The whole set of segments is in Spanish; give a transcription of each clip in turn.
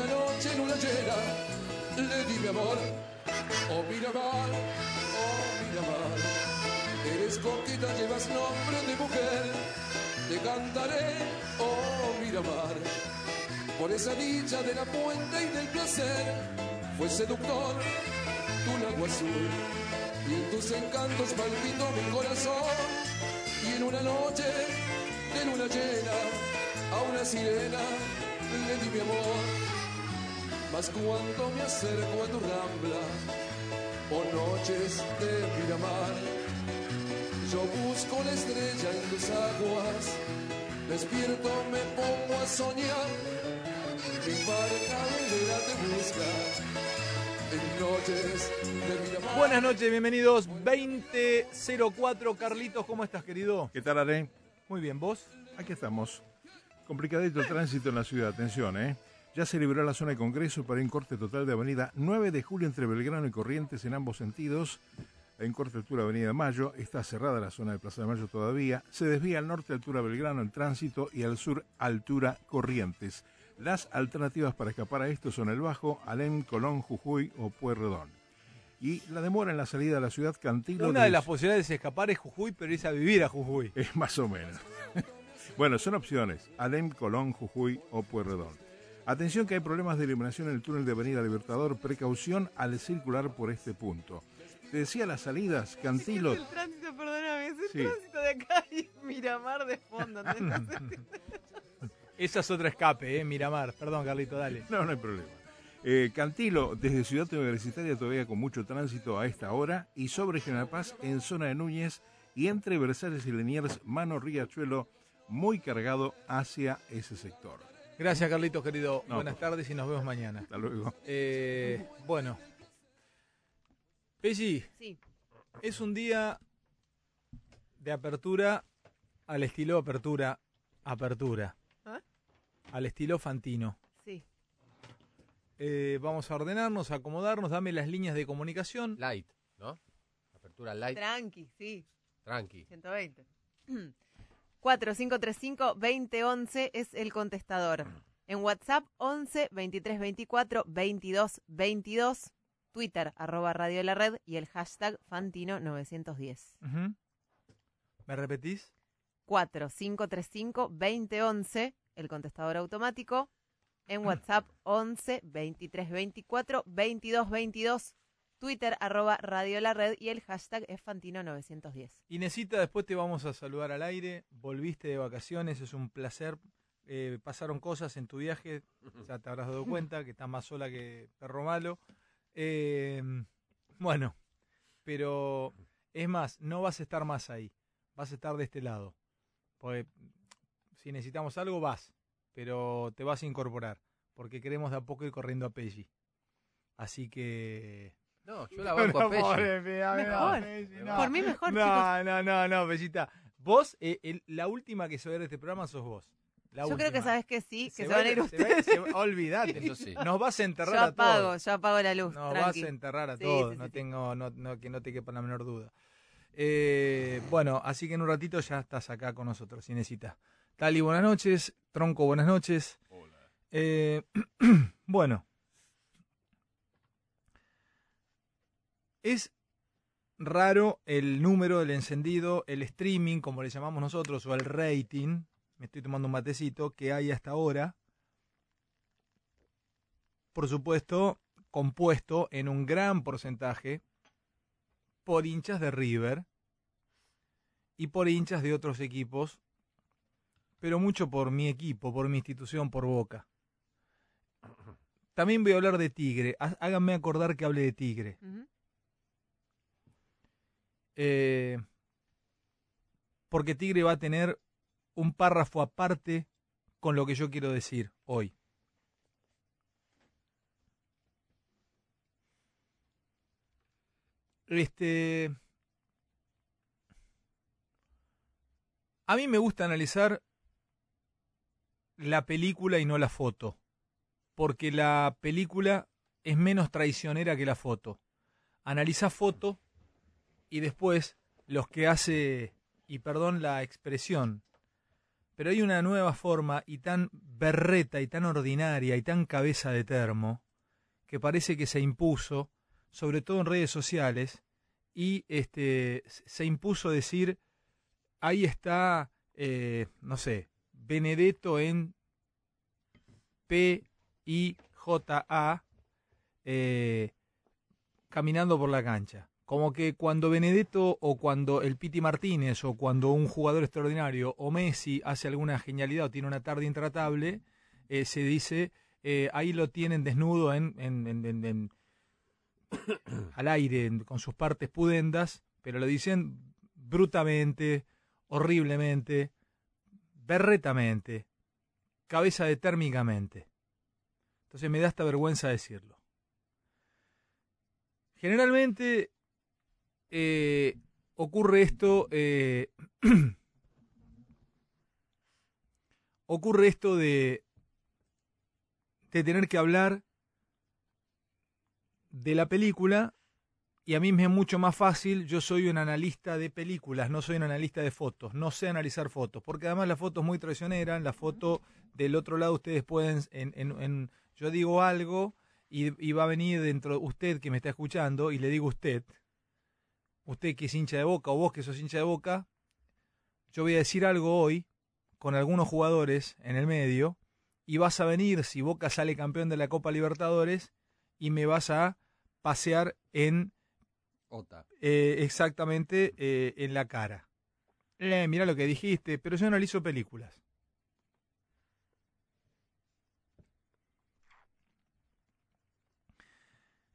Una noche en una llena, le di mi amor, oh Miramar, oh Miramar. Eres coqueta, llevas nombre de mujer. Te cantaré, oh Miramar, por esa dicha de la puente y del placer. Fue seductor tu lago azul y en tus encantos palpitó mi corazón. Y en una noche de luna llena a una sirena le di mi amor. Mas cuando me acerco a tu rambla, por noches de Miramar, yo busco la estrella en tus aguas, despierto me pongo a soñar, mi barca velera te busca en noches de Miramar. Buenas noches, bienvenidos. 2004, Carlitos, ¿cómo estás, querido? ¿Qué tal, Are? Muy bien, ¿vos? Aquí estamos. Complicadito el tránsito en la ciudad, atención, ¿eh? Ya se liberó la zona de Congreso para un corte total de avenida 9 de julio entre Belgrano y Corrientes en ambos sentidos. En corte altura Avenida Mayo, está cerrada la zona de Plaza de Mayo todavía. Se desvía al norte altura Belgrano el tránsito y al sur altura Corrientes. Las alternativas para escapar a esto son el Bajo, Alem, Colón, Jujuy o Pueyrredón. Y la demora en la salida de la ciudad Cantilo... Una de des- las posibilidades de escapar es Jujuy, pero es a vivir a Jujuy. Es más o menos. bueno, son opciones. Alem, Colón, Jujuy o Pueyrredón. Atención que hay problemas de iluminación en el túnel de Avenida Libertador. Precaución al circular por este punto. Te decía las salidas, Cantilo... El tránsito, perdóname, es el Sí. tránsito de acá y Miramar de fondo. Esa es otra escape, ¿eh? Miramar. Perdón, Carlito, dale. No, no hay problema. Eh, Cantilo, desde Ciudad Universitaria todavía con mucho tránsito a esta hora y sobre General Paz en zona de Núñez y entre Versalles y Leniers, Mano Riachuelo, muy cargado hacia ese sector. Gracias, Carlitos, querido. No, Buenas por tardes y nos vemos mañana. Hasta luego. Eh, bueno. Pesci, Sí, es un día de apertura al estilo apertura, apertura. ¿Ah? Al estilo Fantino. sí. Eh, vamos a ordenarnos, a acomodarnos, dame las líneas de comunicación. Light, ¿no? Apertura light, Tranqui, sí. tranqui. 120. 4535-2011 es el contestador. En WhatsApp 11 23 24 22 22. Twitter arroba Radio La Red y el hashtag Fantino910. Ujú. ¿Me repetís? 4535-2011, el contestador automático. En WhatsApp 11 23 24 22 22. Twitter arroba Radio La Red y el hashtag es Fantino910. Inesita, después te vamos a saludar al aire. Volviste de vacaciones, es un placer. Eh, pasaron cosas en tu viaje, ya te habrás dado cuenta que estás más sola que perro malo. Eh, bueno, pero es más, no vas a estar más ahí, vas a estar de este lado. Porque si necesitamos algo, vas, pero te vas a incorporar, porque queremos de a poco ir corriendo a Peggy. Así que No, yo la banco a Pesci. Mejor. Por mí mejor, no, chicos. No, no, no, Bellita. Vos, eh, el- la última que se va a ver este programa sos vos. La Yo creo que sabes que sí, que se, va van a ir se va- ustedes. se va- olvidate. Eso sí. Nos vas a enterrar Yo a apago, todos. yo apago la luz. Nos tranqui. vas a enterrar a Sí, todos. sí, no sí, sí. tengo, no, no- que no te quepa la menor duda. Eh, bueno, así que en un ratito ya estás acá con nosotros, Inesita. Tali, buenas noches. Tronco, buenas noches. Eh, bueno. Es raro el número, el encendido, el streaming, como le llamamos nosotros, o el rating, me estoy tomando un matecito, que hay hasta ahora. Por supuesto, compuesto en un gran porcentaje por hinchas de River, y por hinchas de otros equipos, pero mucho por mi equipo, por mi institución, por Boca. También voy a hablar de Tigre. Há- Háganme acordar que hable de Tigre. Eh, porque Tigre va a tener un párrafo aparte con lo que yo quiero decir hoy. Este. A mí me gusta analizar la película y no la foto. Porque la película es menos traicionera que la foto. Analiza foto y después los que hace, y perdón la expresión, pero hay una nueva forma y tan berreta y tan ordinaria y tan cabeza de termo que parece que se impuso, sobre todo en redes sociales, y este se impuso decir ahí está, eh, no sé, Benedetto en P I J A eh, caminando por la cancha. Como que cuando Benedetto o cuando el Piti Martínez o cuando un jugador extraordinario o Messi hace alguna genialidad o tiene una tarde intratable, eh, se dice, eh, ahí lo tienen desnudo en, en- en- en- al aire con sus partes pudendas, pero lo dicen brutamente, horriblemente, berretamente, cabeza de térmicamente. Entonces me da esta vergüenza decirlo. Generalmente eh, ocurre esto, eh, ocurre esto de, de tener que hablar de la película y a mí me es mucho más fácil, yo soy un analista de películas, no soy un analista de fotos, no sé analizar fotos, porque además la foto es muy traicionera, la foto del otro lado ustedes pueden, en, en- yo digo algo y, y va a venir dentro usted que me está escuchando y le digo usted, usted que es hincha de boca o vos que sos hincha de boca, yo voy a decir algo hoy con algunos jugadores en el medio y vas a venir si Boca sale campeón de la Copa Libertadores y me vas a pasear en Ota. eh, exactamente eh, en la cara. Eh, mira lo que dijiste, pero yo analizo películas.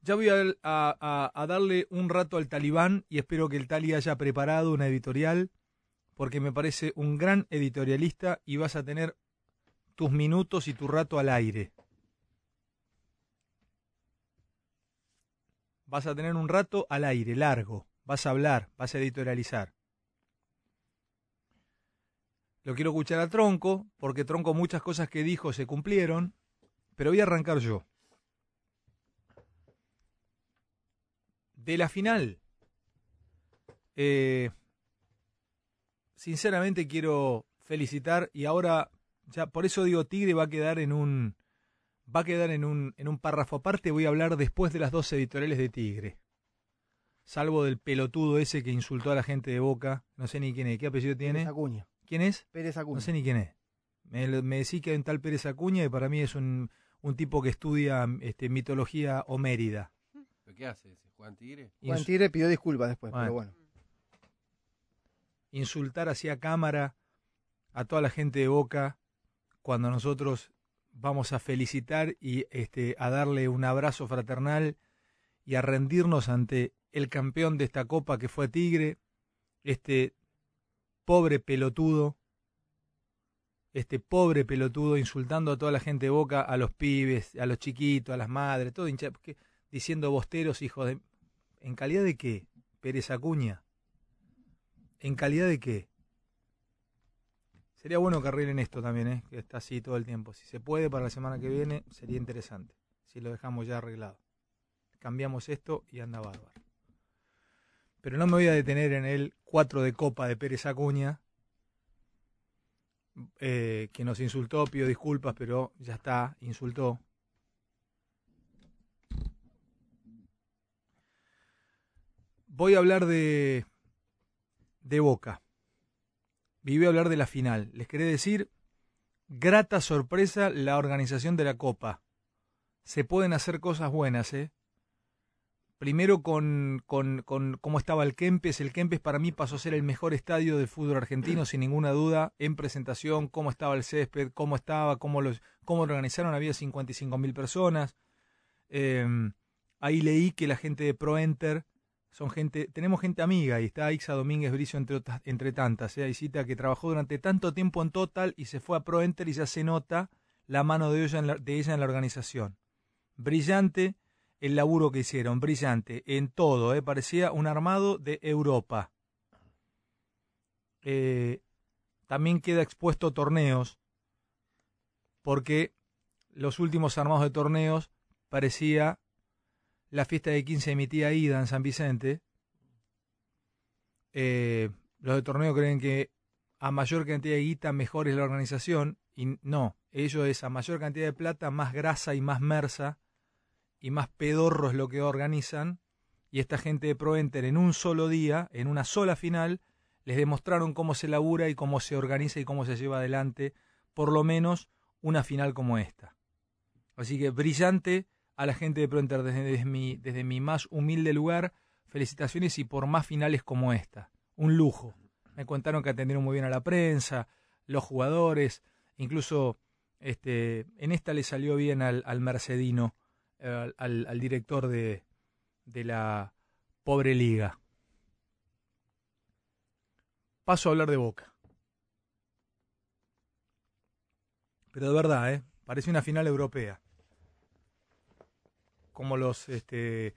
Ya voy a, darle un rato al talibán y espero que el Tali haya preparado una editorial porque me parece un gran editorialista y vas a tener tus minutos y tu rato al aire. Vas a tener un rato al aire, largo. Vas a hablar, vas a editorializar. Lo quiero escuchar a Tronco, porque Tronco muchas cosas que dijo se cumplieron, pero voy a arrancar yo. De la final, eh, sinceramente quiero felicitar y ahora, ya por eso digo Tigre va a quedar en un, va a quedar en un, en un párrafo aparte, voy a hablar después de las dos editoriales de Tigre. Salvo del pelotudo ese que insultó a la gente de Boca, no sé ni quién es, ¿qué apellido tiene? Pérez Acuña. ¿Quién es? Pérez Acuña. No sé ni quién es. Me, me decís que hay un tal Pérez Acuña y para mí es un, un tipo que estudia este, mitología homérida. ¿Pero qué hace ese? ¿Juan Tigre? Juan Tigre pidió disculpas después, Bueno. pero bueno. insultar hacia cámara a toda la gente de Boca cuando nosotros vamos a felicitar y este, a darle un abrazo fraternal y a rendirnos ante el campeón de esta copa que fue Tigre, este pobre pelotudo, este pobre pelotudo insultando a toda la gente de Boca, a los pibes, a los chiquitos, a las madres, todo hincha, porque- diciendo bosteros, hijos de... ¿En calidad de qué? Pérez Acuña. ¿En calidad de qué? Sería bueno que arreglen esto también, ¿eh? que está así todo el tiempo. Si se puede para la semana que viene, sería interesante. Si lo dejamos ya arreglado. Cambiamos esto y anda bárbaro. Pero no me voy a detener en el 4 de copa de Pérez Acuña, eh, que nos insultó, pido disculpas, pero ya está, insultó. Voy a hablar de, de Boca. Y voy a hablar de la final. Les quería decir, grata sorpresa la organización de la Copa. Se pueden hacer cosas buenas, ¿eh? primero con, con, con cómo estaba el Kempes. El Kempes para mí pasó a ser el mejor estadio del fútbol argentino, sin ninguna duda, en presentación, cómo estaba el césped, cómo estaba, cómo, los, cómo lo organizaron, había 55 mil personas. Eh, ahí leí que la gente de ProEnter son gente, tenemos gente amiga, y está Ixa Domínguez Bricio entre, entre tantas, ¿eh? cita que trabajó durante tanto tiempo en Total y se fue a ProEnter y ya se nota la mano de ella en la, de ella en la organización. Brillante el laburo que hicieron, brillante, en todo, ¿eh? parecía un armado de Europa. Eh, también queda expuesto torneos, porque los últimos armados de torneos parecía la fiesta de 15 de mi tía Ida en San Vicente. Eh, los de torneo creen que a mayor cantidad de guita mejor es la organización y no, ello es a mayor cantidad de plata más grasa y más mersa y más pedorro es lo que organizan y esta gente de ProEnter en un solo día, en una sola final, les demostraron cómo se labura y cómo se organiza y cómo se lleva adelante por lo menos una final como esta. Así que brillante a la gente de ProEnter desde, desde, mi, desde mi más humilde lugar. Felicitaciones y por más finales como esta. Un lujo. Me contaron que atendieron muy bien a la prensa, los jugadores, incluso este, en esta le salió bien al, al Mercedino, al, al, al, director de, de la pobre liga. Paso a hablar de Boca. Pero de verdad, ¿eh? Parece una final europea cómo los, este,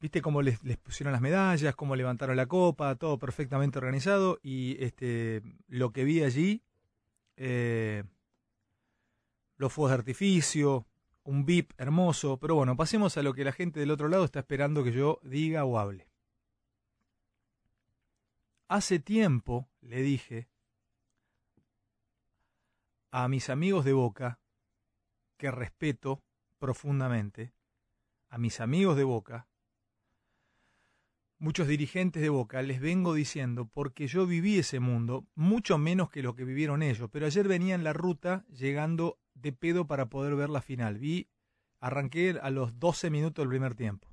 viste cómo les, les, pusieron las medallas, cómo levantaron la copa, todo perfectamente organizado y este, lo que vi allí, eh, los fuegos de artificio, un VIP hermoso, pero bueno, pasemos a lo que la gente del otro lado está esperando que yo diga o hable. Hace tiempo le dije a mis amigos de Boca, que respeto profundamente, a mis amigos de Boca, muchos dirigentes de Boca, les vengo diciendo, porque yo viví ese mundo, mucho menos que lo que vivieron ellos, pero ayer venía en la ruta llegando de pedo para poder ver la final. Vi, arranqué a los 12 minutos del primer tiempo.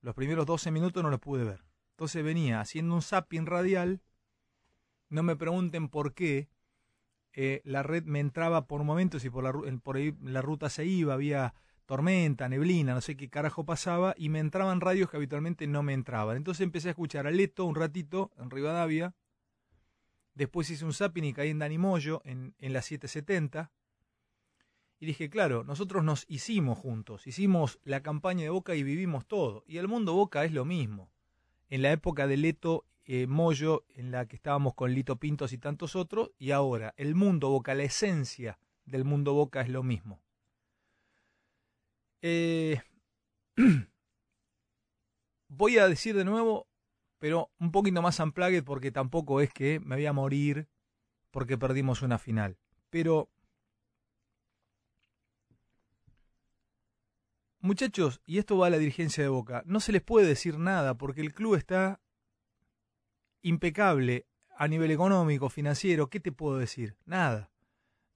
Los primeros 12 minutos no los pude ver. Entonces venía haciendo un zapping radial, no me pregunten por qué, eh, la red me entraba por momentos y por, la, por ahí la ruta se iba, había tormenta, neblina, no sé qué carajo pasaba, y me entraban radios que habitualmente no me entraban. Entonces empecé a escuchar a Leto un ratito en Rivadavia, después hice un zapping y caí en Danimoyo en, en la 770, y dije, claro, nosotros nos hicimos juntos, hicimos la campaña de Boca y vivimos todo, y el mundo Boca es lo mismo. En la época de Leto eh, Moyo, en la que estábamos con Lito Pintos y tantos otros, y ahora el mundo Boca, la esencia del mundo Boca es lo mismo. Eh, voy a decir de nuevo, pero un poquito más unplugged porque tampoco es que me voy a morir porque perdimos una final. Pero, muchachos, y esto va a la dirigencia de Boca, no se les puede decir nada porque el club está impecable a nivel económico, financiero. ¿Qué te puedo decir? Nada.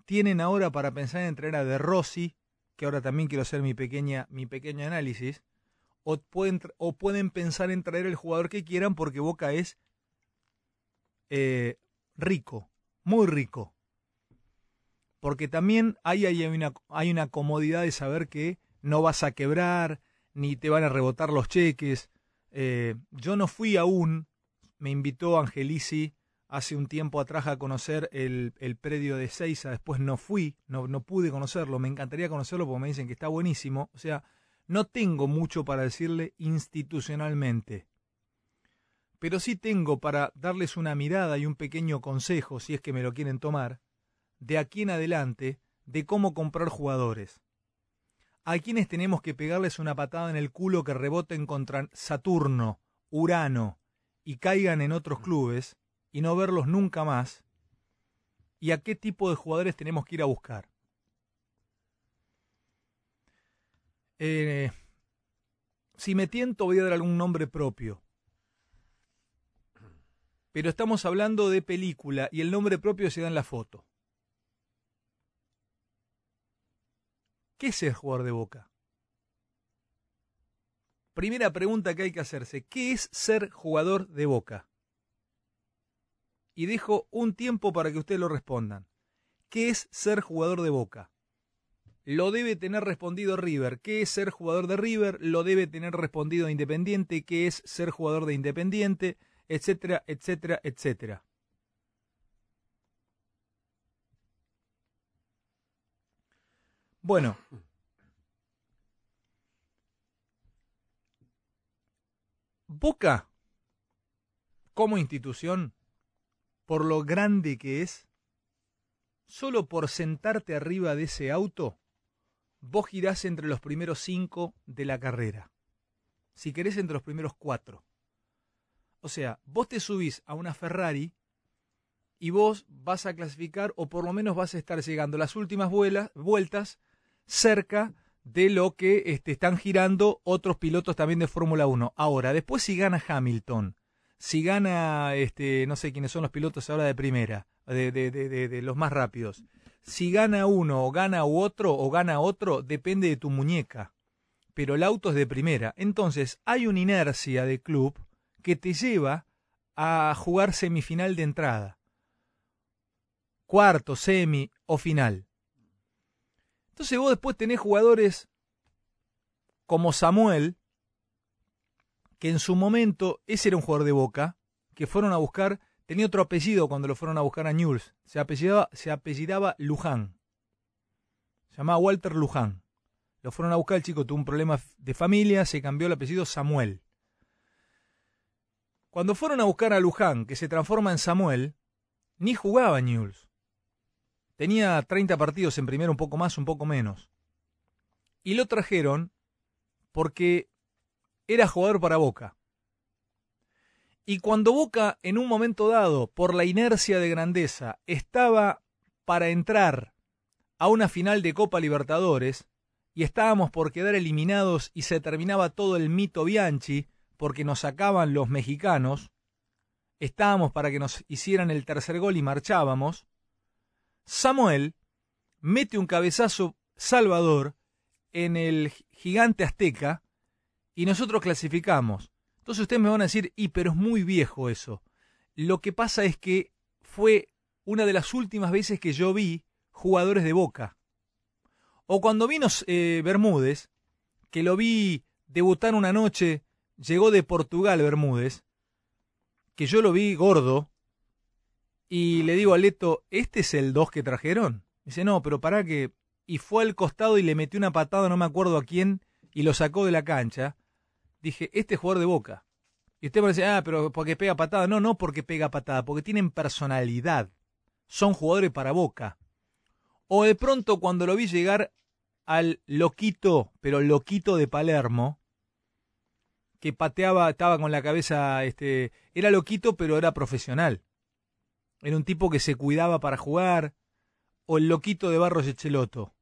Tienen ahora para pensar en traer a De Rossi, que ahora también quiero hacer mi pequeña mi pequeño análisis, o pueden, o pueden pensar en traer el jugador que quieran porque Boca es eh, rico, muy rico. Porque también hay, hay, una, hay una comodidad de saber que no vas a quebrar, ni te van a rebotar los cheques. Eh, yo no fui aún, me invitó Angelici hace un tiempo atrás a conocer el, el predio de Seiza, después no fui, no, no pude conocerlo, me encantaría conocerlo porque me dicen que está buenísimo, o sea, no tengo mucho para decirle institucionalmente, pero sí tengo para darles una mirada y un pequeño consejo, si es que me lo quieren tomar, de aquí en adelante, de cómo comprar jugadores. A quienes tenemos que pegarles una patada en el culo que reboten contra Saturno, Urano y caigan en otros clubes, y no verlos nunca más? ¿Y a qué tipo de jugadores tenemos que ir a buscar? Eh, si me tiento voy a dar algún nombre propio. Pero estamos hablando de película y el nombre propio se da en la foto. ¿Qué es el jugador de boca? Primera pregunta que hay que hacerse, ¿qué es ser jugador de Boca? Y dejo un tiempo para que ustedes lo respondan. ¿Qué es ser jugador de Boca? Lo debe tener respondido River. ¿Qué es ser jugador de River? Lo debe tener respondido Independiente. ¿Qué es ser jugador de Independiente? Etcétera, etcétera, etcétera. Bueno. Boca, como institución, por lo grande que es, solo por sentarte arriba de ese auto, vos girás entre los primeros cinco de la carrera. Si querés, entre los primeros cuatro. O sea, vos te subís a una Ferrari y vos vas a clasificar o por lo menos vas a estar llegando las últimas vueltas cerca de lo que este, están girando otros pilotos también de Fórmula 1. Ahora, después si gana Hamilton, si gana, este, no sé quiénes son los pilotos ahora de primera, de, de, de, de, los más rápidos, si gana uno o gana otro o gana otro, depende de tu muñeca. Pero el auto es de primera. Entonces, hay una inercia de club que te lleva a jugar semifinal de entrada. Cuarto, semi o final. Entonces vos después tenés jugadores como Samuel, que en su momento, ese era un jugador de Boca, que fueron a buscar, tenía otro apellido cuando lo fueron a buscar a Newell's, se apellidaba, se apellidaba Luján, se llamaba Walter Luján. Lo fueron a buscar, el chico tuvo un problema de familia, se cambió el apellido Samuel. Cuando fueron a buscar a Luján, que se transforma en Samuel, ni jugaba Newell's. Tenía 30 partidos en primero, un poco más, un poco menos. Y lo trajeron porque era jugador para Boca. Y cuando Boca, en un momento dado, por la inercia de grandeza, estaba para entrar a una final de Copa Libertadores, y estábamos por quedar eliminados y se terminaba todo el mito Bianchi, porque nos sacaban los mexicanos, estábamos para que nos hicieran el tercer gol y marchábamos, Samuel mete un cabezazo salvador en el gigante azteca y nosotros clasificamos. Entonces ustedes me van a decir, y pero es muy viejo eso. Lo que pasa es que fue una de las últimas veces que yo vi jugadores de Boca. O cuando vino eh, Bermúdez, que lo vi debutar una noche, llegó de Portugal Bermúdez, que yo lo vi gordo, y le digo a Leto, ¿este es el 2 que trajeron? Dice, no, pero para que... Y fue al costado y le metió una patada, no me acuerdo a quién, y lo sacó de la cancha. Dije, este es jugador de boca. Y usted me dice, ah, pero porque pega patada. No, no porque pega patada, porque tienen personalidad. Son jugadores para boca. O de pronto cuando lo vi llegar al loquito, pero loquito de Palermo, que pateaba, estaba con la cabeza, este, era loquito, pero era profesional. Era un tipo que se cuidaba para jugar. O el loquito de Barros Echeloto.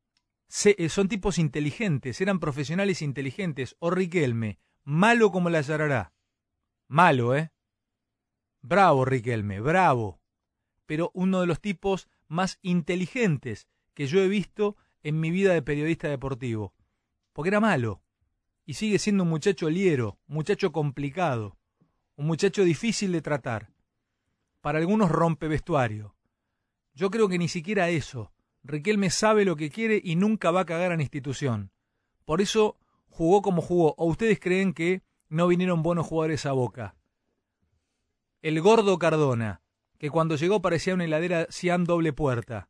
Eh, son tipos inteligentes, eran profesionales inteligentes. O Riquelme, malo como la yarará. Malo, ¿eh? Bravo, Riquelme, bravo. Pero uno de los tipos más inteligentes que yo he visto en mi vida de periodista deportivo. Porque era malo. Y sigue siendo un muchacho liero, muchacho complicado, un muchacho difícil de tratar para algunos rompe vestuario. Yo creo que ni siquiera eso. Riquelme sabe lo que quiere y nunca va a cagar a la institución. Por eso jugó como jugó. ¿O ustedes creen que no vinieron buenos jugadores a Boca? El gordo Cardona, que cuando llegó parecía una heladera Cian doble puerta.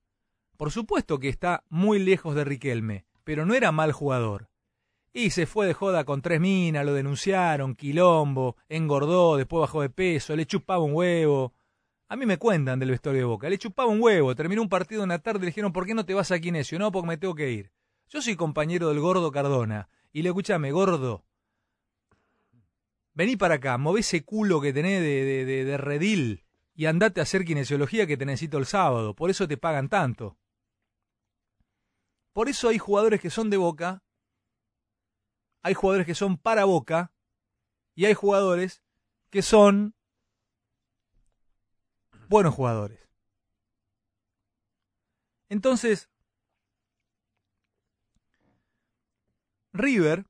Por supuesto que está muy lejos de Riquelme, pero no era mal jugador. Y se fue de joda con tres minas, lo denunciaron, quilombo, engordó, después bajó de peso, le chupaba un huevo. A mí me cuentan del vestuario de Boca. Le chupaba un huevo. Terminó un partido en la tarde le dijeron, ¿por qué no te vas a Quinesio? No, porque me tengo que ir. Yo soy compañero del gordo Cardona. Y le escuchame, gordo. Vení para acá, mové ese culo que tenés de, de, de, redil y andate a hacer kinesiología que te necesito el sábado. Por eso te pagan tanto. Por eso hay jugadores que son de boca, hay jugadores que son para boca y hay jugadores que son buenos jugadores. Entonces, River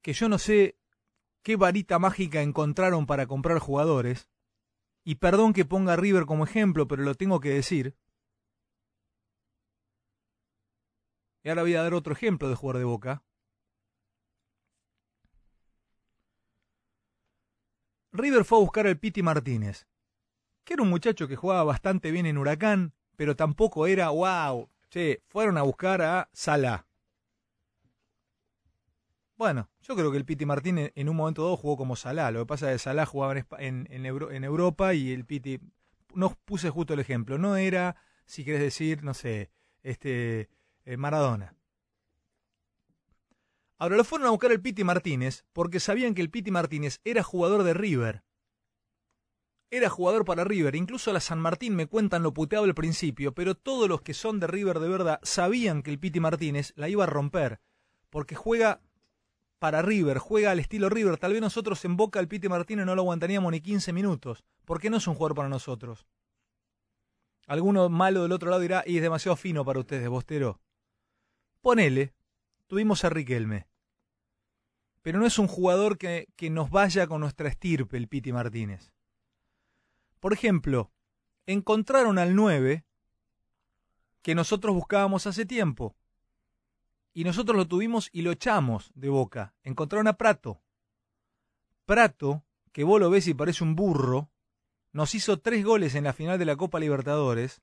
que yo no sé qué varita mágica encontraron para comprar jugadores, y perdón que ponga a River como ejemplo, pero lo tengo que decir. Y ahora voy a dar otro ejemplo de jugador de Boca. River fue a buscar al Piti Martínez, que era un muchacho que jugaba bastante bien en Huracán, pero tampoco era wow. Che, fueron a buscar a Salah. Bueno, yo creo que el Piti Martínez en un momento dado jugó como Salah. Lo que pasa es que Salah jugaba en Europa y el Piti. No puse justo el ejemplo. No era, si querés decir, no sé, este eh, Maradona. Ahora lo fueron a buscar el Piti Martínez porque sabían que el Piti Martínez era jugador de River. Era jugador para River. Incluso la San Martín me cuentan lo puteado al principio, pero todos los que son de River de verdad sabían que el Piti Martínez la iba a romper. Porque juega para River, juega al estilo River. Tal vez nosotros en Boca al Piti Martínez no lo aguantaríamos ni 15 minutos. porque no es un jugador para nosotros? Alguno malo del otro lado dirá, y es demasiado fino para ustedes, Bostero. Ponele, tuvimos a Riquelme. Pero no es un jugador que, que nos vaya con nuestra estirpe, el Piti Martínez. Por ejemplo, encontraron al 9 que nosotros buscábamos hace tiempo. Y nosotros lo tuvimos y lo echamos de boca. Encontraron a Prato. Prato, que vos lo ves y parece un burro, nos hizo tres goles en la final de la Copa Libertadores.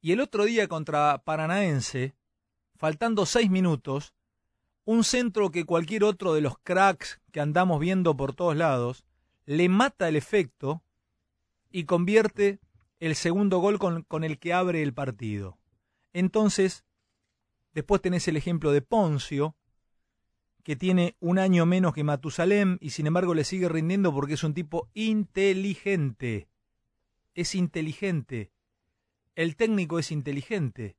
Y el otro día contra Paranaense, faltando seis minutos, un centro que cualquier otro de los cracks que andamos viendo por todos lados, le mata el efecto y convierte el segundo gol con, con el que abre el partido. Entonces, después tenés el ejemplo de Poncio, que tiene un año menos que Matusalem y sin embargo le sigue rindiendo porque es un tipo inteligente. Es inteligente. El técnico es inteligente.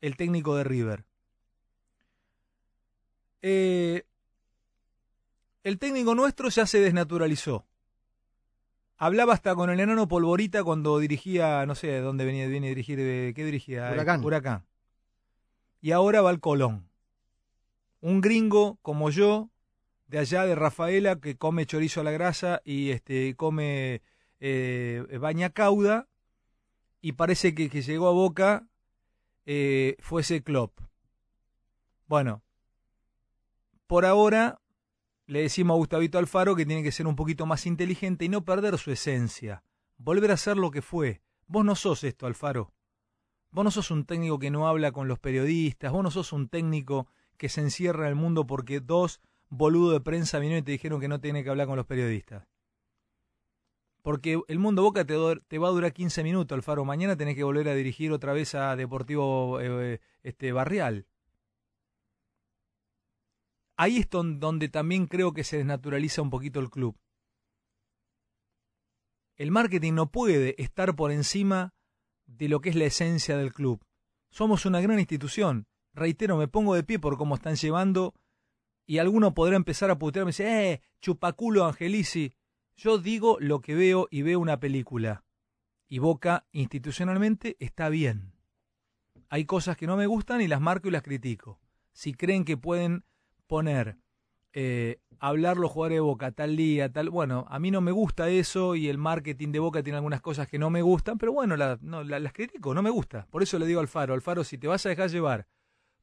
El técnico de River. Eh, el técnico nuestro ya se desnaturalizó. Hablaba hasta con el enano Polvorita cuando dirigía, no sé, dónde venía, viene a dirigir, ¿qué dirigía? Huracán. Huracán. Y ahora va al Colón. Un gringo como yo, de allá de Rafaela, que come chorizo a la grasa y este come eh, baña cauda, y parece que, que llegó a Boca eh, fuese Klopp. Bueno, por ahora le decimos a Gustavito Alfaro que tiene que ser un poquito más inteligente y no perder su esencia. Volver a ser lo que fue. Vos no sos esto, Alfaro. Vos no sos un técnico que no habla con los periodistas. Vos no sos un técnico que se encierra en el mundo porque dos boludos de prensa vinieron y te dijeron que no tiene que hablar con los periodistas. Porque el mundo Boca te, te va a durar 15 minutos, Alfaro. Mañana tenés que volver a dirigir otra vez a Deportivo eh, este, Barrial ahí es don- donde también creo que se desnaturaliza un poquito el club. El marketing no puede estar por encima de lo que es la esencia del club. Somos una gran institución. Reitero, me pongo de pie por cómo están llevando y alguno podrá empezar a putearme y decir, eh, chupaculo Angelici. Yo digo lo que veo y veo una película. Y Boca institucionalmente está bien. Hay cosas que no me gustan y las marco y las critico. Si creen que pueden poner, eh, hablar los jugadores de Boca tal día, tal, bueno, a mí no me gusta eso y el marketing de Boca tiene algunas cosas que no me gustan, pero bueno, la- no, la- las critico, no me gusta. Por eso le digo al Faro, Alfaro, si te vas a dejar llevar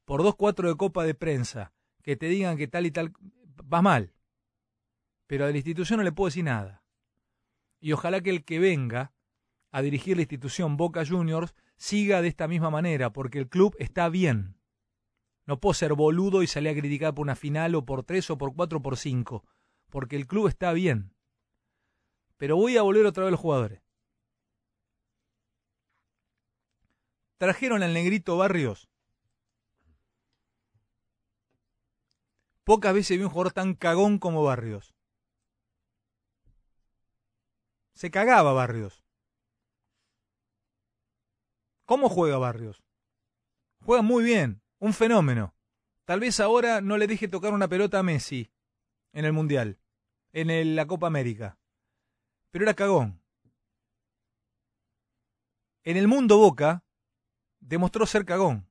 por dos cuatro de copa de prensa, que te digan que tal y tal, vas mal. Pero a la institución no le puedo decir nada. Y ojalá que el que venga a dirigir la institución Boca Juniors siga de esta misma manera, porque el club está bien. No puedo ser boludo y salir a criticar por una final o por tres o por cuatro o por cinco, porque el club está bien. Pero voy a volver otra vez a los jugadores. Trajeron al negrito Barrios. Pocas veces vi un jugador tan cagón como Barrios. Se cagaba Barrios. ¿Cómo juega Barrios? Juega muy bien, un fenómeno. Tal vez ahora no le deje tocar una pelota a Messi en el Mundial, en la Copa América. Pero era cagón. En el mundo Boca demostró ser cagón.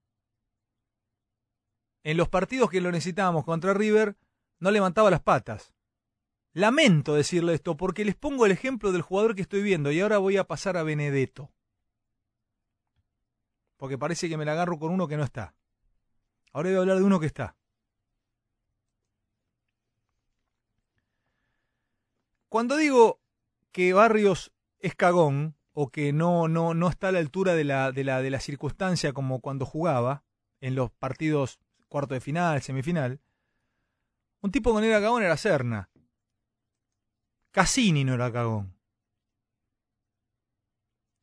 en los partidos que lo necesitábamos contra River, no levantaba las patas. Lamento decirle esto porque les pongo el ejemplo del jugador que estoy viendo y ahora voy a pasar a Benedetto. Porque parece que me la agarro con uno que no está. Ahora voy a hablar de uno que está. Cuando digo que Barrios es cagón o que no, no, no está a la altura de la, de, la, de la circunstancia como cuando jugaba en los partidos cuarto de final, semifinal, un tipo que no era cagón era Serna. Cassini no era cagón.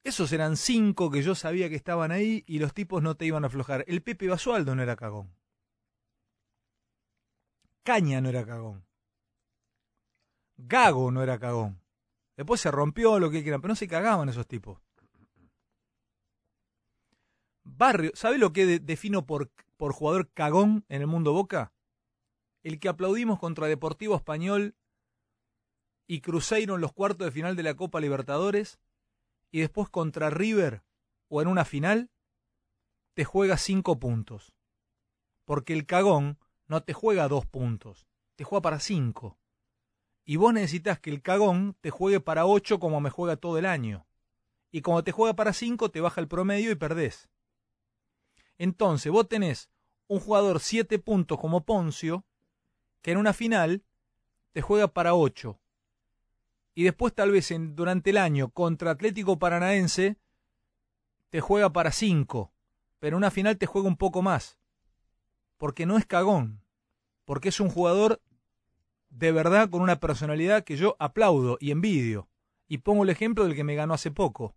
Esos eran cinco que yo sabía que estaban ahí y los tipos no te iban a aflojar. El Pepe Basualdo no era cagón. Caña no era cagón. Gago no era cagón. Después se rompió lo que quieran, pero no se cagaban esos tipos. Barrio, ¿sabe lo que defino por, por jugador cagón en el mundo Boca? El que aplaudimos contra Deportivo Español y Cruzeiro en los cuartos de final de la Copa Libertadores y después contra River o en una final, te juega cinco puntos. Porque el cagón no te juega dos puntos, te juega para cinco. Y vos necesitas que el cagón te juegue para ocho como me juega todo el año. Y como te juega para cinco, te baja el promedio y perdés. Entonces, vos tenés un jugador siete puntos como Poncio, que en una final te juega para ocho y después tal vez durante el año contra Atlético Paranaense te juega para cinco, pero en una final te juega un poco más, porque no es cagón, porque es un jugador de verdad con una personalidad que yo aplaudo y envidio, y pongo el ejemplo del que me ganó hace poco.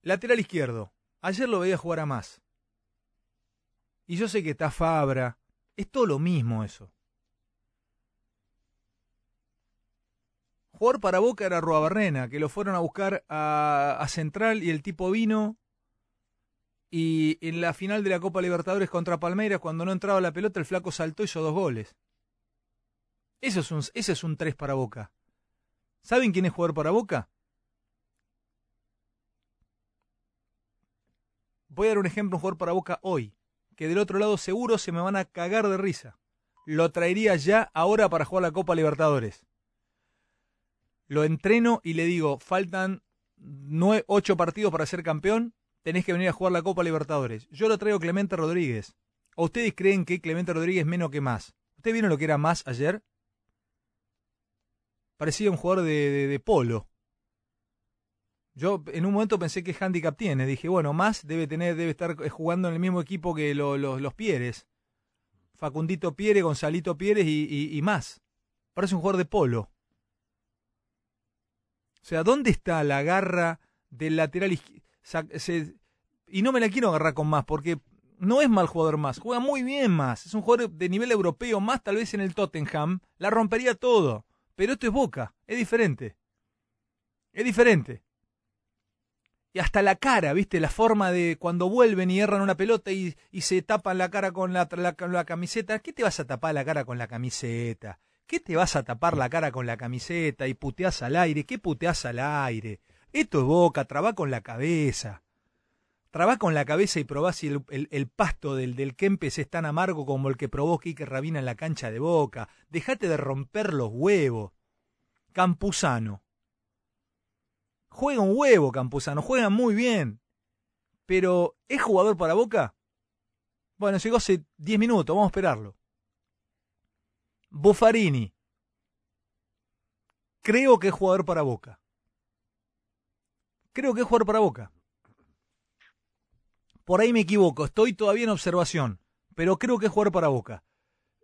Lateral izquierdo. Ayer lo veía jugar a más. Y yo sé que está Fabra, es todo lo mismo eso. Jugar para Boca era Barrena, que lo fueron a buscar a, Central y el tipo vino. Y en la final de la Copa Libertadores contra Palmeiras, cuando no entraba la pelota, el flaco saltó y hizo dos goles. Eso es un, ese es un 3 para Boca. ¿Saben quién es jugador para Boca? Voy a dar un ejemplo, un jugador para Boca hoy que del otro lado seguro se me van a cagar de risa. Lo traería ya ahora para jugar la Copa Libertadores. Lo entreno y le digo, faltan nueve, ocho partidos para ser campeón, tenés que venir a jugar la Copa Libertadores. Yo lo traigo Clemente Rodríguez. ¿O ustedes creen que Clemente Rodríguez menos que más? ¿Ustedes vieron lo que era más ayer? Parecía un jugador de, de polo. Yo en un momento pensé que handicap tiene. Dije, bueno, más debe tener, debe estar jugando en el mismo equipo que los Pieres. Facundito Pieres, Gonzalito Pieres y, más. Parece un jugador de polo. O sea, ¿dónde está la garra del lateral izquierdo? Y no me la quiero agarrar con más, porque no es mal jugador más. Juega muy bien más. Es un jugador de nivel europeo más, tal vez en el Tottenham. La rompería todo. Pero esto es Boca. Es diferente. Es diferente y hasta la cara, ¿viste? La forma de cuando vuelven y erran una pelota y, se tapan la cara con la, camiseta. ¿Qué te vas a tapar la cara con la camiseta? ¿Qué te vas a tapar la cara con la camiseta y puteás al aire? ¿Qué puteás al aire? Esto es boca, traba con la cabeza. Traba con la cabeza y probá si el, pasto del, del Kempes es tan amargo como el que probó Quique Rabina en la cancha de boca. Dejate de romper los huevos. Campuzano Juega un huevo Campuzano, juega muy bien. Pero, ¿es jugador para Boca? Bueno, llegó hace 10 minutos, vamos a esperarlo. Buffarini. Creo que es jugador para Boca. Creo que es jugador para Boca. Por ahí me equivoco, estoy todavía en observación, pero creo que es jugador para Boca.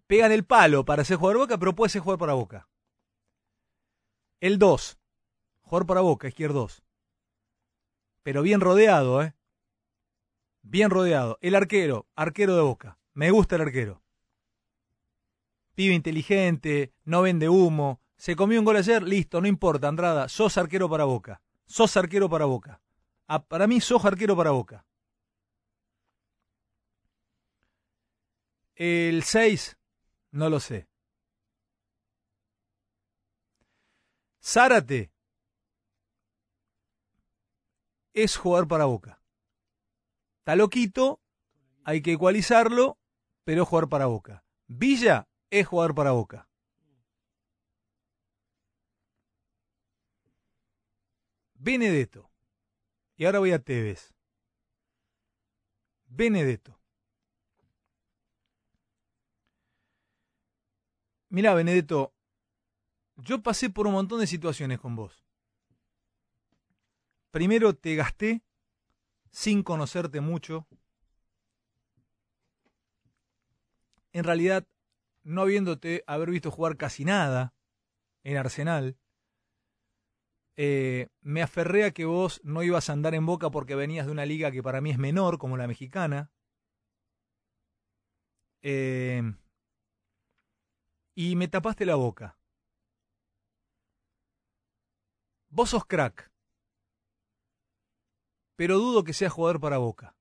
Pegan el palo para ser jugador Boca, pero puede ser jugador para Boca. El 2. Jugador para Boca, izquierdos. Pero bien rodeado, ¿eh? Bien rodeado. El arquero, arquero de Boca. Me gusta el arquero. Pibe inteligente, no vende humo. Se comió un gol ayer, listo, no importa, Andrada. Sos arquero para Boca. Sos arquero para Boca. Ah, para mí sos arquero para Boca. El 6, no lo sé. Zárate, es jugar para Boca. Está loquito, hay que ecualizarlo, pero jugar para Boca. Villa es jugar para Boca. Benedetto. Y ahora voy a Tevez. Benedetto. Mirá, Benedetto, yo pasé por un montón de situaciones con vos. Primero te gasté sin conocerte mucho. En realidad, no habiéndote haber visto jugar casi nada en Arsenal, eh, me aferré a que vos no ibas a andar en boca porque venías de una liga que para mí es menor, como la mexicana. Eh, y me tapaste la boca. Vos sos crack, pero dudo que seas jugador para boca.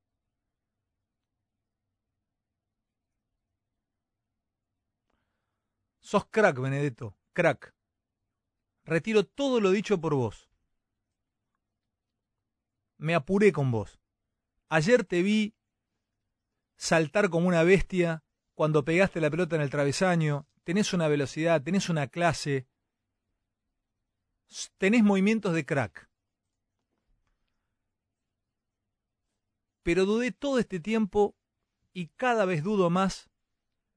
Sos crack, Benedetto, crack. Retiro todo lo dicho por vos. Me apuré con vos. Ayer te vi saltar como una bestia cuando pegaste la pelota en el travesaño. Tenés una velocidad, tenés una clase. Tenés movimientos de crack. Pero dudé todo este tiempo y cada vez dudo más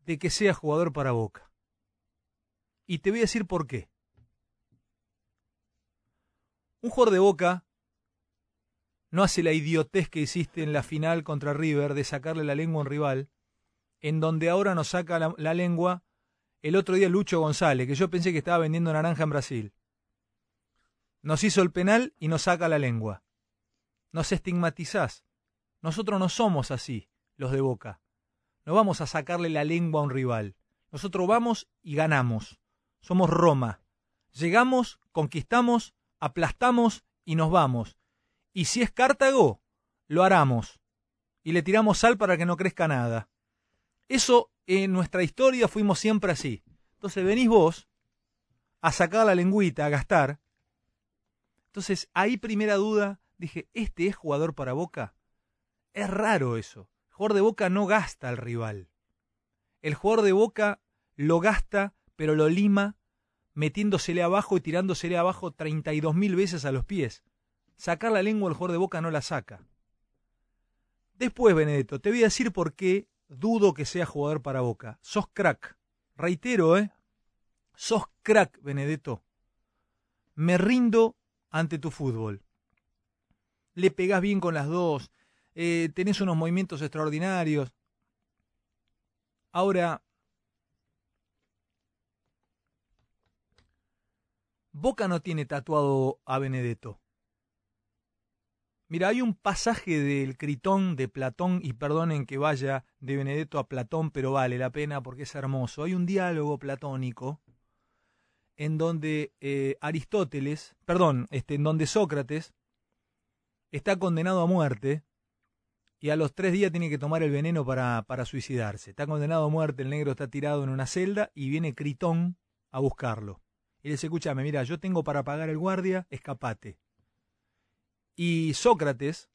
de que sea jugador para Boca. Y te voy a decir por qué. Un jugador de Boca no hace la idiotez que hiciste en la final contra River de sacarle la lengua a un rival, en donde ahora nos saca la, lengua el otro día Lucho González, que yo pensé que estaba vendiendo naranja en Brasil. Nos hizo el penal y nos saca la lengua. Nos estigmatizás. Nosotros no somos así, los de Boca. No vamos a sacarle la lengua a un rival. Nosotros vamos y ganamos. Somos Roma. Llegamos, conquistamos aplastamos y nos vamos. Y si es Cartago, lo haramos. Y le tiramos sal para que no crezca nada. Eso en nuestra historia fuimos siempre así. Entonces venís vos a sacar la lengüita, a gastar. Entonces ahí primera duda, dije, ¿este es jugador para Boca? Es raro eso. El jugador de Boca no gasta al rival. El jugador de Boca lo gasta, pero lo lima metiéndosele abajo y tirándosele abajo 32 mil veces a los pies. Sacar la lengua al jugador de boca no la saca. Después, Benedetto, te voy a decir por qué dudo que sea jugador para boca. Sos crack. Reitero, ¿eh? Sos crack, Benedetto. Me rindo ante tu fútbol. Le pegás bien con las dos. Eh, tenés unos movimientos extraordinarios. Ahora, Boca no tiene tatuado a Benedetto. Mira, hay un pasaje del Critón de Platón, y perdonen que vaya de Benedetto a Platón, pero vale la pena porque es hermoso. Hay un diálogo platónico en donde eh, Aristóteles, perdón, este, en donde Sócrates está condenado a muerte y a los tres días tiene que tomar el veneno para, para suicidarse. Está condenado a muerte, el negro está tirado en una celda y viene Critón a buscarlo y le dice, escúchame, mira, yo tengo para pagar el guardia, escapate. Y Sócrates,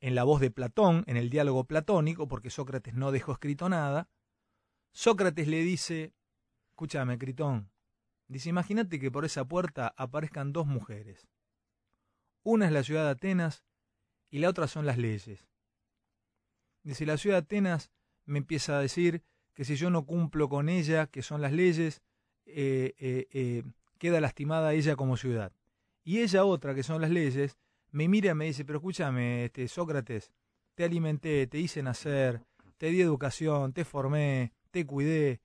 en la voz de Platón, en el diálogo platónico, porque Sócrates no dejó escrito nada, Sócrates le dice, escúchame, Critón, dice, imagínate que por esa puerta aparezcan dos mujeres. Una es la ciudad de Atenas y la otra son las leyes. Dice, la ciudad de Atenas me empieza a decir que si yo no cumplo con ella, que son las leyes, eh, eh, eh, queda lastimada ella como ciudad. Y ella otra, que son las leyes, me mira y me dice, pero escúchame, este, Sócrates, te alimenté, te hice nacer, te di educación, te formé, te cuidé,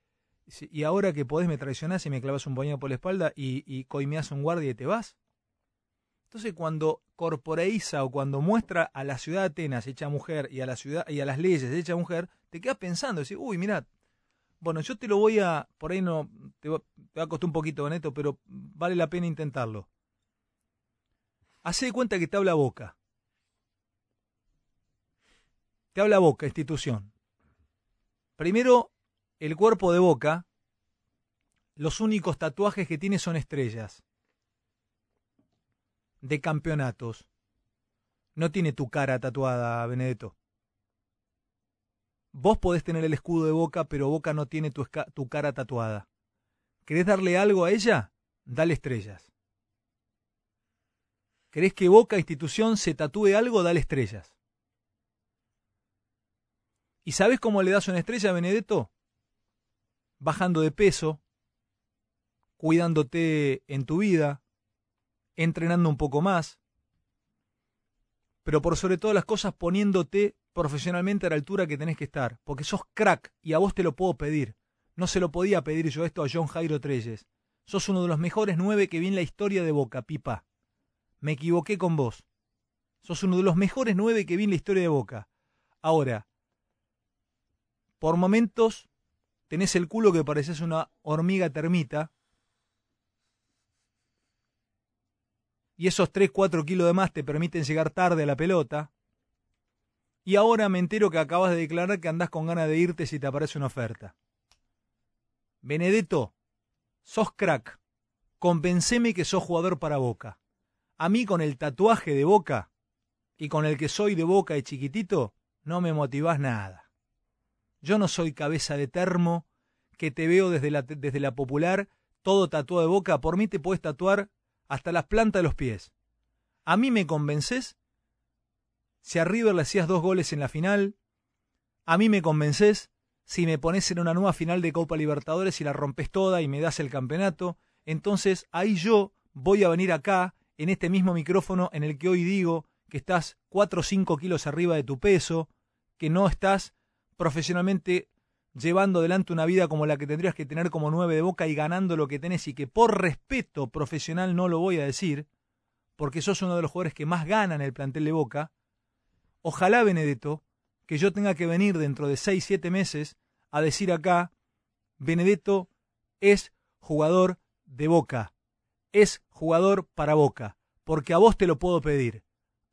y ahora que podés me traicionás y me clavas un puñado por la espalda y, y coimeás un guardia y te vas. Entonces cuando corporeiza o cuando muestra a la ciudad de Atenas hecha mujer y a la ciudad y a las leyes hecha mujer, te quedas pensando, decís, uy, mirad, bueno, yo te lo voy a, por ahí no, te va, a costar un poquito, Neto, pero vale la pena intentarlo. Hace de cuenta que te habla boca. Te habla boca, institución. Primero, el cuerpo de boca, los únicos tatuajes que tiene son estrellas de campeonatos. no tiene tu cara tatuada, Benedetto. Vos podés tener el escudo de Boca, pero Boca no tiene tu, tu cara tatuada. ¿Querés darle algo a ella? Dale estrellas. ¿Querés que Boca, institución, se tatúe algo? Dale estrellas. ¿Y sabes cómo le das una estrella Benedetto? Bajando de peso, cuidándote en tu vida, entrenando un poco más, pero por sobre todas las cosas poniéndote profesionalmente a la altura que tenés que estar, porque sos crack y a vos te lo puedo pedir. No se lo podía pedir yo esto a John Jairo Treyes. Sos uno de los mejores nueve que vi en la historia de Boca, pipa. Me equivoqué con vos. Sos uno de los mejores nueve que vi en la historia de Boca. Ahora, por momentos tenés el culo que pareces una hormiga termita. Y esos 3, 4 kilos de más te permiten llegar tarde a la pelota. Y ahora me entero que acabas de declarar que andás con ganas de irte si te aparece una oferta. Benedetto, sos crack. Convenceme que sos jugador para Boca. A mí con el tatuaje de Boca y con el que soy de Boca de chiquitito, no me motivás nada. Yo no soy cabeza de termo que te veo desde la, desde la popular, todo tatuado de Boca. Por mí te puedes tatuar hasta las plantas de los pies. A mí me convences si a River le hacías dos goles en la final. A mí me convences si me pones en una nueva final de Copa Libertadores y la rompes toda y me das el campeonato. Entonces ahí yo voy a venir acá, en este mismo micrófono en el que hoy digo que estás 4 o 5 kilos arriba de tu peso, que no estás profesionalmente llevando adelante una vida como la que tendrías que tener como nueve de boca y ganando lo que tenés y que por respeto profesional no lo voy a decir, porque sos uno de los jugadores que más gana en el plantel de boca, ojalá Benedetto, que yo tenga que venir dentro de seis, siete meses a decir acá, Benedetto es jugador de boca, es jugador para boca, porque a vos te lo puedo pedir,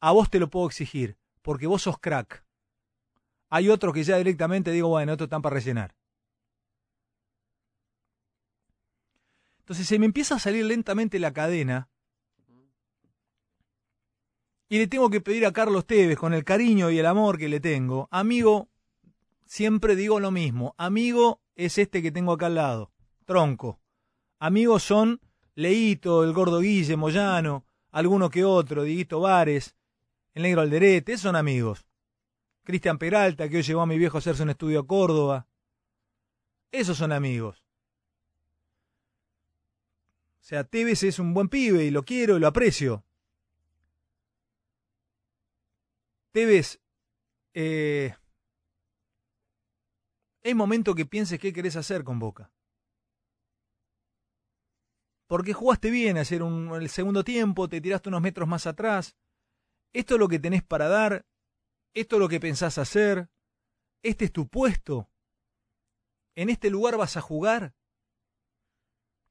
a vos te lo puedo exigir, porque vos sos crack. Hay otros que ya directamente digo, bueno, otros están para rellenar. Entonces se me empieza a salir lentamente la cadena y le tengo que pedir a Carlos Tevez, con el cariño y el amor que le tengo, amigo, siempre digo lo mismo, amigo es este que tengo acá al lado, tronco. Amigos son Leito, el gordo Guille, Moyano, alguno que otro, Diguito Vares, el negro Alderete, son amigos. Cristian Peralta, que hoy llevó a mi viejo a hacerse un estudio a Córdoba. Esos son amigos. O sea, Tevez es un buen pibe y lo quiero y lo aprecio. Tevez, eh, es momento que pienses qué querés hacer con Boca. Porque jugaste bien ayer un, el segundo tiempo, te tiraste unos metros más atrás. Esto es lo que tenés para dar, esto es lo que pensás hacer, este es tu puesto. En este lugar vas a jugar.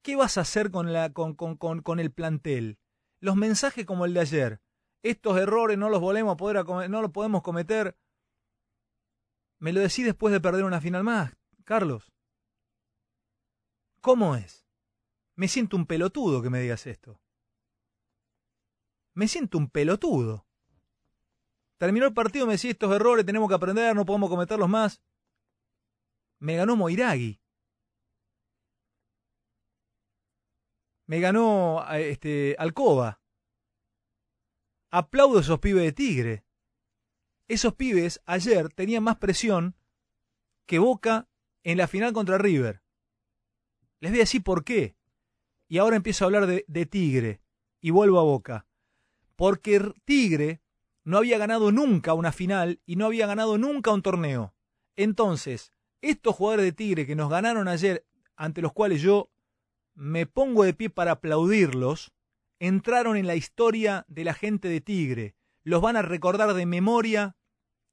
¿Qué vas a hacer con, la, con, el plantel? Los mensajes como el de ayer. Estos errores no los volvemos a poder, no los podemos cometer. Me lo decís después de perder una final más, Carlos. ¿Cómo es? Me siento un pelotudo que me digas esto. Me siento un pelotudo. Terminó el partido, me decís estos errores, tenemos que aprender, no podemos cometerlos más. Me ganó Moiragui. Me ganó este, Alcoba. Aplaudo a esos pibes de Tigre. Esos pibes ayer tenían más presión que Boca en la final contra River. Les voy a decir por qué. Y ahora empiezo a hablar de Tigre. Y vuelvo a Boca. Porque Tigre no había ganado nunca una final y no había ganado nunca un torneo. Entonces, estos jugadores de Tigre que nos ganaron ayer, ante los cuales yo me pongo de pie para aplaudirlos, entraron en la historia de la gente de Tigre. Los van a recordar de memoria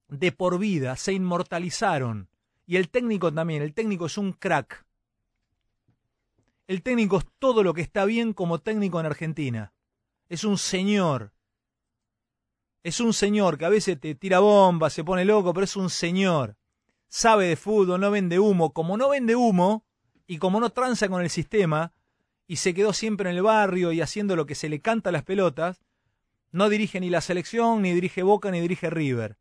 de por vida, se inmortalizaron. Y el técnico también, el técnico es un crack. El técnico es todo lo que está bien como técnico en Argentina. Es un señor. Es un señor que a veces te tira bombas, se pone loco, pero es un señor. Sabe de fútbol, no vende humo. Como no vende humo y como no tranza con el sistema y se quedó siempre en el barrio y haciendo lo que se le canta a las pelotas, No dirige ni la selección, ni dirige Boca, ni dirige River.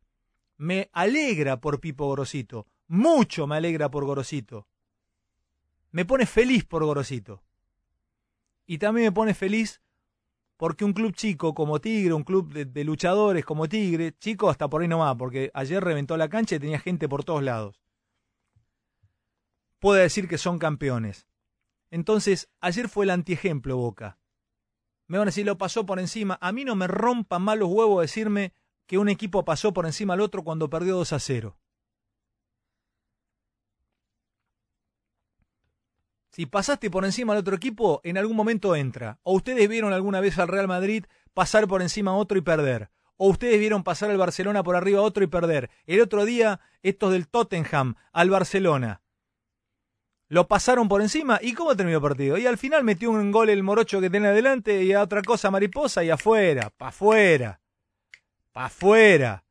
Me alegra por Pipo Gorosito. Mucho me alegra por Gorosito. Me pone feliz por Gorosito. Y también me pone feliz porque un club chico como Tigre, un club de, luchadores como Tigre, chico hasta por ahí nomás, porque ayer reventó la cancha y tenía gente por todos lados, puede decir que son campeones. Entonces, ayer fue el antiejemplo Boca. Me van a decir, lo pasó por encima. A mí no me rompan mal los huevos decirme que un equipo pasó por encima al otro cuando perdió 2 a 0. Si pasaste por encima al otro equipo, en algún momento entra. O ustedes vieron alguna vez al Real Madrid pasar por encima a otro y perder. O ustedes vieron pasar al Barcelona por arriba a otro y perder. El otro día, estos del Tottenham al Barcelona. Lo pasaron por encima. ¿Y cómo terminó el partido? Y al final metió un gol el morocho que tiene adelante y a otra cosa mariposa y afuera. Pa' afuera. Pa' afuera.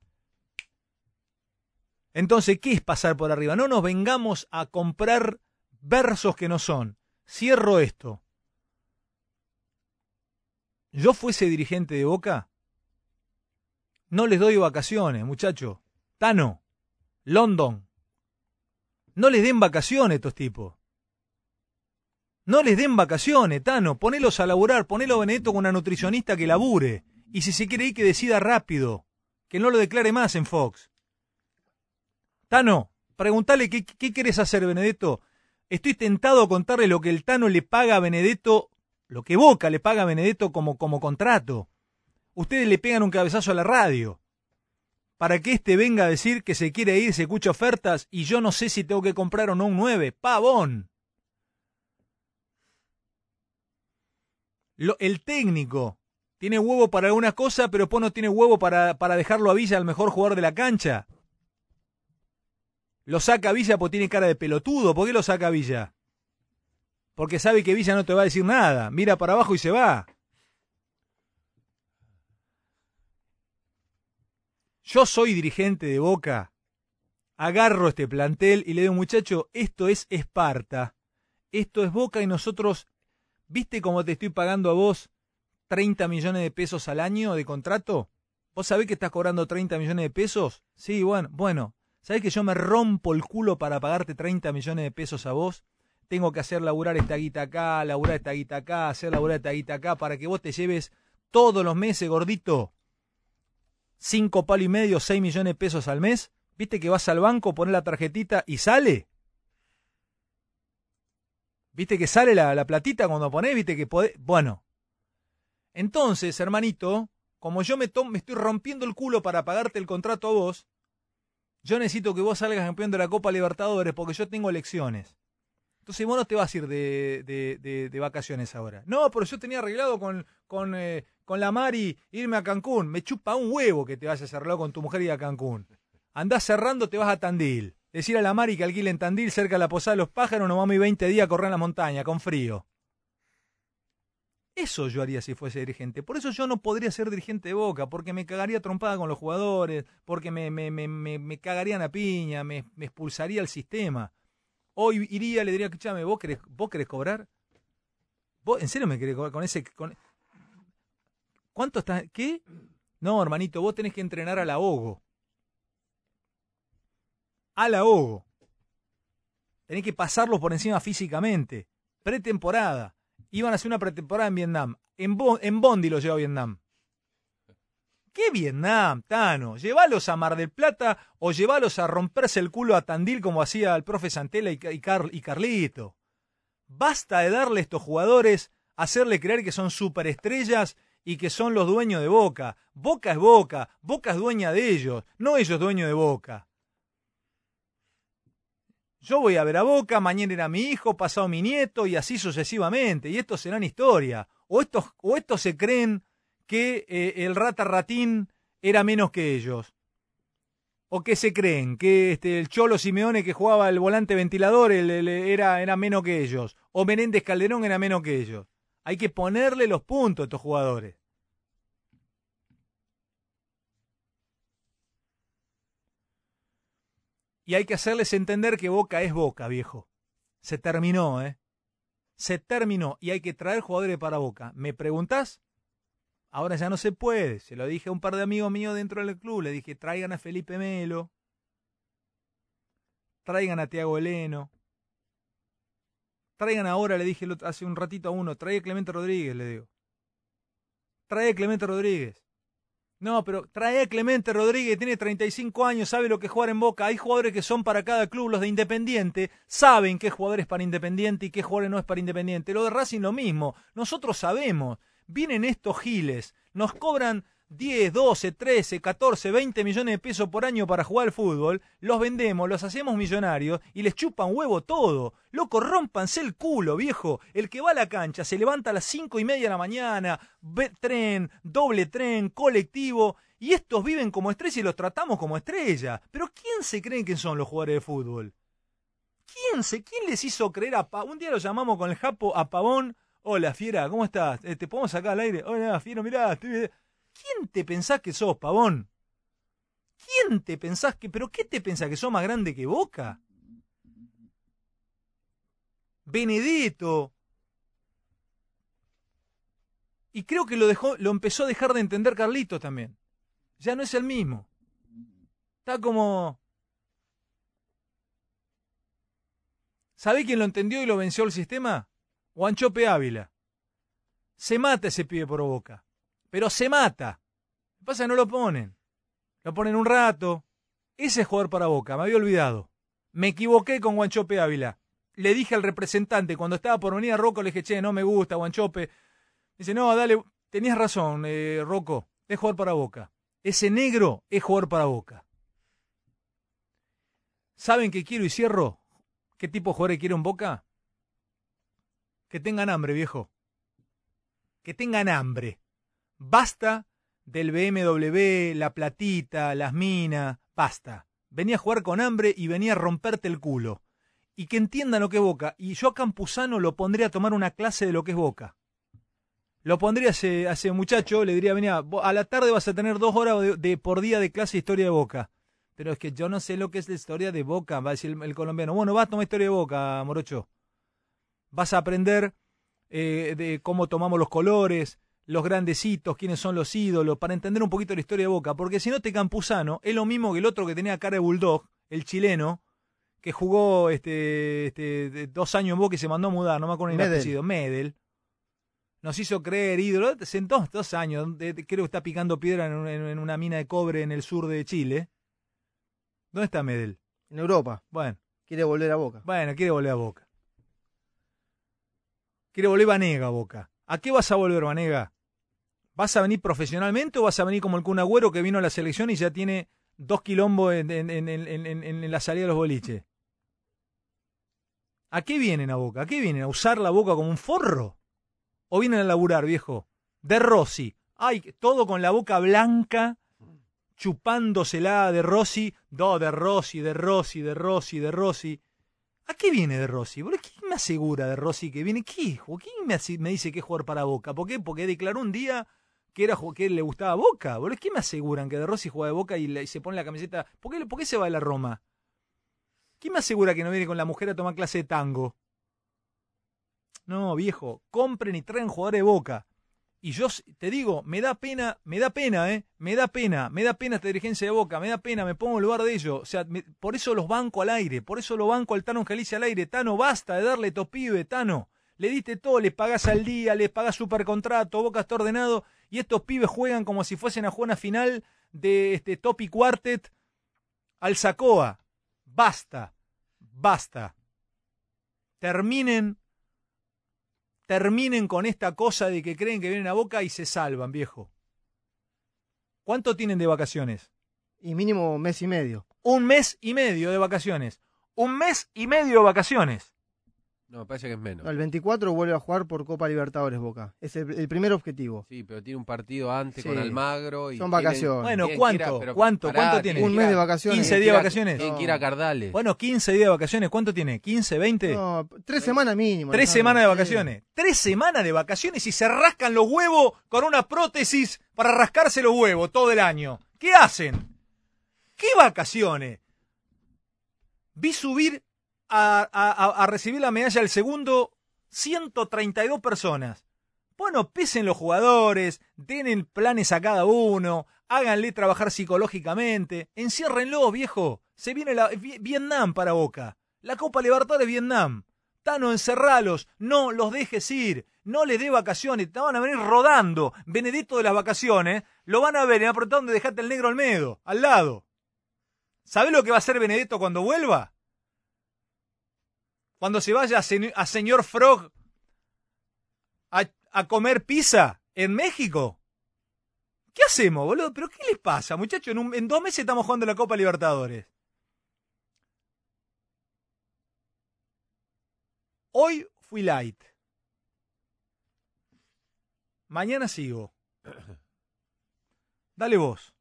Entonces, ¿qué es pasar por arriba? No nos vengamos a comprar versos que no son. Cierro esto. Yo fuese dirigente de Boca, no les doy vacaciones, muchacho. Tano, London. No les den vacaciones estos tipos. No les den vacaciones, Tano. Ponelos a laburar, ponelo a Benedetto con una nutricionista que labure. Y si se quiere ir, que decida rápido. Que no lo declare más en Fox. Tano, preguntale qué, qué querés hacer, Benedetto. Estoy tentado a contarle lo que el Tano le paga a Benedetto, lo que Boca le paga a Benedetto como, como contrato. Ustedes le pegan un cabezazo a la radio. Para que éste venga a decir que se quiere ir, se escucha ofertas y yo no sé si tengo que comprar o no un 9. ¡Pavón! Lo, el técnico tiene huevo para alguna cosa, pero después no tiene huevo para, para dejarlo a Villa al mejor jugador de la cancha. Lo saca Villa porque tiene cara de pelotudo. ¿Por qué lo saca Villa? Porque sabe que Villa no te va a decir nada. Mira para abajo y se va. Yo soy dirigente de Boca. Agarro este plantel y le digo, muchacho, esto es Esparta. Esto es Boca y nosotros, ¿viste cómo te estoy pagando a vos 30 millones de pesos al año de contrato? ¿Vos sabés que estás cobrando 30 millones de pesos? Sí, bueno, bueno, ¿Sabés que yo me rompo el culo para pagarte 30 millones de pesos a vos? Tengo que hacer laburar esta guita acá, laburar esta guita acá, hacer laburar esta guita acá, para que vos te lleves todos los meses, gordito, cinco palo y medio, seis millones de pesos al mes. ¿Viste que vas al banco, pones la tarjetita y sale? ¿Viste que sale la, la platita cuando ponés? ¿Viste que podés? Bueno. Entonces, hermanito, como yo me estoy rompiendo el culo para pagarte el contrato a vos, yo necesito que vos salgas campeón de la Copa Libertadores porque yo tengo elecciones. Entonces vos no te vas a ir de, de, vacaciones ahora. No, pero yo tenía arreglado con, con, eh, con la Mari irme a Cancún. Me chupa un huevo que te vayas arreglado con tu mujer y a Cancún. Andás cerrando, te vas a Tandil. Decir a la Mari que alquile en Tandil cerca de la Posada de los Pájaros, nos vamos ir 20 días a correr en la montaña, con frío. Eso yo haría si fuese dirigente. Por eso yo no podría ser dirigente de Boca, porque me cagaría trompada con los jugadores, porque me, me, me, me, cagarían a piña, me, me expulsaría el sistema. Hoy iría, le diría, escúchame, ¿vos querés, ¿vos querés cobrar? ¿Vos en serio me querés cobrar con ese... Con... ¿Cuánto estás? ¿Qué? No, hermanito, vos tenés que entrenar al ahogo. Al ahogo. Tenés que pasarlo por encima físicamente. Pretemporada iban a hacer una pretemporada en Vietnam. En, Bo en Bondi lo lleva a Vietnam. ¿Qué Vietnam, Tano? Llévalos a Mar del Plata o llévalos a romperse el culo a Tandil como hacía el profe Santela y, y Carlito. Basta de darle a estos jugadores, hacerle creer que son superestrellas y que son los dueños de Boca. Boca es Boca, Boca es dueña de ellos, no ellos dueños de Boca. Yo voy a ver a Boca, mañana era mi hijo, pasado mi nieto y así sucesivamente. Y estos serán historia. O estos, o estos se creen que eh, el rata ratín era menos que ellos. ¿O qué se creen? Que este, el Cholo Simeone que jugaba el volante ventilador era, era menos que ellos. O Menéndez Calderón era menos que ellos. Hay que ponerle los puntos a estos jugadores. Y hay que hacerles entender que Boca es Boca, viejo. Se terminó, ¿eh? Se terminó y hay que traer jugadores para Boca. ¿Me preguntás? Ahora ya no se puede. Se lo dije a un par de amigos míos dentro del club. Le dije, traigan a Felipe Melo. Traigan a Tiago Heleno. Traigan ahora, le dije hace un ratito a uno, trae a Clemente Rodríguez, le digo. Trae Clemente Rodríguez. No, pero trae a Clemente Rodríguez, tiene 35 años, sabe lo que jugar en Boca. Hay jugadores que son para cada club, los de Independiente saben qué jugador es para Independiente y qué jugador no es para Independiente. Lo de Racing lo mismo, nosotros sabemos. Vienen estos giles, nos cobran 10, 12, 13, 14, 20 millones de pesos por año para jugar al fútbol, los vendemos, los hacemos millonarios y les chupan huevo todo. Loco, rómpanse el culo, viejo. El que va a la cancha se levanta a las cinco y media de la mañana, tren, doble tren, colectivo, y estos viven como estrellas y los tratamos como estrellas. Pero ¿quién se creen que son los jugadores de fútbol? ¿Quién se, quién les hizo creer a Pa- Un día lo llamamos con el Japo a Pavón. Hola, fiera, ¿cómo estás? Eh, ¿Te podemos sacar al aire? Hola, fiera, mirá, estoy... ¿Quién te pensás que sos, pavón? ¿Quién te pensás que... ¿Pero qué te pensás que sos más grande que Boca? Benedetto. Y creo que lo dejó, lo empezó a dejar de entender Carlitos también. Ya no es el mismo. Está como. ¿Sabe quién lo entendió y lo venció el sistema? Guanchope Ávila. Se mata ese pibe por boca. Pero se mata. Lo que pasa es que no lo ponen. Lo ponen un rato. Ese es jugador para boca, me había olvidado. Me equivoqué con Guanchope Ávila. Le dije al representante, cuando estaba por venir a Rocco, le dije, che, no me gusta Guanchope. Dice, no, dale, tenías razón, eh, Rocco, es jugador para boca. Ese negro es jugador para boca. ¿Saben qué quiero y cierro? ¿Qué tipo de jugadores quiero en boca? Que tengan hambre, viejo. Que tengan hambre. Basta del BMW, la platita, las minas, basta. Venía a jugar con hambre y venía a romperte el culo. Y que entiendan lo que es Boca. Y yo a Campuzano lo pondría a tomar una clase de lo que es Boca. Lo pondría a ese, muchacho, le diría, venía, a la tarde vas a tener dos horas de, por día de clase de historia de Boca. Pero es que yo no sé lo que es la historia de Boca, va a decir el, el colombiano. Bueno, vas a tomar historia de Boca, Morocho. Vas a aprender eh, de cómo tomamos los colores, los grandecitos, quiénes son los ídolos, para entender un poquito la historia de Boca. Porque si no, te Campuzano es lo mismo que el otro que tenía cara de bulldog, el chileno, que jugó este, este, dos años en Boca y se mandó a mudar, no me acuerdo ni el apellido, Medel. Nos hizo creer ídolo, en dos, dos años, de- de- creo que está picando piedra en- en una mina de cobre en el sur de Chile. ¿Dónde está Medel? En Europa. Bueno, Quiere volver a Boca. bueno, quiere volver a Boca. Quiere volver Vanega a Boca. ¿A qué vas a volver, Vanega? ¿Vas a venir profesionalmente o vas a venir como el Agüero que vino a la selección y ya tiene dos quilombos en, la salida de los boliches? ¿A qué vienen a Boca? ¿A qué vienen? ¿A usar la Boca como un forro? ¿O vienen a laburar, viejo? De Rossi. Ay, todo con la boca blanca, chupándosela de Rossi. No, de Rossi, de Rossi, de Rossi, de Rossi. ¿A qué viene de Rossi? ¿Quién me asegura de Rossi que viene? ¿Qué hijo? ¿Quién me, me dice que es jugar para Boca? ¿Por qué? Porque declaró un día que era que le gustaba Boca. boludo. ¿Qué me aseguran que de Rossi juega de Boca y, se pone la camiseta? ¿Por qué, ¿Por qué se va a la Roma? ¿Quién me asegura que no viene con la mujer a tomar clase de tango? No, viejo, compren y traen jugadores de Boca. Y yo te digo, me da pena, me da pena, ¿eh? Me da pena, me da pena esta dirigencia de Boca, me da pena, me pongo en lugar de ellos. O sea, por eso los banco al aire, por eso lo banco al Tano Galicia al aire. Tano, basta de darle topibe, Tano. Le diste todo, le pagás al día, le pagás supercontrato, Boca está ordenado, y estos pibes juegan como si fuesen a jugar una final de este Topi Quartet al Sacoa. Basta, basta. Terminen terminen con esta cosa de que creen que vienen a Boca y se salvan, viejo. ¿Cuánto tienen de vacaciones? Y mínimo mes y medio. Un mes y medio de vacaciones. Un mes y medio de vacaciones. No, me parece que es menos. El 24 vuelve a jugar por Copa Libertadores Boca. Es el, el primer objetivo. Sí, pero tiene un partido antes Sí. con Almagro. Y Son vacaciones. Bueno, tienen ¿cuánto? ir a- pero ¿Cuánto? pará, ¿Cuánto tiene? Un mes de vacaciones. 15 tienen días de vacaciones. Tienen que ir a Cardales. Bueno, 15 días de vacaciones. ¿Cuánto tiene? ¿15, 20? No, tres semanas mínimo. Tres semanas de Sí. vacaciones. Tres semanas de vacaciones y se rascan los huevos con una prótesis para rascarse los huevos todo el año. ¿Qué hacen? ¿Qué vacaciones? Vi subir a, recibir la medalla del segundo 132 personas. Bueno, pesen los jugadores, den planes a cada uno, háganle trabajar psicológicamente, enciérrenlo, viejo. Se viene la Vi- Vietnam para Boca. La Copa Libertadores Vietnam. Tano, encerralos, no los dejes ir, no les dé vacaciones, te van a venir rodando. Benedetto de las vacaciones, lo van a ver y van a preguntar dónde dejaste el negro Almedo, al lado. ¿Sabés lo que va a hacer Benedetto cuando vuelva? Cuando se vaya a, se- a señor Frog a, a comer pizza en México. ¿Qué hacemos, boludo? ¿Pero qué les pasa, muchachos? En, un- en dos meses estamos jugando la Copa Libertadores. Hoy fui light. Mañana sigo. Dale vos.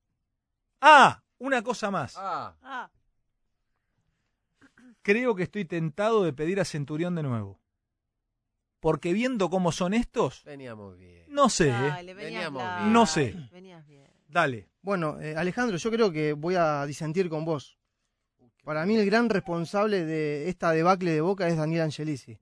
Ah, una cosa más. Ah, Ah, Creo que estoy tentado de pedir a Centurión de nuevo. Porque viendo cómo son estos, veníamos bien. no sé, ¿eh? dale, Veníamos bien. No sé. Venías bien. Dale. Bueno, eh, Alejandro, yo creo que voy a disentir con vos. Para mí el gran responsable de esta debacle de Boca es Daniel Angelici.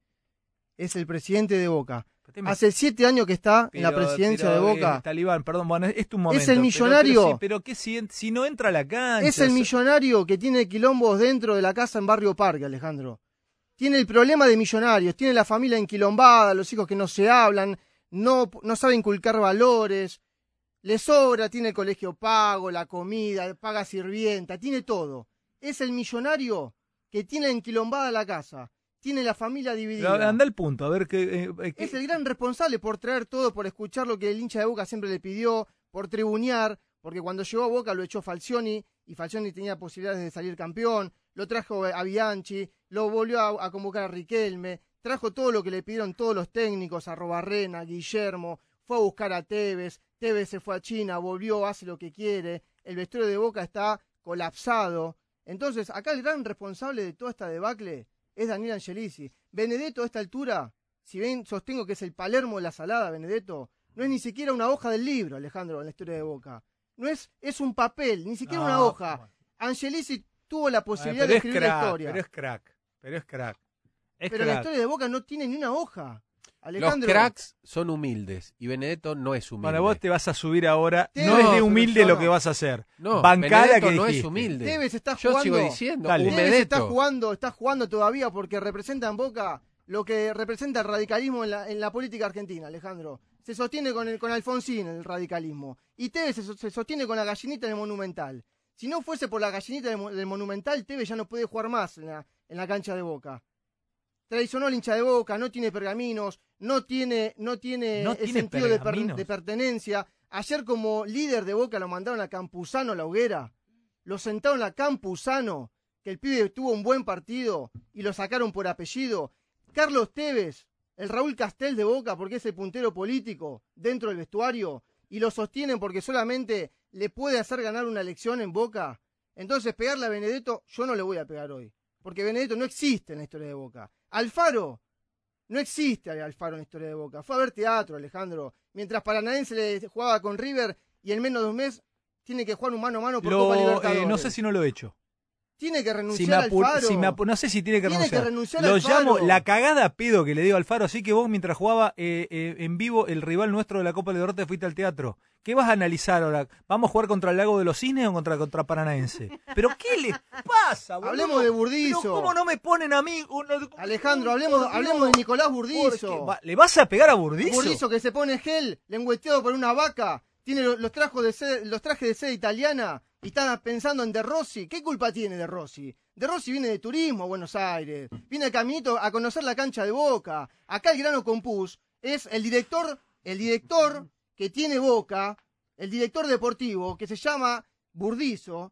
Es el presidente de Boca. Hace siete años que está en la presidencia pero, de eh, Boca. Talibán, perdón, bueno, es tu momento. Es el millonario. Pero, que si, si no entra a la cancha. Es el o sea, millonario que tiene quilombos dentro de la casa en Barrio Parque, Alejandro. Tiene el problema de millonarios, tiene la familia enquilombada, los hijos que no se hablan, no, no sabe inculcar valores, le sobra, tiene el colegio pago, la comida, paga sirvienta, tiene todo. Es el millonario que tiene enquilombada la casa, tiene la familia dividida. anda al punto, a ver qué. eh, eh, qué- Es el gran responsable por traer todo, por escuchar lo que el hincha de Boca siempre le pidió, por tribunear, porque cuando llegó a Boca lo echó Falcioni y Falcioni tenía posibilidades de salir campeón, lo trajo a Bianchi, lo volvió a, a convocar a Riquelme, trajo todo lo que le pidieron todos los técnicos, a Robarrena, a Guillermo, fue a buscar a Tevez, Tevez se fue a China, volvió, hace lo que quiere, el vestuario de Boca está colapsado. Entonces, acá el gran responsable de toda esta debacle es Daniel Angelici. Benedetto a esta altura, si bien sostengo que es el Palermo de la Salada, Benedetto, no es ni siquiera una hoja del libro, Alejandro, en la historia de Boca. No es, es un papel, ni siquiera una hoja. bueno. Angelici tuvo la Ah, posibilidad de es escribir crack, la historia. Pero es crack. Pero es crack. Es Pero la historia de Boca no tiene ni una hoja. Los Alejandro, cracks son humildes y Benedetto no es humilde. Bueno, vos te vas a subir ahora. No no, es de humilde yo lo que vas a hacer. No, Bancada Benedetto que no es humilde. Tevez está Yo jugando. sigo diciendo. Tevez está jugando, está jugando todavía porque representa en Boca lo que representa el radicalismo en la, en la política argentina, Alejandro. Se sostiene con, el, con Alfonsín el radicalismo. Y Tevez se, so- se sostiene con la gallinita del Monumental. Si no fuese por la gallinita del, del Monumental, Tevez ya no puede jugar más en la, en la cancha de Boca. Traicionó al hincha de Boca, no tiene pergaminos, no tiene, no tiene No el tiene sentido de, per- de pertenencia. Ayer como líder de Boca lo mandaron a Campuzano a la hoguera. Lo sentaron a Campuzano, que el pibe tuvo un buen partido y lo sacaron por apellido. Carlos Tevez, el Raúl Castel de Boca, porque es el puntero político dentro del vestuario, y lo sostienen porque solamente le puede hacer ganar una elección en Boca. Entonces, pegarle a Benedetto, yo no le voy a pegar hoy, porque Benedetto no existe en la historia de Boca. Alfaro, no existe Alfaro en la historia de Boca. Fue a ver teatro, Alejandro. Mientras Paranaense le jugaba con River y en menos de un mes tiene que jugar un mano a mano por Copa Lo, Libertadores. eh, no sé si no lo he hecho. Tiene que Si renunciar me al Alfaro. si me apu- no sé si tiene que Tiene renunciar. que renunciar Lo Alfaro. llamo la cagada a pedo que le dio Alfaro. Así que vos, mientras jugaba eh, eh, en vivo el rival nuestro de la Copa Libertadores, fuiste al teatro. ¿Qué vas a analizar ahora? ¿Vamos a jugar contra el Lago de los Cisnes o contra, contra Paranaense? ¿Pero qué le pasa, boludo? Hablemos de Burdizo. ¿Pero ¿Cómo no me ponen a mí? uno- Alejandro, Uy, hablemos, hablemos de Nicolás ¿Por Burdizo. ¿Le vas a pegar a Burdizo? Burdizo que se pone gel, lengüeteado por una vaca, tiene lo- los, de los trajes de seda italiana y está pensando en De Rossi. ¿Qué culpa tiene De Rossi? De Rossi viene de turismo a Buenos Aires, viene a caminito a conocer la cancha de Boca. Acá el grano compús es el director, el director que tiene Boca, el director deportivo que se llama Burdizo,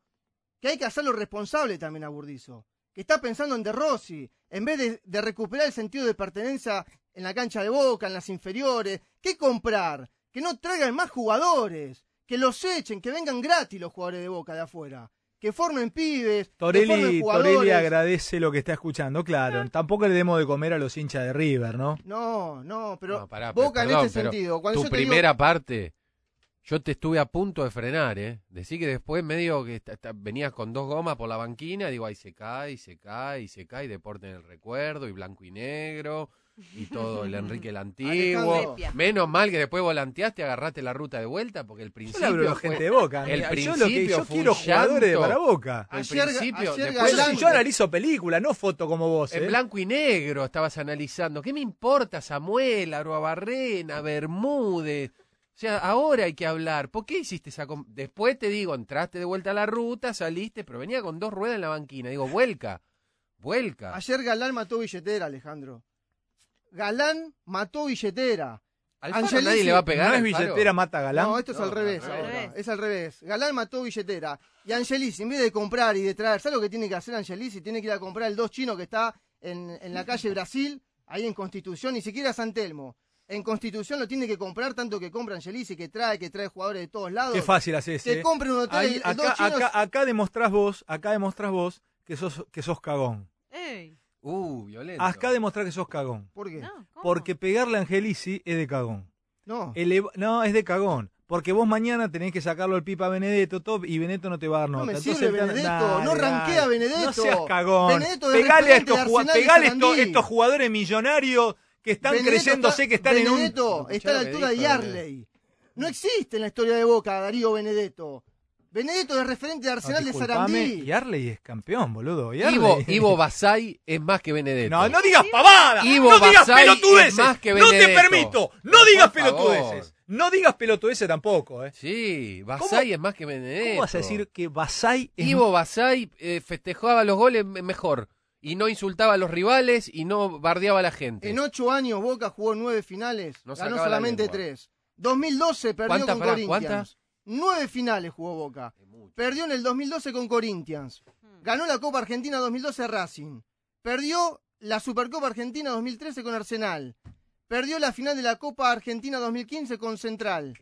que hay que hacerlo responsable también a Burdizo, que está pensando en De Rossi, en vez de recuperar el sentido de pertenencia en la cancha de Boca, en las inferiores, ¿qué comprar? Que no traigan más jugadores, que los echen, que vengan gratis los jugadores de Boca de afuera, que formen pibes, que formen Torelli, jugadores. Torelli agradece lo que está escuchando, claro. Tampoco le demos de comer a los hinchas de River, ¿no? No, no, pero No, pará, pero Boca en perdón, este pero sentido. Cuando tu yo te digo- primera parte, yo te estuve a punto de frenar, ¿eh? Decí que después medio que venías con dos gomas por la banquina, digo, ahí se cae, y se cae, y se cae, y deporte en el recuerdo, y blanco y negro, y todo el Enrique el Antiguo. Menos mal que después volanteaste, agarraste la ruta de vuelta, porque el Yo principio. la fue- gente de Boca. el Yo, lo que, principio yo quiero jugadores llanto. para Boca. Al Ayer- principio, ayer después Yo, yo analizo películas, no foto como vos. En ¿eh? blanco y negro estabas analizando. ¿Qué me importa Samuel, Barrena, Bermúdez? O sea, ahora hay que hablar. ¿Por qué hiciste esa... Después te digo, entraste de vuelta a la ruta, saliste, pero venía con dos ruedas en la banquina. Digo, vuelca, vuelca. Ayer Galán mató billetera, Alejandro. Galán mató billetera. Alfaro Angelici- nadie le va a pegar. no es billetera mata galán. No, esto es No, al revés al ahora. Es al revés. Galán mató billetera. Y Angelici, en vez de comprar y de traer, ¿sabes lo que tiene que hacer Angelici? Tiene que ir a comprar el dos chino que está en, en la calle Brasil, ahí en Constitución, ni siquiera San Telmo. En Constitución lo tiene que comprar tanto que compra Angelici, que trae, que trae jugadores de todos lados. Qué fácil haces. Que ¿eh? compre un hotel, Ahí, el- el dos acá, chinos- acá, acá demostrás vos, acá demostrás vos que sos, que sos cagón. Ey, Uh, violento. Acá demostrás que sos cagón. ¿Por qué? no, ¿cómo? Porque pegarle a Angelici es de cagón. No. Eleva- no, es de cagón. Porque vos mañana tenés que sacarlo al pipa a Benedetto todo, y Benedetto no te va a dar No nota. me Entonces, sirve dale, Benedetto, no ranquea a Benedetto. No seas cagón. Benedetto es pegale a referente estos, de pegale a estos, estos jugadores millonarios que están Benedetto creyéndose está- que están en un... Benedetto está a la altura de Yarley. No existe en la historia de Boca Darío Benedetto. Benedetto es referente de Arsenal de Sarandí. Y Arley es campeón, boludo. Ivo, Ivo Basay es más que Benedetto. No, no digas pavada. Ivo no digas Basay pelotudeces. es más que no te permito. No Pero digas favor. pelotudeces. No digas pelotudeces tampoco, ¿eh? Sí, Basay es más que Benedetto. ¿Cómo vas a decir que Basay es Ivo Basay eh, festejaba los goles me- mejor. Y no insultaba a los rivales y no bardeaba a la gente. En ocho años Boca jugó nueve finales, No ganó solamente tres. 2012 perdió ¿Cuántas, con pará, Corinthians. cuántas? Nueve finales jugó Boca. Perdió en el 2012 con Corinthians. Ganó la Copa Argentina 2012 Racing. Perdió la Supercopa Argentina 2013 con Arsenal. Perdió la final de la Copa Argentina 2015 con Central.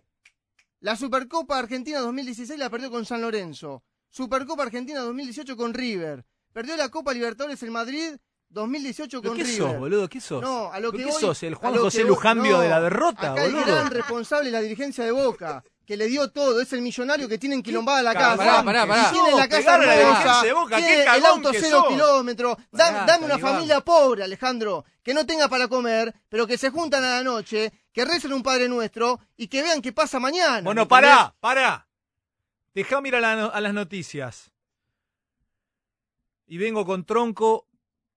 La Supercopa Argentina 2016 la perdió con San Lorenzo. Supercopa Argentina 2018 con River. Perdió la Copa Libertadores en Madrid 2018 ¿Pero con ¿Qué River. sos, boludo? ¿Qué sos? No, a lo ¿Pero que ¿Qué voy- sos? ¿El Juan José Lujambio no, de la derrota, Acá el boludo? gran responsable es la dirigencia de Boca, que le dio todo. Es el millonario que tiene enquilombada la casa. Pará, pará, pará. Y Tiene la casa a la hermosa, de Boca, qué tiene el auto cero kilómetros. Da- dame una familia pobre, Alejandro, que no tenga para comer, pero que se juntan a la noche, que recen un Padre Nuestro y que vean qué pasa mañana. Bueno, ¿me pará, pará. Dejá mirar la no- a las noticias. Y vengo con tronco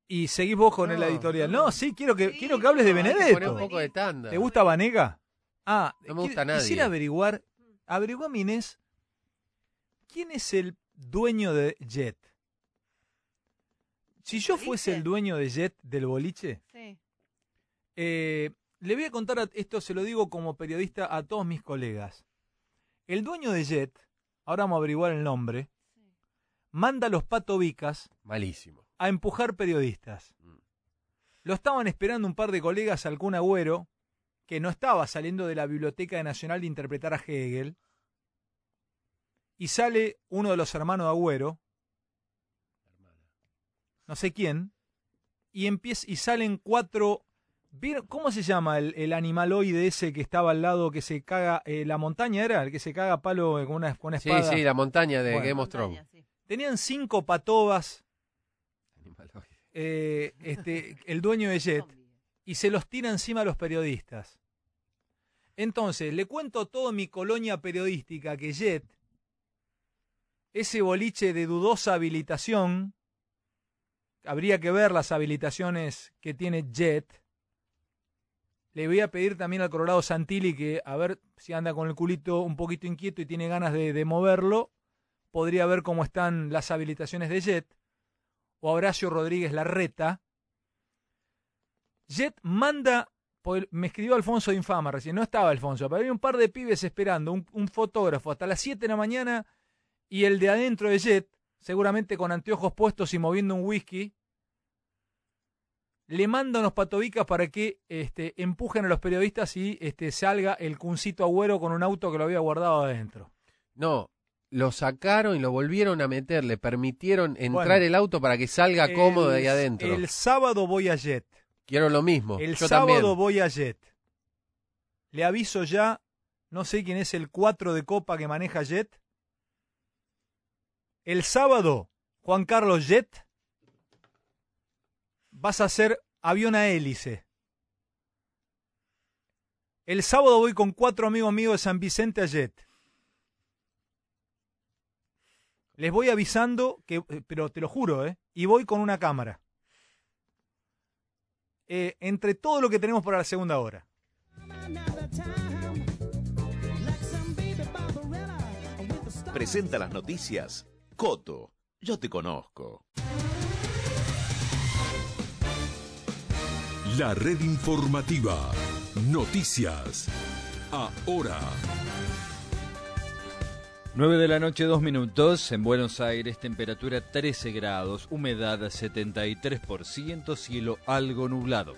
y seguís vos con No, el editorial. No, no. sí, quiero que, Sí, quiero que hables de Poné un Benedetto. poco de tanda. ¿Te gusta Vanega? Ah, No me gusta nadie. Quisiera averiguar, averigua Inés, ¿quién es el dueño de Jet? Si yo fuese el dueño de Jet del boliche, Sí. eh, le voy a contar a- esto, se lo digo como periodista a todos mis colegas. El dueño de Jet, ahora vamos a averiguar el nombre, manda a los patovicas Malísimo. a empujar periodistas. Mm. Lo estaban esperando un par de colegas al Kun Agüero, que no estaba saliendo de la Biblioteca Nacional de interpretar a Hegel, y sale uno de los hermanos de Agüero, no sé quién, y empieza y salen cuatro. ¿vieron? ¿Cómo se llama el, el animaloide ese que estaba al lado que se caga? eh, la montaña era el que se caga a palo con una, con una Sí, espada. sí, la montaña de Bueno. Game of Thrones. Sí. Tenían cinco patobas, eh, este, el dueño de Jet. Y se los tira encima a los periodistas. Entonces, le cuento todo mi colonia periodística que Jet, ese boliche de dudosa habilitación, habría que ver las habilitaciones que tiene Jet. Le voy a pedir también al Colorado Santilli que, a ver si anda con el culito un poquito inquieto y tiene ganas de, de moverlo, podría ver cómo están las habilitaciones de Jet. O a Horacio Rodríguez Larreta. Jet manda, me escribió Alfonso de Infama recién, no estaba Alfonso, pero había un par de pibes esperando, un, un fotógrafo hasta las 7 de la mañana y el de adentro de Jet, seguramente con anteojos puestos y moviendo un whisky, le manda unos patovicas para que este, empujen a los periodistas y este, salga el cuncito agüero con un auto que lo había guardado adentro. No, lo sacaron y lo volvieron a meter. Le permitieron entrar Bueno. el auto para que salga cómodo de ahí adentro. El sábado voy a Jet. Quiero lo mismo. El Yo sábado también. voy a Jet. Le aviso ya, no sé quién es el 4 de copa que maneja Jet. El sábado, Juan Carlos Jet, vas a hacer avión a hélice. El sábado voy con cuatro amigos míos de San Vicente a Jet. Les voy avisando, que, eh, pero te lo juro, ¿eh? Y voy con una cámara. Eh, entre todo lo que tenemos para la segunda hora. Presenta las noticias. Coto, yo te conozco. La red informativa. Noticias. Ahora. 9 de la noche, 2 minutos. En Buenos Aires, temperatura 13 grados, humedad 73%, cielo algo nublado.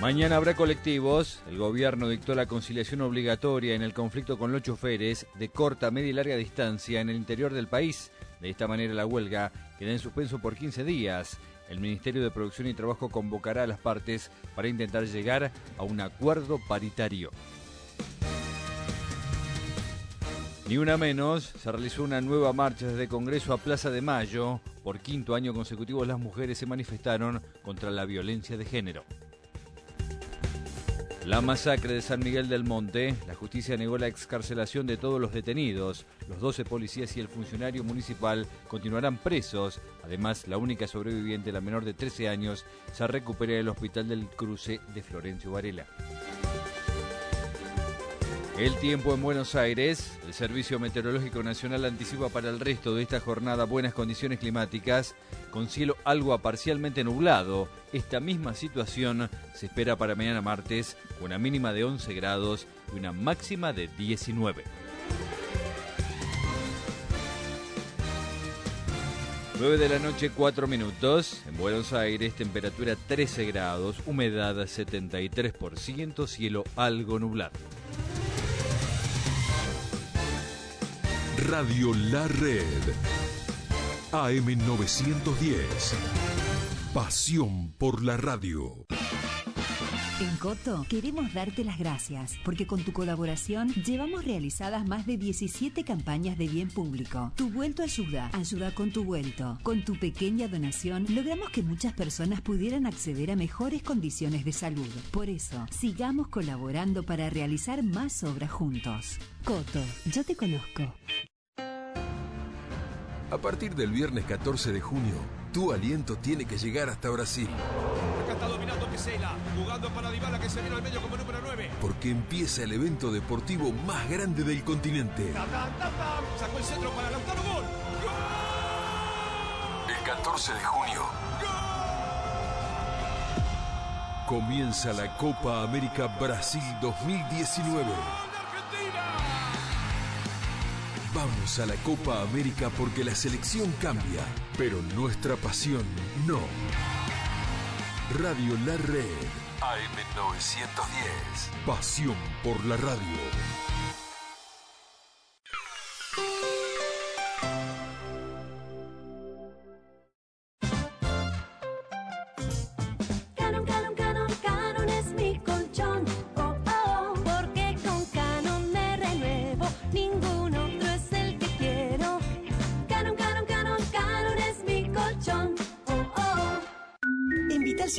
Mañana habrá colectivos. El gobierno dictó la conciliación obligatoria en el conflicto con los choferes de corta, media y larga distancia en el interior del país. De esta manera la huelga queda en suspenso por 15 días. El Ministerio de Producción y Trabajo convocará a las partes para intentar llegar a un acuerdo paritario. Ni una menos, se realizó una nueva marcha desde Congreso a Plaza de Mayo. Por quinto año consecutivo las mujeres se manifestaron contra la violencia de género. La masacre de San Miguel del Monte, la justicia negó la excarcelación de todos los detenidos. Los 12 policías y el funcionario municipal continuarán presos. Además, la única sobreviviente, la menor de 13 años, se recupera en el hospital del cruce de Florencio Varela. El tiempo en Buenos Aires. El Servicio Meteorológico Nacional anticipa para el resto de esta jornada buenas condiciones climáticas, con cielo algo parcialmente nublado. Esta misma situación se espera para mañana martes, con una mínima de 11 grados y una máxima de 19. 9 de la noche, 4 minutos. En Buenos Aires, temperatura 13 grados, humedad 73%, cielo algo nublado. Radio La Red. AM910. Pasión por la radio. En Coto queremos darte las gracias porque con tu colaboración llevamos realizadas más de 17 campañas de bien público. Tu vuelto ayuda, ayuda con tu vuelto. Con tu pequeña donación logramos que muchas personas pudieran acceder a mejores condiciones de salud. Por eso, sigamos colaborando para realizar más obras juntos. Coto, yo te conozco. A partir del viernes 14 de junio, tu aliento tiene que llegar hasta Brasil. Acá está dominando Pesela, jugando para Dybala que se viene al medio como número 9. Porque empieza el evento deportivo más grande del continente. Sacó el centro para Lautaro Gol. El 14 de junio. Comienza la Copa América Brasil 2019. Vamos a la Copa América porque la selección cambia, pero nuestra pasión no. Radio La Red, AM910. Pasión por la radio.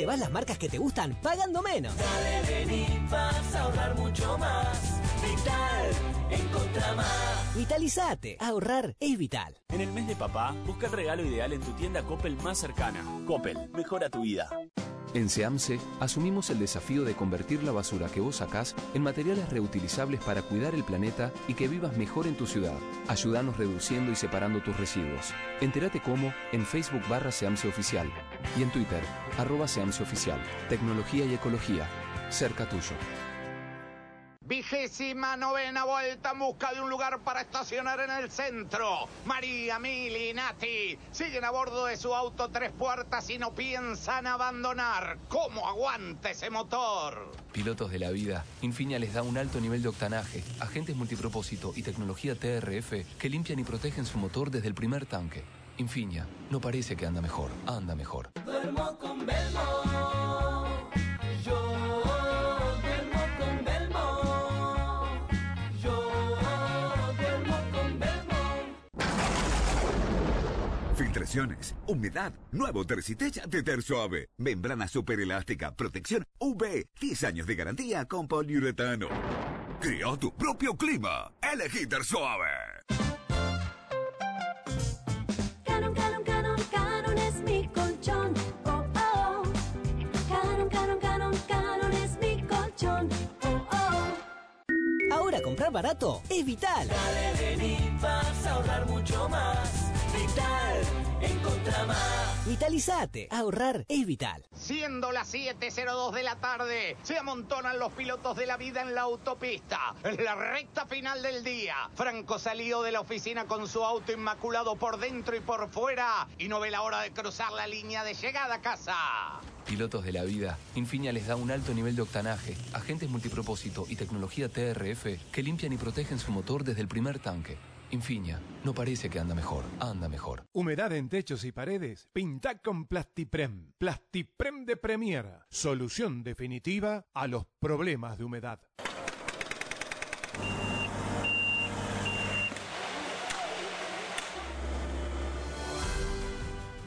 Llevas las marcas que te gustan pagando menos. Dale, vení, vas a ahorrar mucho más. Vital, encontra más. Vitalizate. Ahorrar es vital. En el mes de papá, busca el regalo ideal en tu tienda Coppel más cercana. Coppel, mejora tu vida. En SEAMSE asumimos el desafío de convertir la basura que vos sacás en materiales reutilizables para cuidar el planeta y que vivas mejor en tu ciudad. Ayúdanos reduciendo y separando tus residuos. Entérate cómo en Facebook barra SEAMSE Oficial y en Twitter arroba Oficial. Tecnología y ecología. Cerca tuyo. Vigésima novena vuelta en busca de un lugar para estacionar en el centro. María, Mili y Nati siguen a bordo de su auto tres puertas y no piensan abandonar. ¿Cómo aguanta ese motor? Pilotos de la vida, Infinia les da un alto nivel de octanaje, agentes multipropósito y tecnología TRF que limpian y protegen su motor desde el primer tanque. Infinia, no parece que anda mejor, anda mejor. Duermo con Belmo. Yo duermo con Belmo. Yo duermo con Belmo. filtraciones, humedad. Nuevo Tercitech de Ter Suave. Membrana super elástica, protección UV. 10 años de garantía con poliuretano. Crea tu propio clima. Elegí Ter comprar barato es vital. Dale, vení, vas a ahorrar mucho más. Vital, encontra más. Vitalizate. Ahorrar es vital. Siendo las 7.02 de la tarde, se amontonan los pilotos de la vida en la autopista. En la recta final del día, Franco salió de la oficina con su auto inmaculado por dentro y por fuera y no ve la hora de cruzar la línea de llegada a casa. Pilotos de la vida, Infinia les da un alto nivel de octanaje, agentes multipropósito y tecnología TRF que limpian y protegen su motor desde el primer tanque. Infinia, no parece que anda mejor, anda mejor. Humedad en techos y paredes, pinta con Plastiprem. Plastiprem de Premier, solución definitiva a los problemas de humedad.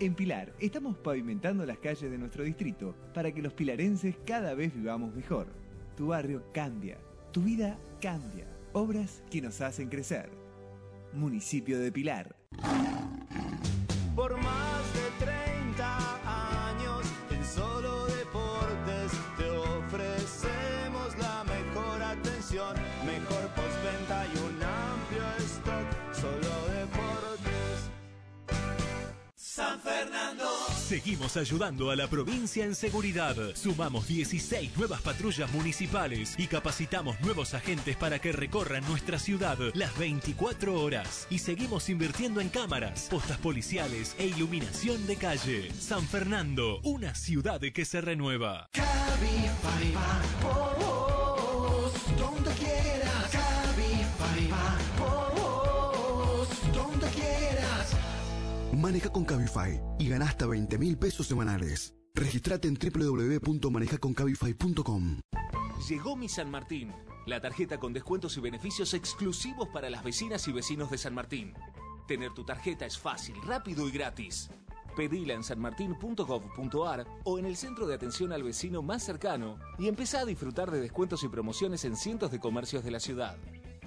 En Pilar estamos pavimentando las calles de nuestro distrito para que los pilarenses cada vez vivamos mejor. Tu barrio cambia, tu vida cambia. Obras que nos hacen crecer. Municipio de Pilar. Por más de San Fernando. Seguimos ayudando a la provincia en seguridad. Sumamos 16 nuevas patrullas municipales y capacitamos nuevos agentes para que recorran nuestra ciudad las 24 horas. Y seguimos invirtiendo en cámaras, postas policiales e iluminación de calle. San Fernando, una ciudad que se renueva. Cabify Maneja con Cabify y gana hasta 20 mil pesos semanales. Registrate en www.manejaconcabify.com. Llegó mi San Martín, la tarjeta con descuentos y beneficios exclusivos para las vecinas y vecinos de San Martín. Tener tu tarjeta es fácil, rápido y gratis. Pedila en sanmartin.gov.ar o en el centro de atención al vecino más cercano y empezá a disfrutar de descuentos y promociones en cientos de comercios de la ciudad.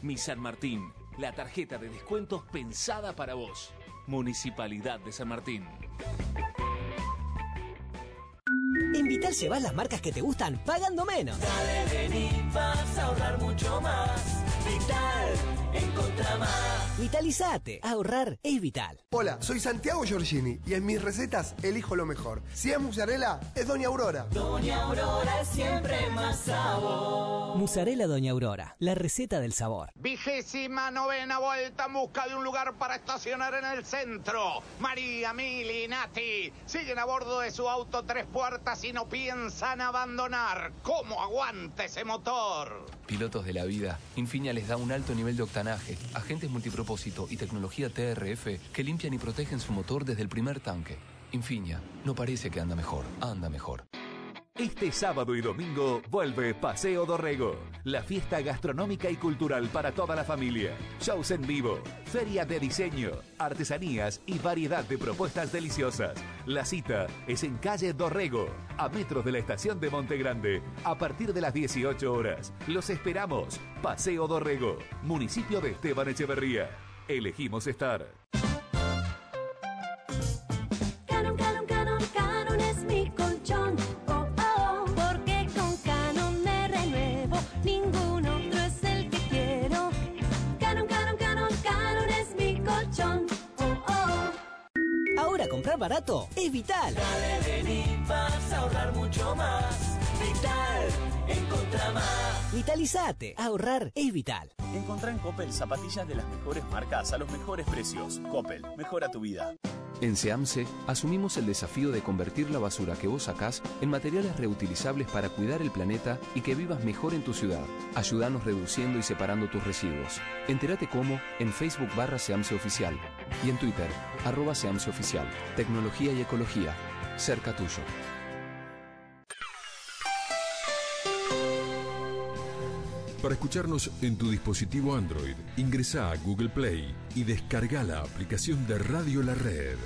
Mi San Martín, la tarjeta de descuentos pensada para vos. Municipalidad de San Martín. En Vital llevas las marcas que te gustan pagando menos. Dale, vení, vas a ahorrar mucho más. Vital, encontra más. Vitalizate. Ahorrar es vital. Hola, soy Santiago Giorgini y en mis recetas elijo lo mejor. Si es mozzarella, es Doña Aurora. Doña Aurora es siempre más sabor. Musarela Doña Aurora, la receta del sabor. Vigésima novena vuelta en busca de un lugar para estacionar en el centro. María, Mili y Nati siguen a bordo de su auto tres puertas y no piensan abandonar. ¿Cómo aguanta ese motor? Pilotos de la vida, Infinia les da un alto nivel de octanaje, agentes y tecnología TRF que limpian y protegen su motor desde el primer tanque. Infinia, no parece que anda mejor, anda mejor. Este sábado y domingo vuelve Paseo Dorrego, la fiesta gastronómica y cultural para toda la familia. Shows en vivo, feria de diseño, artesanías y variedad de propuestas deliciosas. La cita es en calle Dorrego, a metros de la estación de Monte Grande, a partir de las 18 horas. Los esperamos. Paseo Dorrego, municipio de Esteban Echeverría. Elegimos estar. Ahora comprar barato es vital. Dale, vení, vas a ahorrar mucho más. Vital, encontra más. Vitalizate. Ahorrar es vital. Encontrá en Coppel zapatillas de las mejores marcas a los mejores precios. Coppel, mejora tu vida. En SEAMSE asumimos el desafío de convertir la basura que vos sacás en materiales reutilizables para cuidar el planeta y que vivas mejor en tu ciudad. Ayúdanos reduciendo y separando tus residuos. Entérate cómo en Facebook barra SEAMSE Oficial y en Twitter arroba Oficial. Tecnología y ecología. Cerca tuyo. Para escucharnos en tu dispositivo Android, ingresa a Google Play y descarga la aplicación de Radio La Red.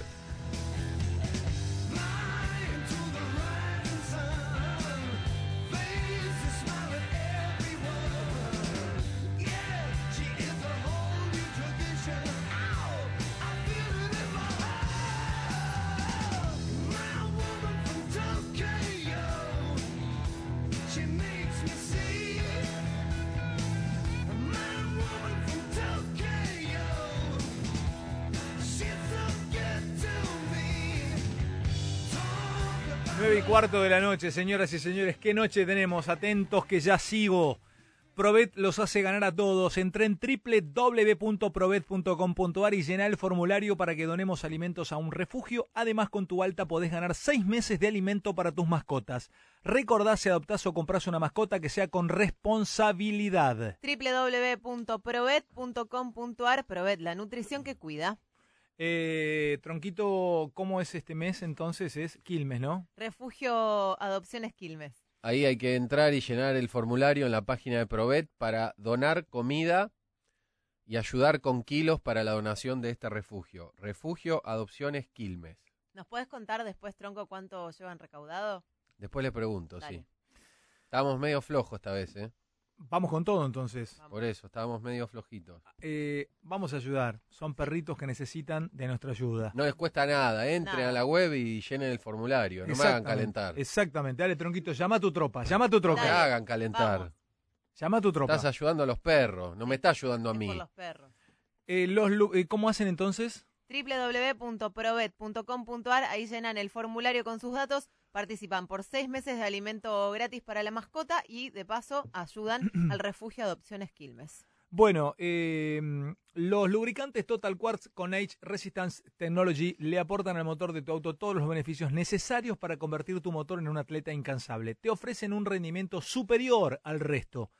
9 y cuarto de la noche, señoras y señores. ¿Qué noche tenemos? Atentos que ya sigo. Provet los hace ganar a todos. Entré en www.provet.com.ar y llená el formulario para que donemos alimentos a un refugio. Además, con tu alta podés ganar seis meses de alimento para tus mascotas. Recordá si adoptás o compras una mascota que sea con responsabilidad. www.provet.com.ar Provet, la nutrición que cuida. Eh, Tronquito, ¿cómo es este mes entonces? Es Quilmes, ¿no? Refugio Adopciones Quilmes. Ahí hay que entrar y llenar el formulario en la página de Provet para donar comida y ayudar con kilos para la donación de este refugio. Refugio Adopciones Quilmes. ¿Nos puedes contar después, Tronco, cuánto llevan recaudado? Después le pregunto, Dale. sí. Estábamos medio flojos esta vez, ¿eh? Vamos con todo entonces. Por eso, estábamos medio flojitos. Eh, vamos a ayudar. Son perritos que necesitan de nuestra ayuda. No les cuesta nada, entren Nada. a la web y llenen el formulario, no me hagan calentar. Exactamente. Dale, Tronquito, llama a tu tropa. Llama a tu No tropa. me hagan calentar. Llama a tu tropa. Estás ayudando a los perros, no me estás ayudando a mí. Por los perros. Eh, los, eh, ¿Cómo hacen entonces? www.provet.com.ar, ahí llenan el formulario con sus datos, participan por seis meses de alimento gratis para la mascota y de paso ayudan al refugio Adopciones Quilmes. Bueno, eh, los lubricantes Total Quartz con Age Resistance Technology le aportan al motor de tu auto todos los beneficios necesarios para convertir tu motor en un atleta incansable. Te ofrecen un rendimiento superior al resto.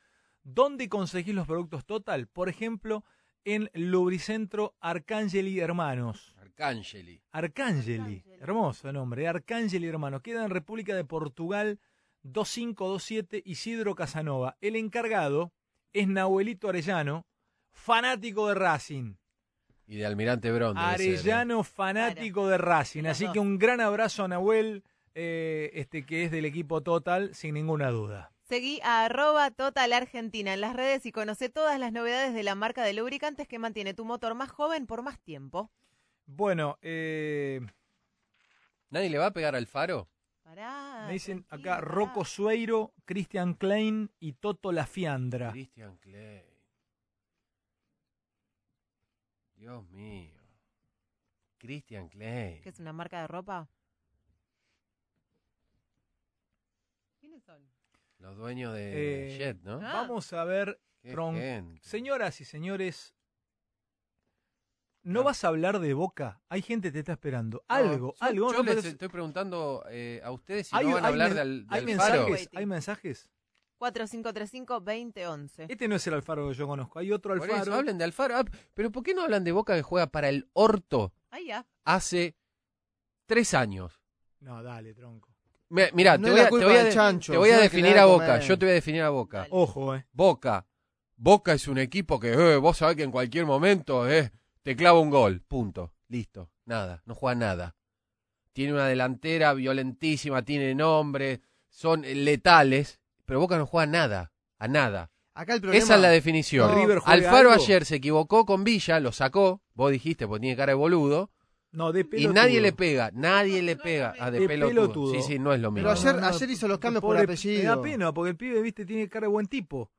¿Dónde conseguís los productos Total? Por ejemplo, en Lubricentro Arcangeli Hermanos. Arcangeli. Arcangeli, hermoso nombre, Arcangeli Hermanos. Queda en República de Portugal 2527 Isidro Casanova. El encargado es Nahuelito Arellano, fanático de Racing. Y de Almirante Brown. ser, ¿eh? Arellano, fanático de Racing. Así que un gran abrazo a Nahuel, eh, este que es del equipo Total, sin ninguna duda. Seguí a arroba Total Argentina en las redes y conoce todas las novedades de la marca de lubricantes que mantiene tu motor más joven por más tiempo. Bueno, eh, ¿Nadie le va a pegar al faro? Pará. me dicen acá Rocco Sueiro, Christian Klein y Toto La Fiandra. Christian Clay. Dios mío. Christian Clay. ¿Qué es una marca de ropa? ¿Quiénes son? Los dueños de Eh, Jet, ¿no? Vamos a ver, Tron- señoras y señores, ¿no vas a hablar de Boca? Hay gente que te está esperando. Algo, yo, algo. Yo no, les estoy preguntando eh, a ustedes si Hay- no van a hablar men- de, Al- de hay Alfaro. mensajes, hay mensajes. 4535-2011. Este no es el Alfaro que yo conozco. Hay otro Por Alfaro. eso, hablen de Alfaro. Ah, pero ¿por qué no hablan de Boca que juega para el Orto Ahí ya. hace tres años? No, dale, tronco. Mi- Mira, No te voy a, te voy chancho, te voy a definir a Boca. comer. Yo te voy a definir a Boca. Ojo, eh. Boca. Boca es un equipo que eh, vos sabés que en cualquier momento eh, te clava un gol. Punto. Listo. Nada. No juega nada. Tiene una delantera violentísima, tiene nombre, son letales, pero Boca no juega nada. A nada. Acá el problema- Esa es la definición. No, River juega Alfaro algo. ayer se equivocó con Villa, lo sacó. Vos dijiste, porque tiene cara de boludo. No, de Y pelotudo. nadie le pega, nadie le pega. Ah, de, De pelotudo. pelotudo. Sí, sí, no es lo mismo. Pero ayer, No, no, ayer hizo los cambios por apellido. Me da pena, porque el pibe, viste, tiene cara de buen tipo.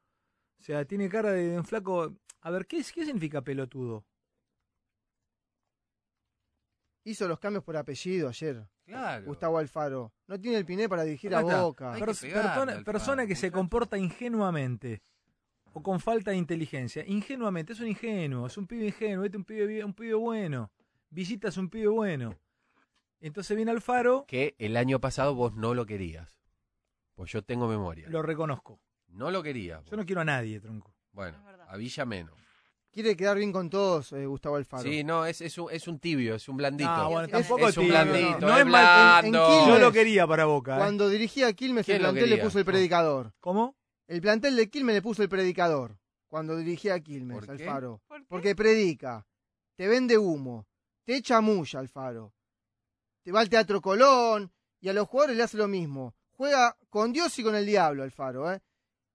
O sea, tiene cara de un flaco. A ver, ¿qué, es- qué significa pelotudo? Hizo los cambios por apellido ayer. Claro. Gustavo Alfaro. No tiene el piné para dirigir a. Boca. Pers- persona persona que se comporta ingenuamente o con falta de inteligencia. Ingenuamente, es un ingenuo, es un pibe ingenuo, este es un pibe, un pibe bueno. Villita es un pibe bueno. Entonces viene Alfaro, Que el año pasado vos no lo querías. Pues yo tengo memoria. lo reconozco. No lo querías. Yo no quiero a nadie, tronco. Bueno, a Villa menos. Quiere quedar bien con todos, eh, Gustavo Alfaro. Sí, no, es, es, un, es un tibio, es un blandito. Ah, bueno, es, tampoco es un tibio, blandito, no. No es mal- en- en blando. Quilmes, Yo lo quería para Boca. ¿eh? Cuando dirigía a Quilmes, el ¿Quién lo plantel le quería? puso el predicador. ¿Cómo? El plantel de Quilmes le puso el predicador. Cuando dirigía a Quilmes, ¿Por qué? Alfaro. Porque predica, te vende humo, te echa mulla, Alfaro. Te va al Teatro Colón y a los jugadores le hace lo mismo. Juega con Dios y con el diablo, Alfaro, ¿eh?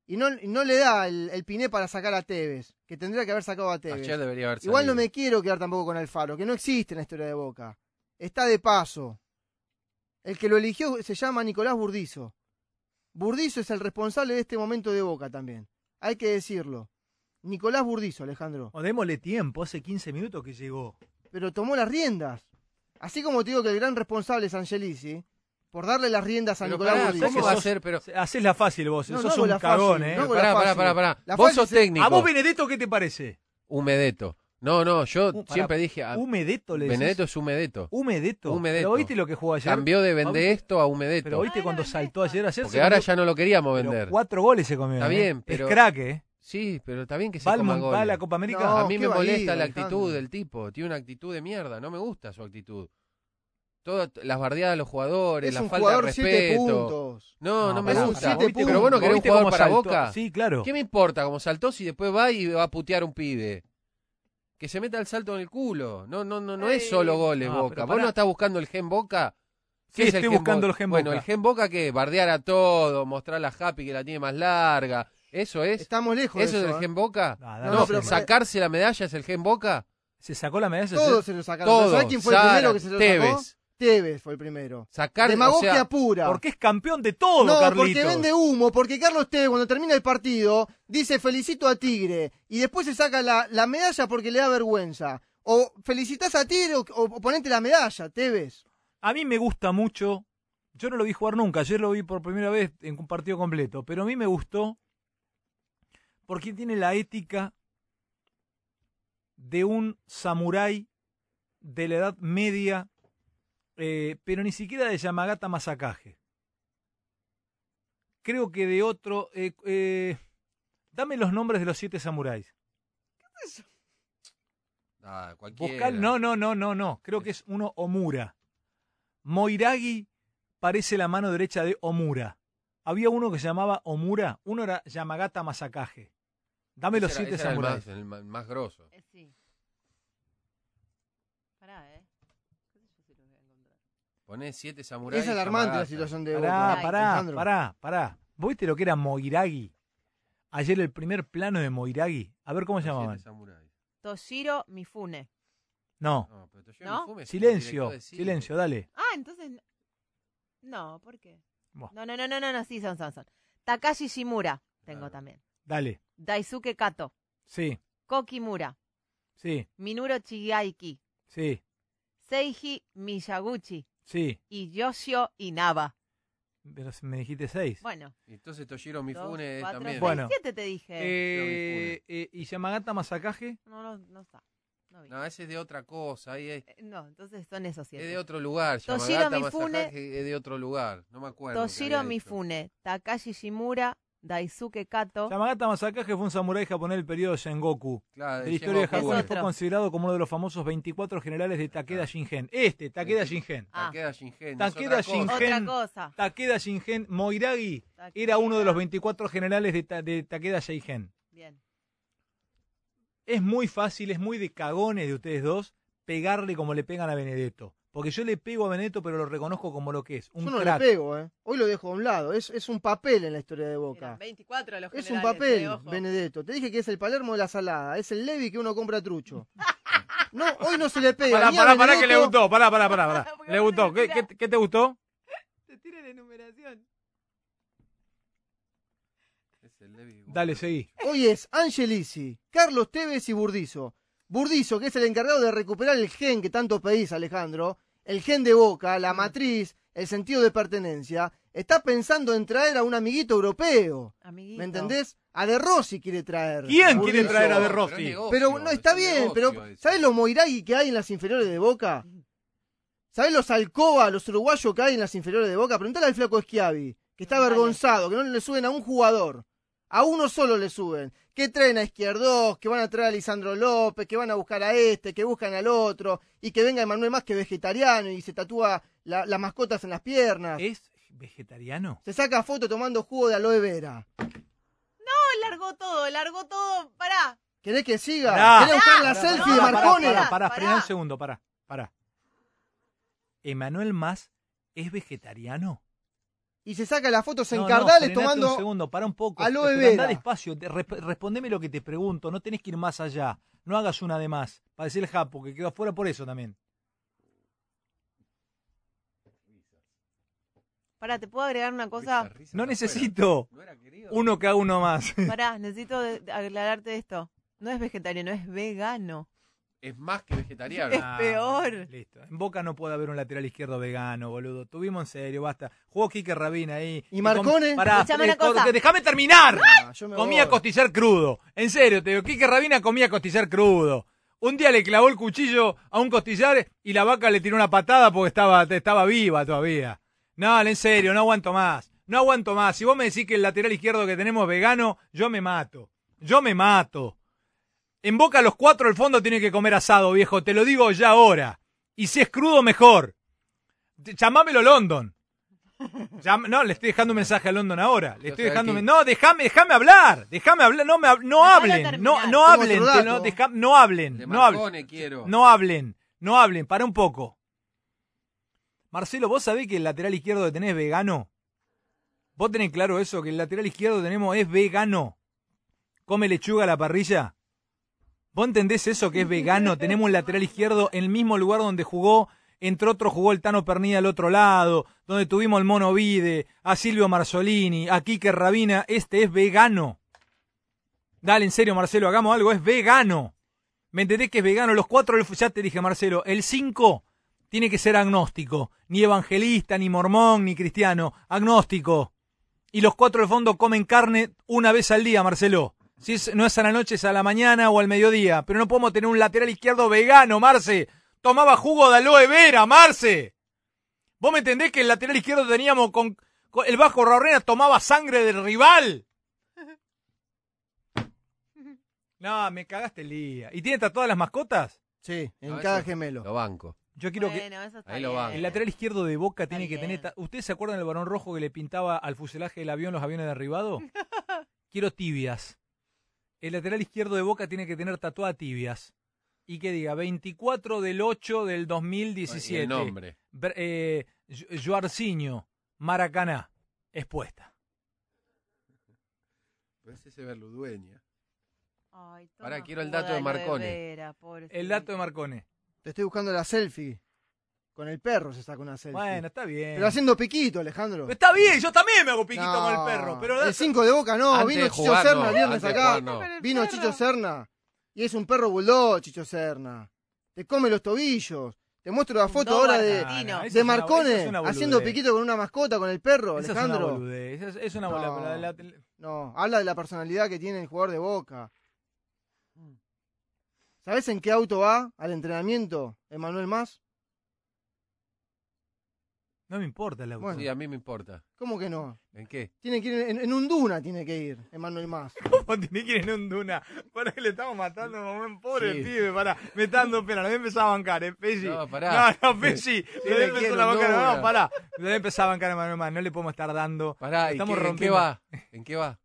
Y no, no le da el, el piné para sacar a Tevez, que tendría que haber sacado a Tevez. Ayer debería haber Igual no me quiero quedar tampoco con Alfaro, que no existe en la historia de Boca. Está de paso. El que lo eligió se llama Nicolás Burdizo. Burdizo es el responsable de este momento de Boca también. Hay que decirlo. Nicolás Burdizo, Alejandro. O démosle tiempo, hace 15 minutos que llegó. Pero tomó las riendas. Así como te digo que el gran responsable es Angelici, por darle las riendas a Pero Nicolás pará. ¿cómo va a ser? Pero, Haces la fácil vos, No, sos no un la cagón, fácil, ¿eh? no pará, pará, pará, pará. La Vos sos técnico. ¿A vos, Benedetto, qué te parece? Humedeto. No, no, yo Uh, siempre dije. a- ¿Humedeto le decís? Benedetto es Humedeto. Humedeto. Humedeto. ¿Pero viste lo que jugó ayer? Cambió de ¿Ah, vender viste? esto a Humedeto. Pero viste cuando saltó ayer, ayer Porque ahora ya no lo queríamos pero vender. cuatro goles se comió. Está ¿eh? bien, pero. Es crack, ¿eh? Sí, pero está bien que se ¿Va al coma Mon- goles. va a la Copa América? No, a mí me ir, molesta la Alejandro. actitud del tipo. Tiene una actitud de mierda. No me gusta su actitud. Todas las bardeadas de los jugadores, Es la un falta de jugador siete respeto. puntos. No, no, No, me gusta. pará, ¿vos viste- pero vos no vos querés un viste jugador para saltó? Boca. Sí, claro. ¿Qué me importa cómo saltó si después va y va a putear un pibe? Que se meta el salto en el culo. No, no, no, no es solo goles no, Boca. ¿Vos no estás buscando el gen Boca? Sí, ¿Qué es estoy gen buscando Bo- el gen Bueno, Boca. el gen Boca que bardear a todo, mostrar a Happy que la tiene más larga. ¿Eso es? Estamos lejos ¿Eso de es el ¿eh? gen Boca? Ah, No, pero- sacarse la medalla es el gen Boca. ¿Se sacó la medalla? Todos se lo sacaron. Todos. ¿Sabés quién fue el primero que se lo sacó? Tevez. Tevez fue el primero. Sacar, Demagogia o sea, pura. Porque es campeón de todo, no, Carlitos. porque vende humo, porque Carlos Tevez cuando termina el partido dice felicito a Tigre y después se saca la, la medalla porque le da vergüenza. O felicitas a Tigre o, o ponete la medalla, Tevez. A mí me gusta mucho. Yo no lo vi jugar nunca. Ayer lo vi por primera vez en un partido completo. Pero a mí me gustó porque tiene la ética de un samurái de la edad media, eh, pero ni siquiera de Yamagata Masakage. Creo que de otro. eh, eh, dame los nombres de los siete samuráis. Ah, cualquiera. Vocal, no, no, no, no, no. Creo que es uno Omura. Moiragi parece la mano derecha de Omura. Había uno que se llamaba Omura, uno era Yamagata Masakage. Dame los era- siete el samuráis. más, el más grosso. Eh, sí. Pará, ¿eh? Ponés siete samuráis. Es alarmante la situación de Pará, Boca. pará, Alejandro. pará, pará. ¿Vos viste lo que era Moiragi? Ayer el primer plano de Moiragi. A ver cómo se Siete llamaban. samuráis. Toshiro Mifune. No. No, pero Toshiro ¿No? Mifune es un Silencio, director de cine. silencio, dale. Ah, entonces. no- No, ¿por qué? Buah. No, no, no, no, no, no, sí, son, son, son. Takashi Shimura, tengo Claro. también. Dale. Daisuke Kato. Sí, Koki Mura. sí, Minuro Chigaiki. sí, Seiji Miyaguchi. sí. Y Yoshio Inaba. Pero me dijiste seis. Bueno. Entonces Toshiro dos, Mifune cuatro, también. Bueno. siete te dije. Eh, eh, ¿Y Yamagata Masakage? No, no, no está. No, ese es de otra cosa. Ahí es, Eh, no, entonces son esos es siete. de otro lugar. Toshiro Yamagata Mifune- Masakage es de otro lugar. No me acuerdo. Toshiro. Mifune, Takashi Shimura, Daisuke Kato. Yamagata Masakage fue un samurái japonés del periodo Sengoku. Claro, de de la historia de. Japón fue considerado como uno de los famosos 24 generales de Takeda Shingen. Este, Takeda Shingen. Ah. Takeda Shingen. Takeda otra cosa. Shingen. Otra cosa. Takeda Shingen Moiragi Takeda. era uno de los 24 generales de, Ta- de Takeda Shingen. Bien. Es muy fácil, es muy de cagones de ustedes dos pegarle como le pegan a Benedetto. Porque yo le pego a Benedetto, pero lo reconozco como lo que es. Un Yo no crack. le pego, ¿eh? Hoy lo dejo a un lado. Es, es un papel en la historia de Eran Boca. 24 los Es un papel, eh. Benedetto. Te dije que es el Palermo de la salada. Es el Levi que uno compra trucho. No, hoy no se le pega. Pará, pará, pará, que le gustó. Pará, pará, pará. pará. Le gustó. ¿Qué, qué, qué te gustó? Te tira la enumeración. Es el Levi. Dale, seguí. Hoy es Angelisi, Carlos Tevez y Burdizo. Burdizo, que es el encargado de recuperar el gen que tanto pedís, Alejandro, el gen de Boca, la matriz, el sentido de pertenencia, está pensando en traer a un amiguito europeo. Amiguito. ¿Me entendés? A De Rossi quiere traer. ¿Quién Burdizo. quiere traer a De Rossi? negocio, Pero no, es está bien, negocio pero. ¿sabés los Moiragi que hay en las inferiores de Boca? ¿Sabés los Alcoba, los uruguayos que hay en las inferiores de Boca? Preguntale al flaco Schiavi, que está avergonzado, que no le suben a un jugador. A uno solo le suben. Que traen a Izquierdos, que van a traer a Lisandro López, que van a buscar a este, que buscan al otro, y que venga Emanuel más que vegetariano y se tatúa la- las mascotas en las piernas. ¿Es vegetariano? Se saca foto tomando jugo de aloe vera. No, largó todo, largó todo. Pará. ¿Querés que siga? Pará. ¿Querés buscar la Pará, selfie de pará, Marcone? Pará, pará, Pará. frená un segundo, pará, pará. ¿Emanuel Más es vegetariano? Y se saca las fotos en No, Cardales tomando... un segundo, para un poco. Pero andá vera. despacio, respondeme lo que te pregunto, no tenés que ir más allá. No hagas una de más. Para decir el Japo, que quedó afuera por eso también. Pará, ¿te puedo agregar una cosa? Risa, risa No necesito No era querido. uno que haga uno más. Pará, necesito aclararte esto. No es vegetariano, es vegano. Es más que vegetariano. Es peor. Listo. En Boca no puede haber un lateral izquierdo vegano, boludo. Tuvimos en serio, basta. Jugó Quique Rabina ahí. ¿Y Marcone? com- Pará, eh, déjame terminar. Ah, Comía voy. costillar crudo. En serio, te digo, Quique Rabina comía costillar crudo. Un día le clavó el cuchillo a un costillar y la vaca le tiró una patada porque estaba, estaba viva todavía. No, en serio, no aguanto más. No aguanto más. Si vos me decís que el lateral izquierdo que tenemos es vegano, yo me mato. Yo me mato. En Boca los cuatro del fondo tienen que comer asado, viejo. Te lo digo ya ahora. Y si es crudo, mejor. Llamámelo London. Llam- no, le estoy dejando un mensaje a London ahora. Le estoy dejando No, déjame, déjame hablar. Déjame hablar. No, me, no hablen. No, no hablen. te- no, deja- no hablen. De No hablen. Quiero. No hablen. No hablen. Para un poco. Marcelo, ¿vos sabés que el lateral izquierdo que tenés es vegano? ¿Vos tenés claro eso? Que el lateral izquierdo que tenemos es vegano. ¿Come lechuga a la parrilla? ¿Vos entendés eso que es vegano? Tenemos un lateral izquierdo en el mismo lugar donde jugó, entre otros jugó el Tano Pernilla al otro lado, donde tuvimos al Mono Vide, a Silvio Marzolini, a Quique Rabina. Este es vegano. Dale, en serio, Marcelo, hagamos algo, es vegano. ¿Me entendés que es vegano? Los cuatro, ya te dije, Marcelo, el cinco tiene que ser agnóstico. Ni evangelista, ni mormón, ni cristiano. Agnóstico. Y los cuatro del fondo comen carne una vez al día, Marcelo. Si es- no es a la noche, es a la mañana o al mediodía. Pero no podemos tener un lateral izquierdo vegano, Marce. Tomaba jugo de aloe vera, Marce. ¿Vos me entendés que el lateral izquierdo teníamos con, con- el Bajo Raurrena tomaba sangre del rival? No, me cagaste el día. ¿Y tiene tatuadas las mascotas? Sí, en No, cada gemelo. Lo banco. Yo quiero que Bueno, eso está Ahí lo banco. el lateral izquierdo de Boca Está tiene que bien. tener. ta- ¿Ustedes se acuerdan del varón rojo que le pintaba al fuselaje del avión los aviones derribados? quiero tibias. El lateral izquierdo de Boca tiene que tener tatuada tibias. Y que diga 24 del 8 del Y 2017. el nombre. Eh, Maracaná, expuesta. Pues ese Berludueña. Ay, toma Pará, quiero el dato de Marcone. vera, El dato de Marcone. Te estoy buscando la selfie. Con el perro se saca una selfie. Bueno, está bien. Pero haciendo piquito, Alejandro. Pero está bien, yo también me hago piquito No, con el perro. Pero el 5 de boca no, Antes vino de Chicho jugar, Serna no, el viernes antes de acá. jugar, no. Con el Vino perro. Chicho Serna. Y es un perro bulldog, Chicho Serna. Te come los tobillos. Te muestro la foto ahora de, argentino. eso es de una- eso Marcone es una haciendo piquito con una mascota, con el perro, Esa es una Alejandro. boludez, es, es una bola. No. pero la- la- No, habla de la personalidad que tiene el jugador de Boca. ¿Sabes en qué auto va al entrenamiento, Emanuel Más? No me importa el auto. Bueno. Sí, a mí me importa. ¿Cómo que no? ¿En qué? Tiene que ir en, en un Duna, tiene que ir, Emanuel Más. ¿Cómo tiene que ir en un duna? Para que le estamos matando, momento. Pobre Sí. pibe, pará. Me está dando pena, lo voy a empezar a bancar, eh, Pesci. No, pará. No, no, Pesci. Lo voy a le empezar a bancar. No, pará. Lo voy a empezar a bancar a Manuel Más. No le podemos estar dando. Pará, ¿y Estamos qué- ¿en qué rompiendo. va? ¿En qué va?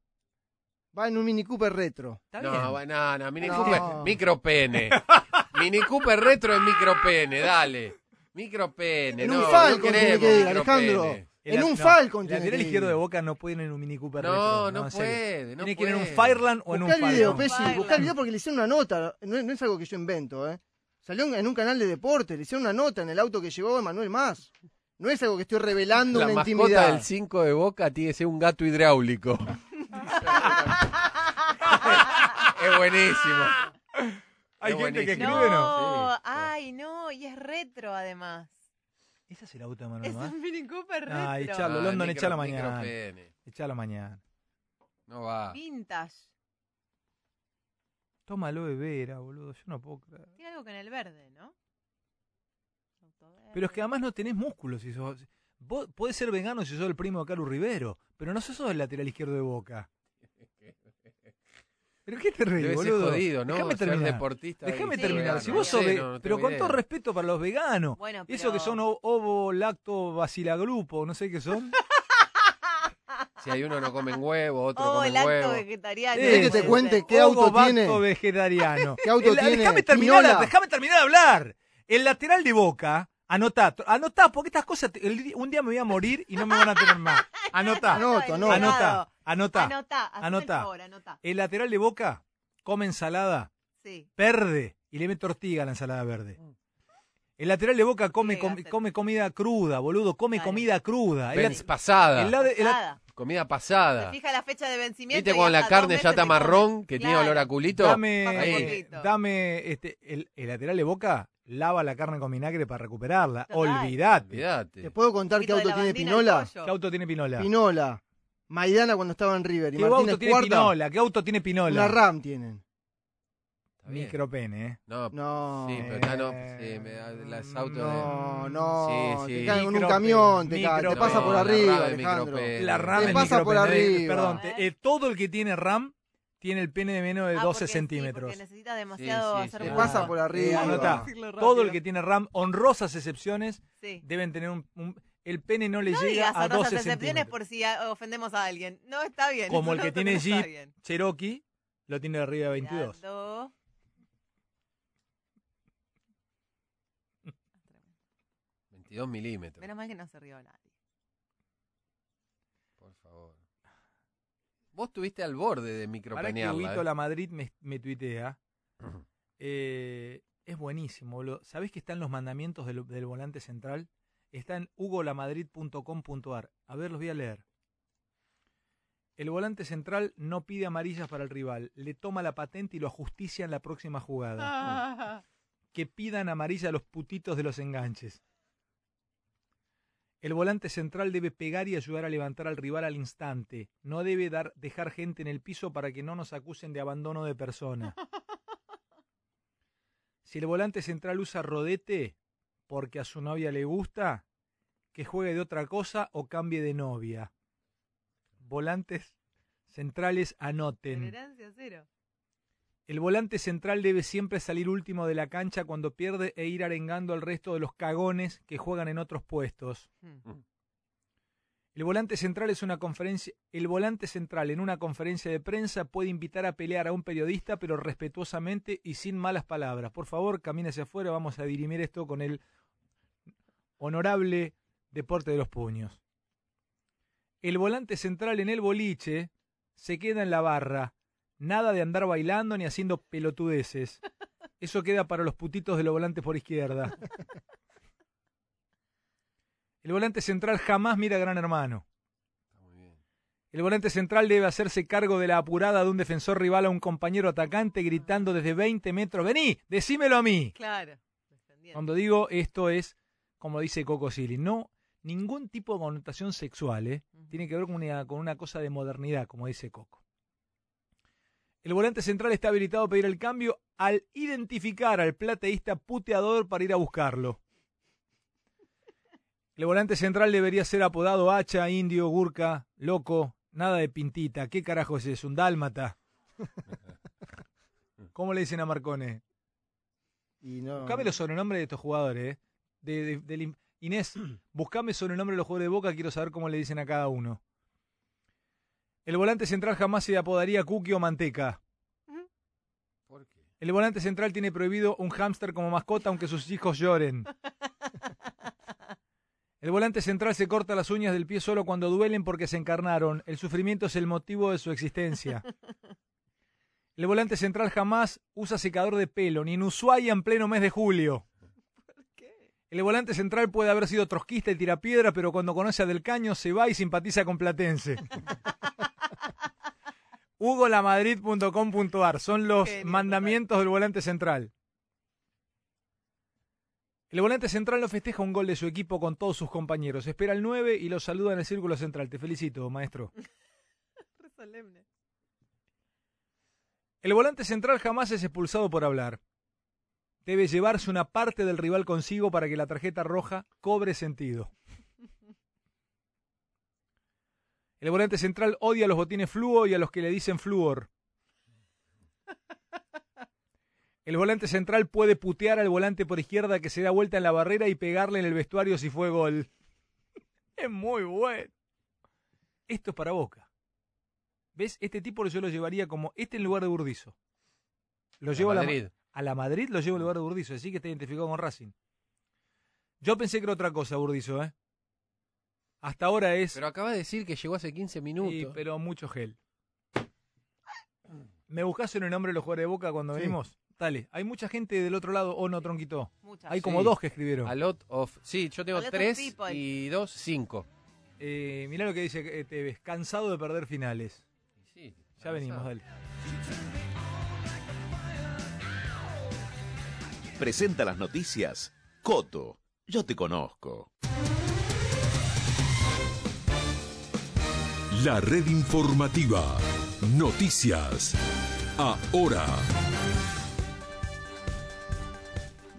Va en un Mini Cooper retro. Está no, bien. va- no, no, Mini No. Cooper, micropene. Mini Cooper retro es micropene, dale. Micropene, En no, un no Falcon tiene queremos que ir. Alejandro. El- En un no, Falcon El tiene lateral que izquierdo ir. de Boca no puede ir en un Mini Cooper No, retro. no puede, no Tiene que ir en un. Fireland o en un Buscá el video, Falcon. Pesci, Falcon. buscá el video porque le hicieron una nota. No, es- no es algo que yo invento, ¿eh? Salió en un canal de deporte, le hicieron una nota en el auto que llevó Emanuel Más. No es algo que estoy revelando La una mascota intimidad. del 5 de Boca tiene que ser un gato hidráulico. es buenísimo. Hay gente que escribe, No, ¿no? Sí. ay, no, y es retro además. Ese es el auto de Manuel Es un Mini Cooper retro. Ah, echalo, Ah, London, echalo mañana. Echalo mañana. No va. Vintage. Tómalo de vera, boludo. Yo no puedo creer. Tiene algo con el verde, ¿no? Pero es que además no tenés músculos. Si sos... Vos podés ser vegano si sos el primo de Carlos Rivero, pero no sos el lateral izquierdo de Boca. ¿Pero qué te reís, boludo? jodido, ¿no? Déjame Ser terminar. deportista Déjame terminar. vegano. Si vos sos sé, ve- no, no pero con todo respeto para los veganos. Bueno, Eso que son ovo, lacto, bacilagrupo, no sé qué son. Si hay uno no comen huevo, otro Oh, el comen acto huevo. vegetariano. ¿Querés que te cuente qué auto Ovo, tiene? bacto vegetariano. ¿Qué auto El- tiene? Déjame terminar, déjame terminar de hablar. El lateral de Boca, anotá, anotá, porque estas cosas, te- el di- un día me voy a morir y no me van a tener más. Anotá, Anoto, anoto. anotá, anotá. Anotá, el Anotá. favor, anotá. El lateral de Boca come ensalada Sí. verde y le mete ortiga a la ensalada verde. El lateral de Boca come, com- come comida cruda, boludo. Come comida cruda. El pasada. el lado- el lat- Pasada. Comida Se pasada. fija la fecha de vencimiento. ¿Viste cuando la carne ya está marrón, que tiene olor a culito? Dame, Ahí. dame este, el, el lateral de Boca lava la carne con vinagre para recuperarla. Olvídate. Olvídate. ¿Te puedo contar qué auto tiene Pinola? ¿Qué auto tiene Pinola? Pinola. Maidana cuando estaba en River. Y ¿Qué Martínez auto tiene Cuarta, Pinola? ¿Qué auto tiene Pinola? Una RAM tienen. Bien. Micropene, ¿eh? No, No. sí, pero está no, sí, me da las autos No, de... no. Sí, sí. Te caen con un camión, te, cae, te pasa por No, la arriba, RAM es Alejandro. La RAM Te es pasa por arriba. Perdón, te- eh, todo el que tiene RAM tiene el pene de menos de Ah, 12 porque sí, centímetros. porque necesita demasiado sí, hacer sí. Te moda. pasa por arriba. Decirlo todo el que tiene RAM, honrosas excepciones, Sí. deben tener un, un- el pene no le No llega digas a honrosas 12 excepciones centímetros. por si ofendemos a alguien. No está bien. Como el que tiene no está Jeep. Cherokee lo tiene de arriba de 22. Mirando. 22 milímetros, Menos mal que no se rió nadie. por favor. Vos estuviste al borde de Ahora que ¿eh? La Madrid me, me tuitea, eh, es buenísimo, boludo. ¿Sabés que están los mandamientos del, del volante central? Está en hugolamadrid.com.ar. A ver, los voy a leer. El volante central no pide amarillas para el rival, le toma la patente y lo ajusticia en la próxima jugada. Que pidan amarilla a los putitos de los enganches. El volante central debe pegar y ayudar a levantar al rival al instante. No debe dar, dejar gente en el piso para que no nos acusen de abandono de persona. Si el volante central usa rodete porque a su novia le gusta, que juegue de otra cosa o cambie de novia. Volantes centrales anoten. Tolerancia cero. El volante central debe siempre salir último de la cancha cuando pierde e ir arengando al resto de los cagones que juegan en otros puestos. Hmm. El volante central es una conferencia. El volante central en una conferencia de prensa puede invitar a pelear a un periodista, pero respetuosamente y sin malas palabras. Por favor, camine hacia afuera. Vamos a dirimir esto con el honorable deporte de los puños. El volante central en el boliche se queda en la barra. Nada de andar bailando ni haciendo pelotudeces. Eso queda para los putitos de los volantes por izquierda. El volante central jamás mira a Gran Hermano. El volante central debe hacerse cargo de la apurada de un defensor rival a un compañero atacante gritando desde 20 metros, vení, decímelo a mí. Claro. Cuando digo esto es, como dice Coco Silly, no ningún tipo de connotación sexual, ¿eh? tiene que ver con una, con una cosa de modernidad, como dice Coco. El volante central está habilitado a pedir el cambio al identificar al plateísta puteador para ir a buscarlo. El volante central debería ser apodado hacha, indio, gurka, loco, nada de pintita. ¿Qué carajo es eso? ¿Un dálmata? ¿Cómo le dicen a Marcone? Y no. Buscame los sobrenombres de estos jugadores. ¿eh? De, de- im- Inés, buscame sobrenombres de los jugadores de Boca, quiero saber cómo le dicen a cada uno. El volante central jamás se apodaría Cookie o Manteca. El volante central tiene prohibido un hámster como mascota aunque sus hijos lloren. El volante central se corta las uñas del pie solo cuando duelen porque se encarnaron. El sufrimiento es el motivo de su existencia. El volante central jamás usa secador de pelo, ni en Ushuaia en pleno mes de julio. El volante central puede haber sido trotskista y tirapiedra, pero cuando conoce a Del Caño se va y simpatiza con Platense. HugoLamadrid.com.ar son los mandamientos del volante central. El volante central no festeja un gol de su equipo con todos sus compañeros. Espera el 9 y lo saluda en el círculo central. Te felicito, maestro. Solemne. El volante central jamás es expulsado por hablar. Debe llevarse una parte del rival consigo para que la tarjeta roja cobre sentido. El volante central odia a los botines fluo y a los que le dicen flúor. El volante central puede putear al volante por izquierda que se da vuelta en la barrera y pegarle en el vestuario si fue gol. Es muy bueno. Esto es para Boca. ¿Ves? Este tipo yo lo llevaría como este en lugar de Burdizo. Lo A llevo a la, Madrid. a la Madrid, lo llevo en lugar de Burdizo, así que está identificado con Racing. Yo pensé que era otra cosa, Burdizo, ¿eh? Hasta ahora es. Pero acaba de decir que llegó hace 15 minutos. Sí, pero mucho gel. ¿Me buscás en el nombre de los jugadores de Boca cuando Sí. venimos? Dale, hay mucha gente del otro lado, o no, Tronquito. Mucha. Hay como Sí. dos que escribieron. A lot of. Sí, yo tengo tres y dos, cinco. Eh, mirá lo que dice eh, Tevez, cansado de perder finales. Sí, Ya venimos, dale. Presenta las noticias. Coto, yo te conozco. La red informativa. Noticias. Ahora.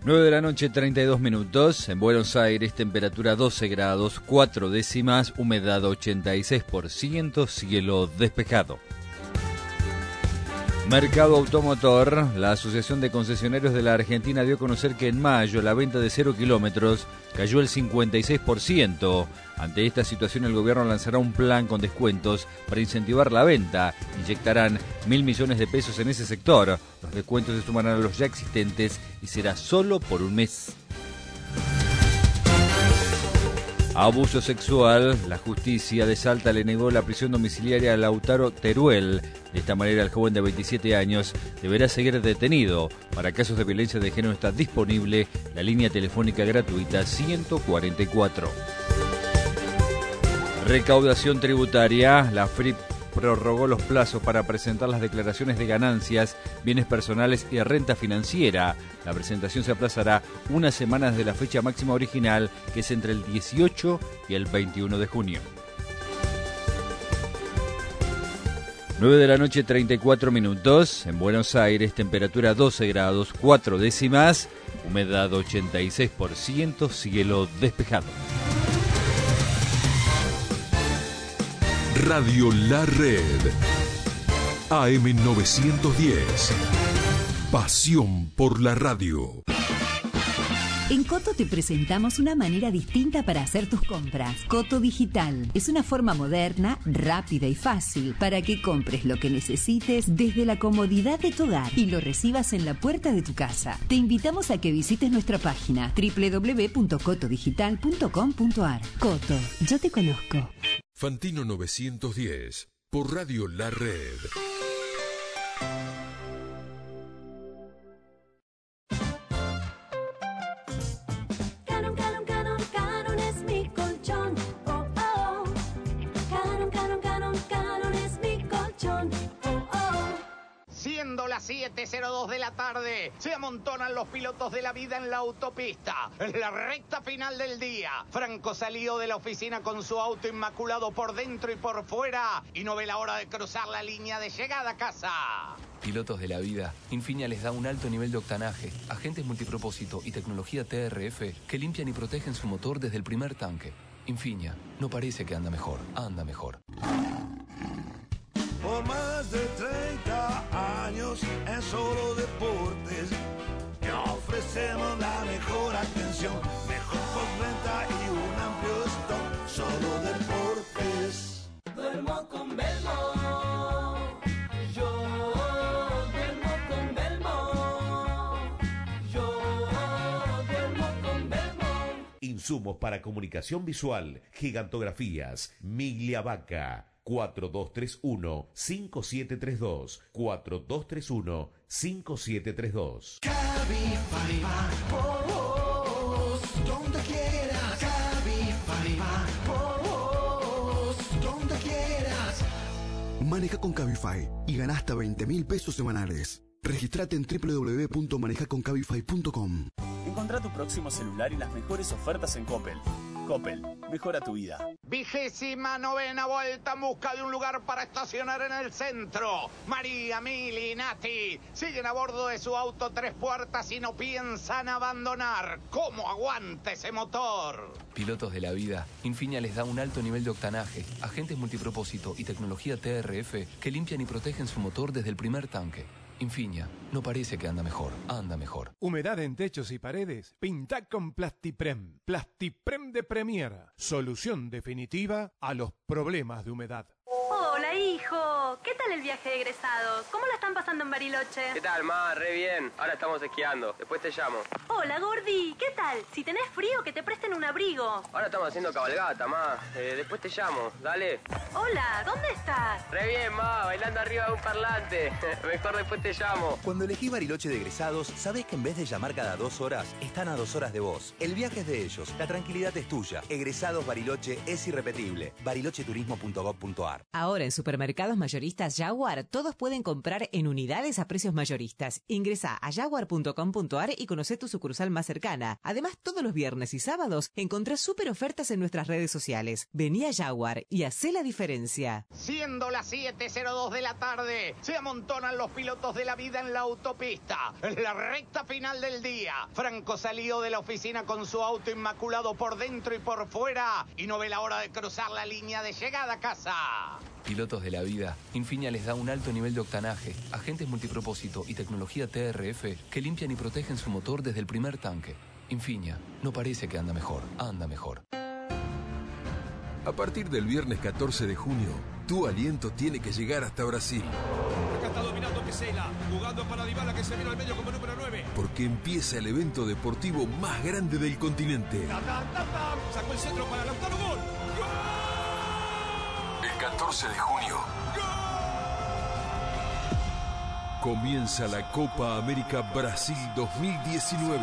9 de la noche, 32 minutos. En Buenos Aires, temperatura 12 grados, 4 décimas, humedad 86%, cielo despejado. Mercado Automotor, la Asociación de Concesionarios de la Argentina dio a conocer que en mayo la venta de cero kilómetros cayó el 56%. Ante esta situación el gobierno lanzará un plan con descuentos para incentivar la venta. Inyectarán mil millones de pesos en ese sector. Los descuentos se sumarán a los ya existentes y será solo por un mes. Abuso sexual. La justicia de Salta le negó la prisión domiciliaria a Lautaro Teruel. De esta manera, el joven de 27 años deberá seguir detenido. Para casos de violencia de género está disponible la línea telefónica gratuita 144. Recaudación tributaria. La FRIP prorrogó los plazos para presentar las declaraciones de ganancias, bienes personales y renta financiera. La presentación se aplazará unas semanas de la fecha máxima original, que es entre el 18 y el 21 de junio. 9 de la noche 34 minutos. En Buenos Aires, temperatura 12 grados 4 décimas, humedad 86%, cielo despejado. Radio La Red. AM910. Pasión por la radio. En Coto te presentamos una manera distinta para hacer tus compras. Coto Digital es una forma moderna, rápida y fácil para que compres lo que necesites desde la comodidad de tu hogar y lo recibas en la puerta de tu casa. Te invitamos a que visites nuestra página www.cotodigital.com.ar. Coto, yo te conozco. Fantino 910. Por Radio La Red. Siendo las 7.02 de la tarde, se amontonan los pilotos de la vida en la autopista. En la recta final del día, Franco salió de la oficina con su auto inmaculado por dentro y por fuera y no ve la hora de cruzar la línea de llegada a casa. Pilotos de la vida, Infinia les da un alto nivel de octanaje, agentes multipropósito y tecnología TRF que limpian y protegen su motor desde el primer tanque. Infinia, no parece que anda mejor, anda mejor. Por más de 30 años en solo deportes, te ofrecemos la mejor atención, mejor postventa y un amplio stock. Solo deportes. Duermo con Belmo. Yo duermo con Belmo. Yo duermo con Belmo. Insumos para comunicación visual, gigantografías, Miglia Vaca. 4231-5732. 4231-5732. Cabify va por vos, donde quieras. Cabify va por vos, donde quieras. Maneja con Cabify y gana hasta 20 mil pesos semanales. Registrate en www.manejaconcabify.com. Encontrá tu próximo celular y las mejores ofertas en Coppel. Coppel, mejora tu vida. Vigésima novena vuelta en busca de un lugar para estacionar en el centro. María, Mili y Nati siguen a bordo de su auto tres puertas y no piensan abandonar. ¿Cómo aguanta ese motor? Pilotos de la vida, Infinia les da un alto nivel de octanaje, agentes multipropósito y tecnología TRF que limpian y protegen su motor desde el primer tanque. Infinia, no parece que anda mejor, anda mejor. Humedad en techos y paredes. Pinta con Plastiprem. Plastiprem de Premier. Solución definitiva a los problemas de humedad. Hola, hijo. ¿Qué tal el viaje de egresados? ¿Cómo la están pasando en Bariloche? ¿Qué tal, Ma? Re bien. Ahora estamos esquiando. Después te llamo. Hola, Gordi. ¿Qué tal? Si tenés frío, que te presten un abrigo. Ahora estamos haciendo cabalgata, Ma. Eh, después te llamo. Dale. Hola, ¿dónde estás? Re bien, Ma. Bailando arriba de un parlante. Mejor después te llamo. Cuando elegís Bariloche de egresados, sabés que en vez de llamar cada dos horas, están a dos horas de vos. El viaje es de ellos, la tranquilidad es tuya. Egresados Bariloche es irrepetible. barilocheturismo.gov.ar Ahora en supermercados mayoristas Jaguar, todos pueden comprar en unidades a precios mayoristas. Ingresa a jaguar.com.ar y conoce tu sucursal más cercana. Además, todos los viernes y sábados encontrás super ofertas en nuestras redes sociales. Vení a Jaguar y hacé la diferencia. Siendo las 7.02 de la tarde, se amontonan los pilotos de la vida en la autopista. En la recta final del día, Franco salió de la oficina con su auto inmaculado por dentro y por fuera y no ve la hora de cruzar la línea de llegada a casa. Pilotos de la vida, Infinia les da un alto nivel de octanaje, agentes multipropósito y tecnología TRF que limpian y protegen su motor desde el primer tanque. Infinia, no parece que anda mejor, anda mejor. A partir del viernes 14 de junio, tu aliento tiene que llegar hasta Brasil. Acá está dominando Pesela, jugando para Dybala que se viene al medio como número 9. Porque empieza el evento deportivo más grande del continente. Sacó el centro para Lautaro Gol. El 14 de junio. Comienza la Copa América Brasil 2019.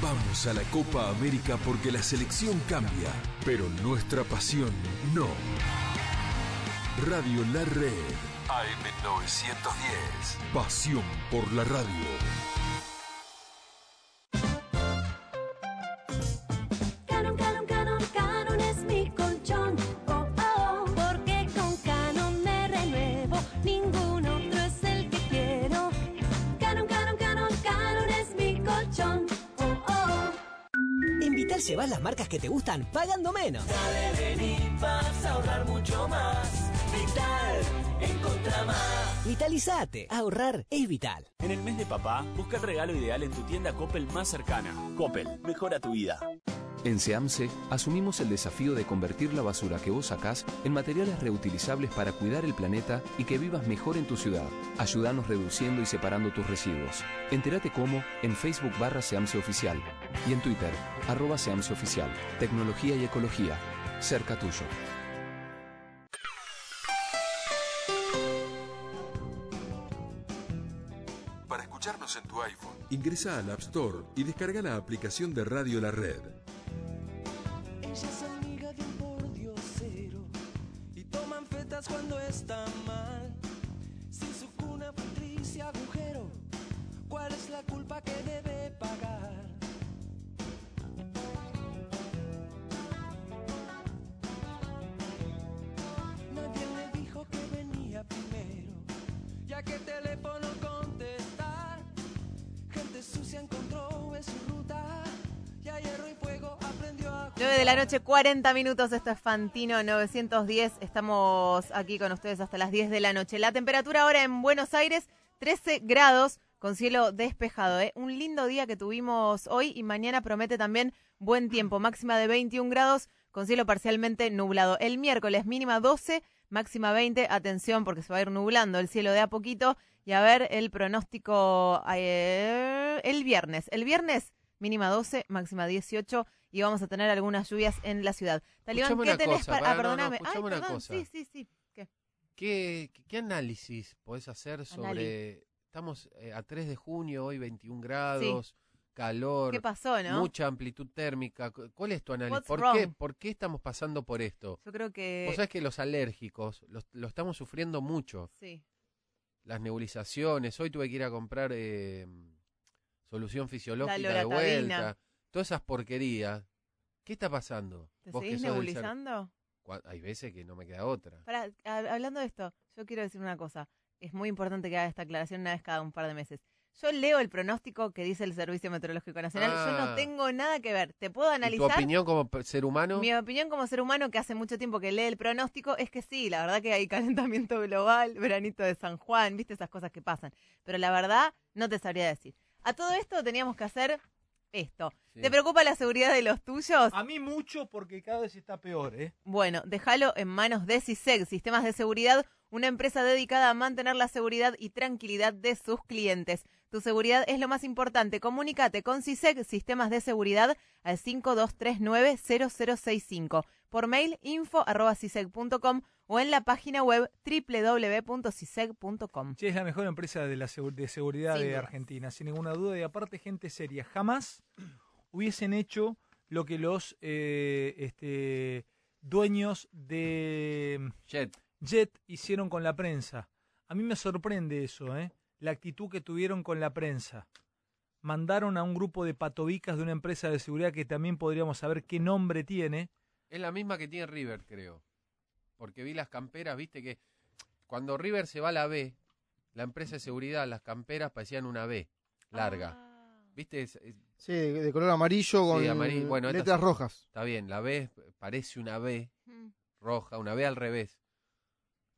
Vamos a la Copa América porque la selección cambia, pero nuestra pasión no. Radio La Red. AM910. Pasión por la radio. Llevas las marcas que te gustan pagando menos. Dale, vení, vas a ahorrar mucho más. Vital, encontra más. Vitalizate. Ahorrar es vital. En el mes de papá, busca el regalo ideal en tu tienda Coppel más cercana. Coppel, mejora tu vida. En SEAMSE asumimos el desafío de convertir la basura que vos sacás en materiales reutilizables para cuidar el planeta y que vivas mejor en tu ciudad. Ayúdanos reduciendo y separando tus residuos. Entérate cómo en Facebook barra SEAMSE Oficial y en Twitter arroba SEAMSE Oficial. Tecnología y ecología. Cerca tuyo. Para escucharnos en tu iPhone, ingresa al App Store y descarga la aplicación de Radio La Red. Ella es amiga de un pordiosero y toman fetas cuando está mal. Si su cuna fue triste agujero, ¿cuál es la culpa que debe 9 de la noche, 40 minutos. Esto es Fantino 910. Estamos aquí con ustedes hasta las 10 de la noche. La temperatura ahora en Buenos Aires, 13 grados con cielo despejado. ¿eh? Un lindo día que tuvimos hoy y mañana promete también buen tiempo. Máxima de 21 grados con cielo parcialmente nublado. El miércoles mínima 12, máxima 20. Atención porque se va a ir nublando el cielo de a poquito. Y a ver el pronóstico eh, el viernes. El viernes mínima 12, máxima 18 y vamos a tener algunas lluvias en la ciudad. Talibán, Escuchame ¿qué tenés cosa, para...? Ah, no, no, perdóname. Ay, una cosa. Sí, sí, sí. ¿Qué? ¿Qué, análisis podés hacer sobre... Anali. Estamos eh, a 3 de junio, hoy 21 grados, calor, ¿Qué pasó, no? mucha amplitud térmica. Cu- ¿Cuál es tu análisis? What's ¿Por wrong? qué, ¿Por qué estamos pasando por esto? Yo creo que... Vos sabés que los alérgicos los- lo estamos sufriendo mucho. Sí. Las nebulizaciones. Hoy tuve que ir a comprar eh, solución fisiológica de vuelta. Todas esas porquerías. ¿Qué está pasando? ¿Te Vos seguís nebulizando? Hay veces que no me queda otra. Hablando de esto, yo quiero decir una cosa. Es muy importante que haga esta aclaración una vez cada un par de meses. Yo leo el pronóstico que dice el Servicio Meteorológico Nacional. Yo Ah. no tengo nada que ver. Te puedo ¿Y tu analizar. opinión como ser humano? Mi opinión como ser humano que hace mucho tiempo que lee el pronóstico es que sí, la verdad que hay calentamiento global, veranito de San Juan, viste esas cosas que pasan. Pero la verdad no te sabría decir. A todo esto teníamos que hacer esto. Sí. ¿Te preocupa la seguridad de los tuyos? A mí mucho porque cada vez está peor, ¿eh? Bueno, déjalo en manos de CISEG, Sistemas de Seguridad, una empresa dedicada a mantener la seguridad y tranquilidad de sus clientes. Tu seguridad es lo más importante. Comunícate con CISEG, Sistemas de Seguridad, al 5239-0065. Por mail, info arroba o en la página web www.ciseg.com. Che, es la mejor empresa de, la segu- de seguridad Sin de dudas. Argentina, sin ninguna duda. Y aparte, gente seria. Jamás hubiesen hecho lo que los eh, este, dueños de Jet. Jet hicieron con la prensa. A mí me sorprende eso, ¿eh? La actitud que tuvieron con la prensa. Mandaron a un grupo de patobicas de una empresa de seguridad que también podríamos saber qué nombre tiene. Es la misma que tiene River, creo. Porque vi las camperas, viste que cuando River se va a la B, la empresa de seguridad, las camperas parecían una B larga. ¿Viste? Es- es- Sí, de, color amarillo con sí, amarillo. Bueno, estas letras rojas. Está bien, la B parece una B Mm. roja, una B al revés.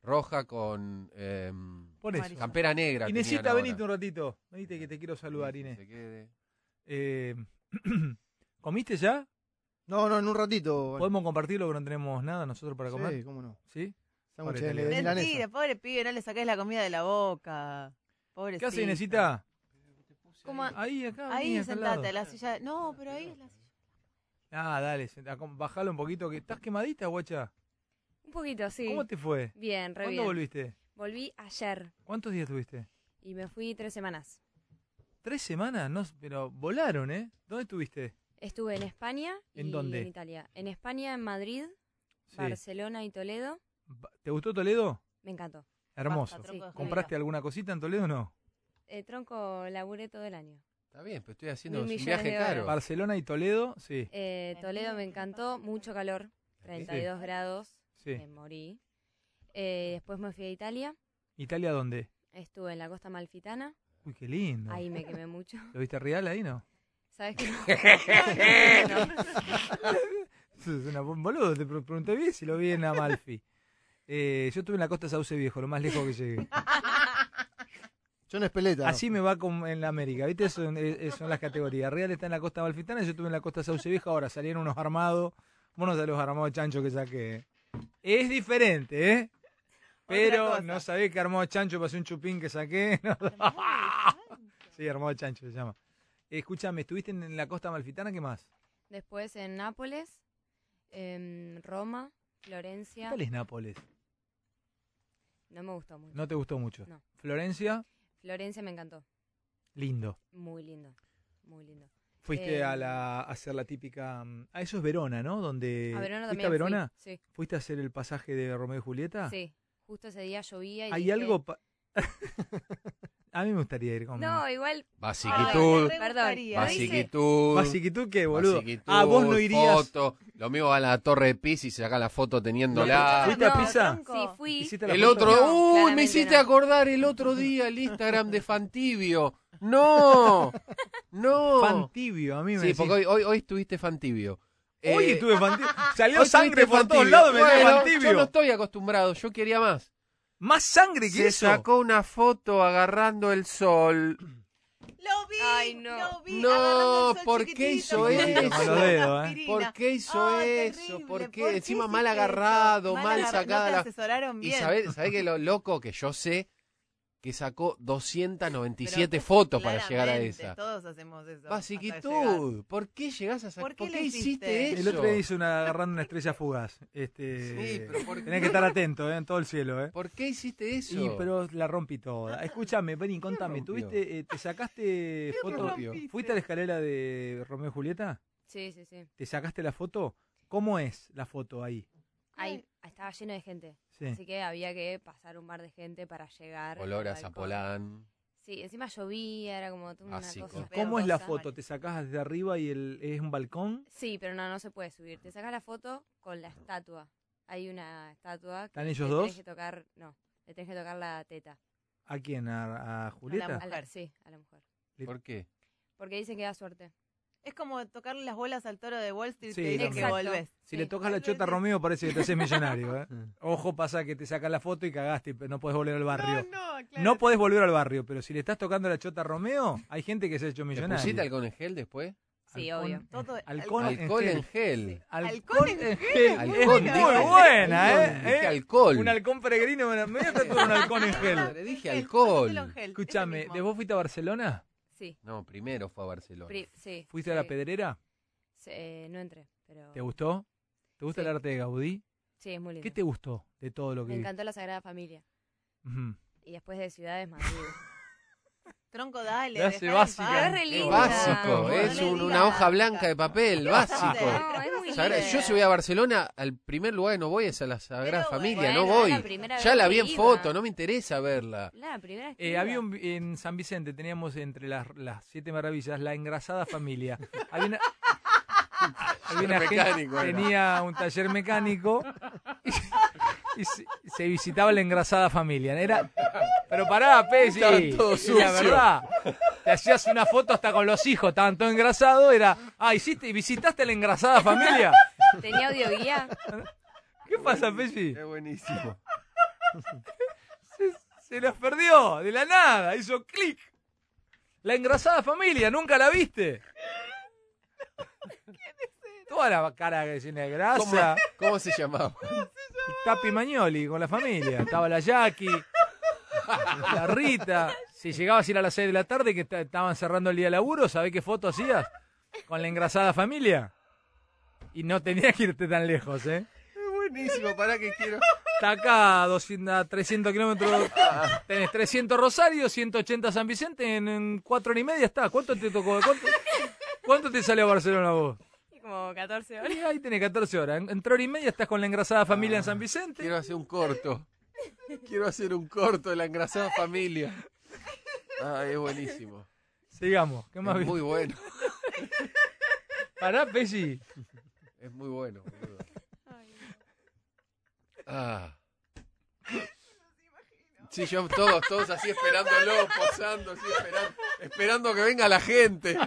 Roja con em, Por eso. campera negra. Inesita, venite un ratito. Venite que te quiero saludar, Inés. Se quede. Eh, ¿Comiste ya? No, no, en un ratito. ¿Podemos compartirlo que no tenemos nada nosotros para Sí, comer? cómo no. ¿Sí? Pobre de milanesa. Mentira, pobre pibe, no le saques la comida de la boca. Pobrecito. ¿Qué hace Inesita? ¿Cómo? Ahí, acá. Ahí, acá al sentate, a la silla. No, pero ahí es la silla. Ah, dale, senta- bajalo un poquito. que ¿Estás quemadita, guacha? Un poquito, sí. ¿Cómo te fue? Bien, re ¿Cuándo bien. volviste? Volví ayer ¿Cuántos días tuviste? y me fui tres semanas. ¿Tres semanas? No, pero volaron, ¿eh? ¿Dónde estuviste? Estuve en España ¿En y dónde? en Italia. En España, en Madrid, Sí. Barcelona y Toledo. ¿Te gustó Toledo? Me encantó. Hermoso. Basta, ¿Compraste alguna cosita en Toledo o no? Eh, tronco, laburé todo el año. Está bien, pero estoy haciendo un viaje caro. Barcelona y Toledo, sí. Eh, Toledo me encantó, mucho calor, 32 grados, Sí. me morí. Eh, después me fui a Italia, ¿Italia dónde? estuve en la costa malfitana, Uy, qué lindo. ahí me quemé mucho. ¿Lo viste real ahí, no? ¿Sabes qué? Es una un boludo, te pre- pregunté bien si lo vi en Amalfi. Eh, yo estuve en la costa Sauce Viejo, lo más lejos que llegué. Yo en Espeleta. Así me va con, en la América, ¿viste? Eso, son- eh, son las categorías. Real está en la costa Amalfitana, yo estuve en la costa Sauce Viejo, ahora salieron unos armados. Vos no sabés los armados chancho que saqué. Es diferente, ¿eh? Pero no sabés que armado chancho pasé un chupín que saqué. sí, armado chancho se llama. Escúchame, ¿estuviste en, la costa amalfitana? ¿Qué más? Después en Nápoles, en Roma, ¿Qué Florencia. tal es Nápoles? No me gustó mucho. ¿No te gustó mucho? No. Florencia, Florencia me encantó. lindo. Muy lindo. Muy lindo. Fuiste Eh, a, la, a hacer la típica... mm, Ah, eso es Verona, ¿no? Donde, A Verona ¿Fuiste también a Verona? fui, sí. ¿Fuiste a hacer el pasaje de Romeo y Julieta? Sí. Justo ese día llovía y ¿Hay dije- algo...? pa- a mí me gustaría ir con... No, igual. Basiquitud. Ay, perdón. Basiquitud. Basiquitud, ¿qué, boludo? Basiquitud, Ah, vos no irías... Foto. Lo mismo va a la torre de Pisa y se saca la foto teniéndola. ¿Fuiste a Pisa? Sí, fui. ¿Hiciste la El foto? otro, No, uy, me claramente hiciste no. acordar el otro día el Instagram de Fantibio. No, no. Fantibio, a mí me Sí, decís- porque hoy, hoy, hoy estuviste Fantibio. Hoy Eh, estuve Fantibio. Salió sangre por todos lados, me dio Bueno, Fantibio. Yo no estoy acostumbrado, yo quería más. ¿Más sangre que Se eso? sacó una foto agarrando el sol. Lo vi, Ay, no. lo vi. No, sol ¿por qué hizo eso? con Con los dedos, ¿eh? ¿Por qué hizo eso? terrible, ¿Por qué? ¿por qué Encima mal agarrado, Mal mal sacada. No te la- Y sabés, ¿sabés que lo loco que yo sé que sacó 297 Pero, fotos para llegar a esa? Todos hacemos eso. Basiquitud, ¿por qué llegás a sacar? ¿Por qué ¿Por qué hiciste hiciste? eso? El otro día hice una agarrando una estrella fugaz. Este, Sí, pero ¿por Tenés que estar atento, ¿eh? En todo el cielo, ¿eh? ¿Por qué hiciste eso? Y, pero la rompí toda. Escúchame, vení, contame. ¿Tuviste, eh, te sacaste foto? rompiste? ¿Fuiste a la escalera de Romeo y Julieta? Sí, sí, sí. ¿Te sacaste la foto? ¿Cómo es la foto ahí? Ahí estaba lleno de gente. Sí. Así que había que pasar un mar de gente para llegar. Olor a. Zapolán. Sí, encima llovía, era como una Básico. cosa. ¿Cómo es la foto? ¿Te sacás desde arriba y el, es un balcón? Sí, pero no, no se puede subir. Te sacas la foto con la estatua. Hay una estatua. que ¿Están ellos le dos? tenés que tocar, no, le tenés que tocar la teta. ¿A quién? ¿A, a Julieta? A la- sí, a la mujer. ¿Por qué? Porque dicen que da suerte. Es como tocarle las bolas al toro de Wall Street Sí, y te dice que volvés. Si le tocas la chota a Romeo parece que te haces millonario, ¿eh? Ojo, pasa que te sacan la foto y cagaste, pero no puedes volver al barrio. No, No podés volver al barrio, pero si le estás tocando la chota a Romeo, hay gente que se ha hecho ¿Te millonaria. pusiste alcohol en gel después? Sí, obvio. Todo- Halcón, Alcohol en gel. En en gel. Es muy buena, ¿eh? dije ¿Eh? alcohol. Un halcón peregrino. Me me voy a tatuar un halcón en gel. Le dije alcohol. Escúchame, ¿de vos fuiste a Barcelona? Sí. No, primero fue a Barcelona. Pri- sí. ¿Fuiste a la pedrera? Sí, eh, no entré, pero... ¿Te gustó? ¿Te gusta Sí. el arte de Gaudí? Sí, es muy lindo. ¿Qué te gustó de todo lo que Me encantó la Sagrada Familia. Y después de Ciudades, Madrid. Tronco, dale. Es re Es básico, No es un- una hoja blanca de papel, básico. No, es muy Sagra- linda. Yo si voy a Barcelona, al primer lugar que no voy es a la Sagrada Pero Familia, bueno, no voy. la Ya la vi en iba. foto, no me interesa verla. La primera vez que Eh, había un, en San Vicente, teníamos entre las, las siete maravillas la engrasada familia. Había una, había una gente- tenía un taller mecánico y, se, se visitaba la engrasada familia. Era, pero pará, todo es la verdad. Te hacías una foto hasta con los hijos, estaban todos engrasados, era, ah, hiciste, visitaste la engrasada familia. ¿Tenía audioguía? ¿Qué pasa, Pesi? Es buenísimo. Se, se los perdió, de la nada, hizo clic. La engrasada familia, ¿nunca la viste? Toda la cara que tiene de grasa. ¿Cómo, cómo se llamaba? Tapi Magnoli con la familia. Estaba la Jackie, la Rita. Si llegabas a ir a las 6 de la tarde que esta- estaban cerrando el día de laburo, ¿sabés qué foto hacías? Con la engrasada familia. Y no tenías que irte tan lejos, ¿eh? Es buenísimo, para que quiero. Está acá a 200, a 300 kilómetros. Tenés 300 Rosario, 180 San Vicente. En, en cuatro horas y media está. ¿Cuánto te tocó? ¿Cuánto, cuánto te salió a Barcelona vos? Como 14 horas. Y ahí tenés 14 horas. En, en tres horas y media estás con la engrasada familia en San Vicente. Quiero hacer un corto. Quiero hacer un corto de la engrasada familia. Ay, es buenísimo. Sigamos. ¿Qué más Es muy bueno. Pará, Pesi. Es muy bueno. boludo. Ah. Sí, yo todos, todos así esperándolo, posando, así esperando, esperando que venga la gente.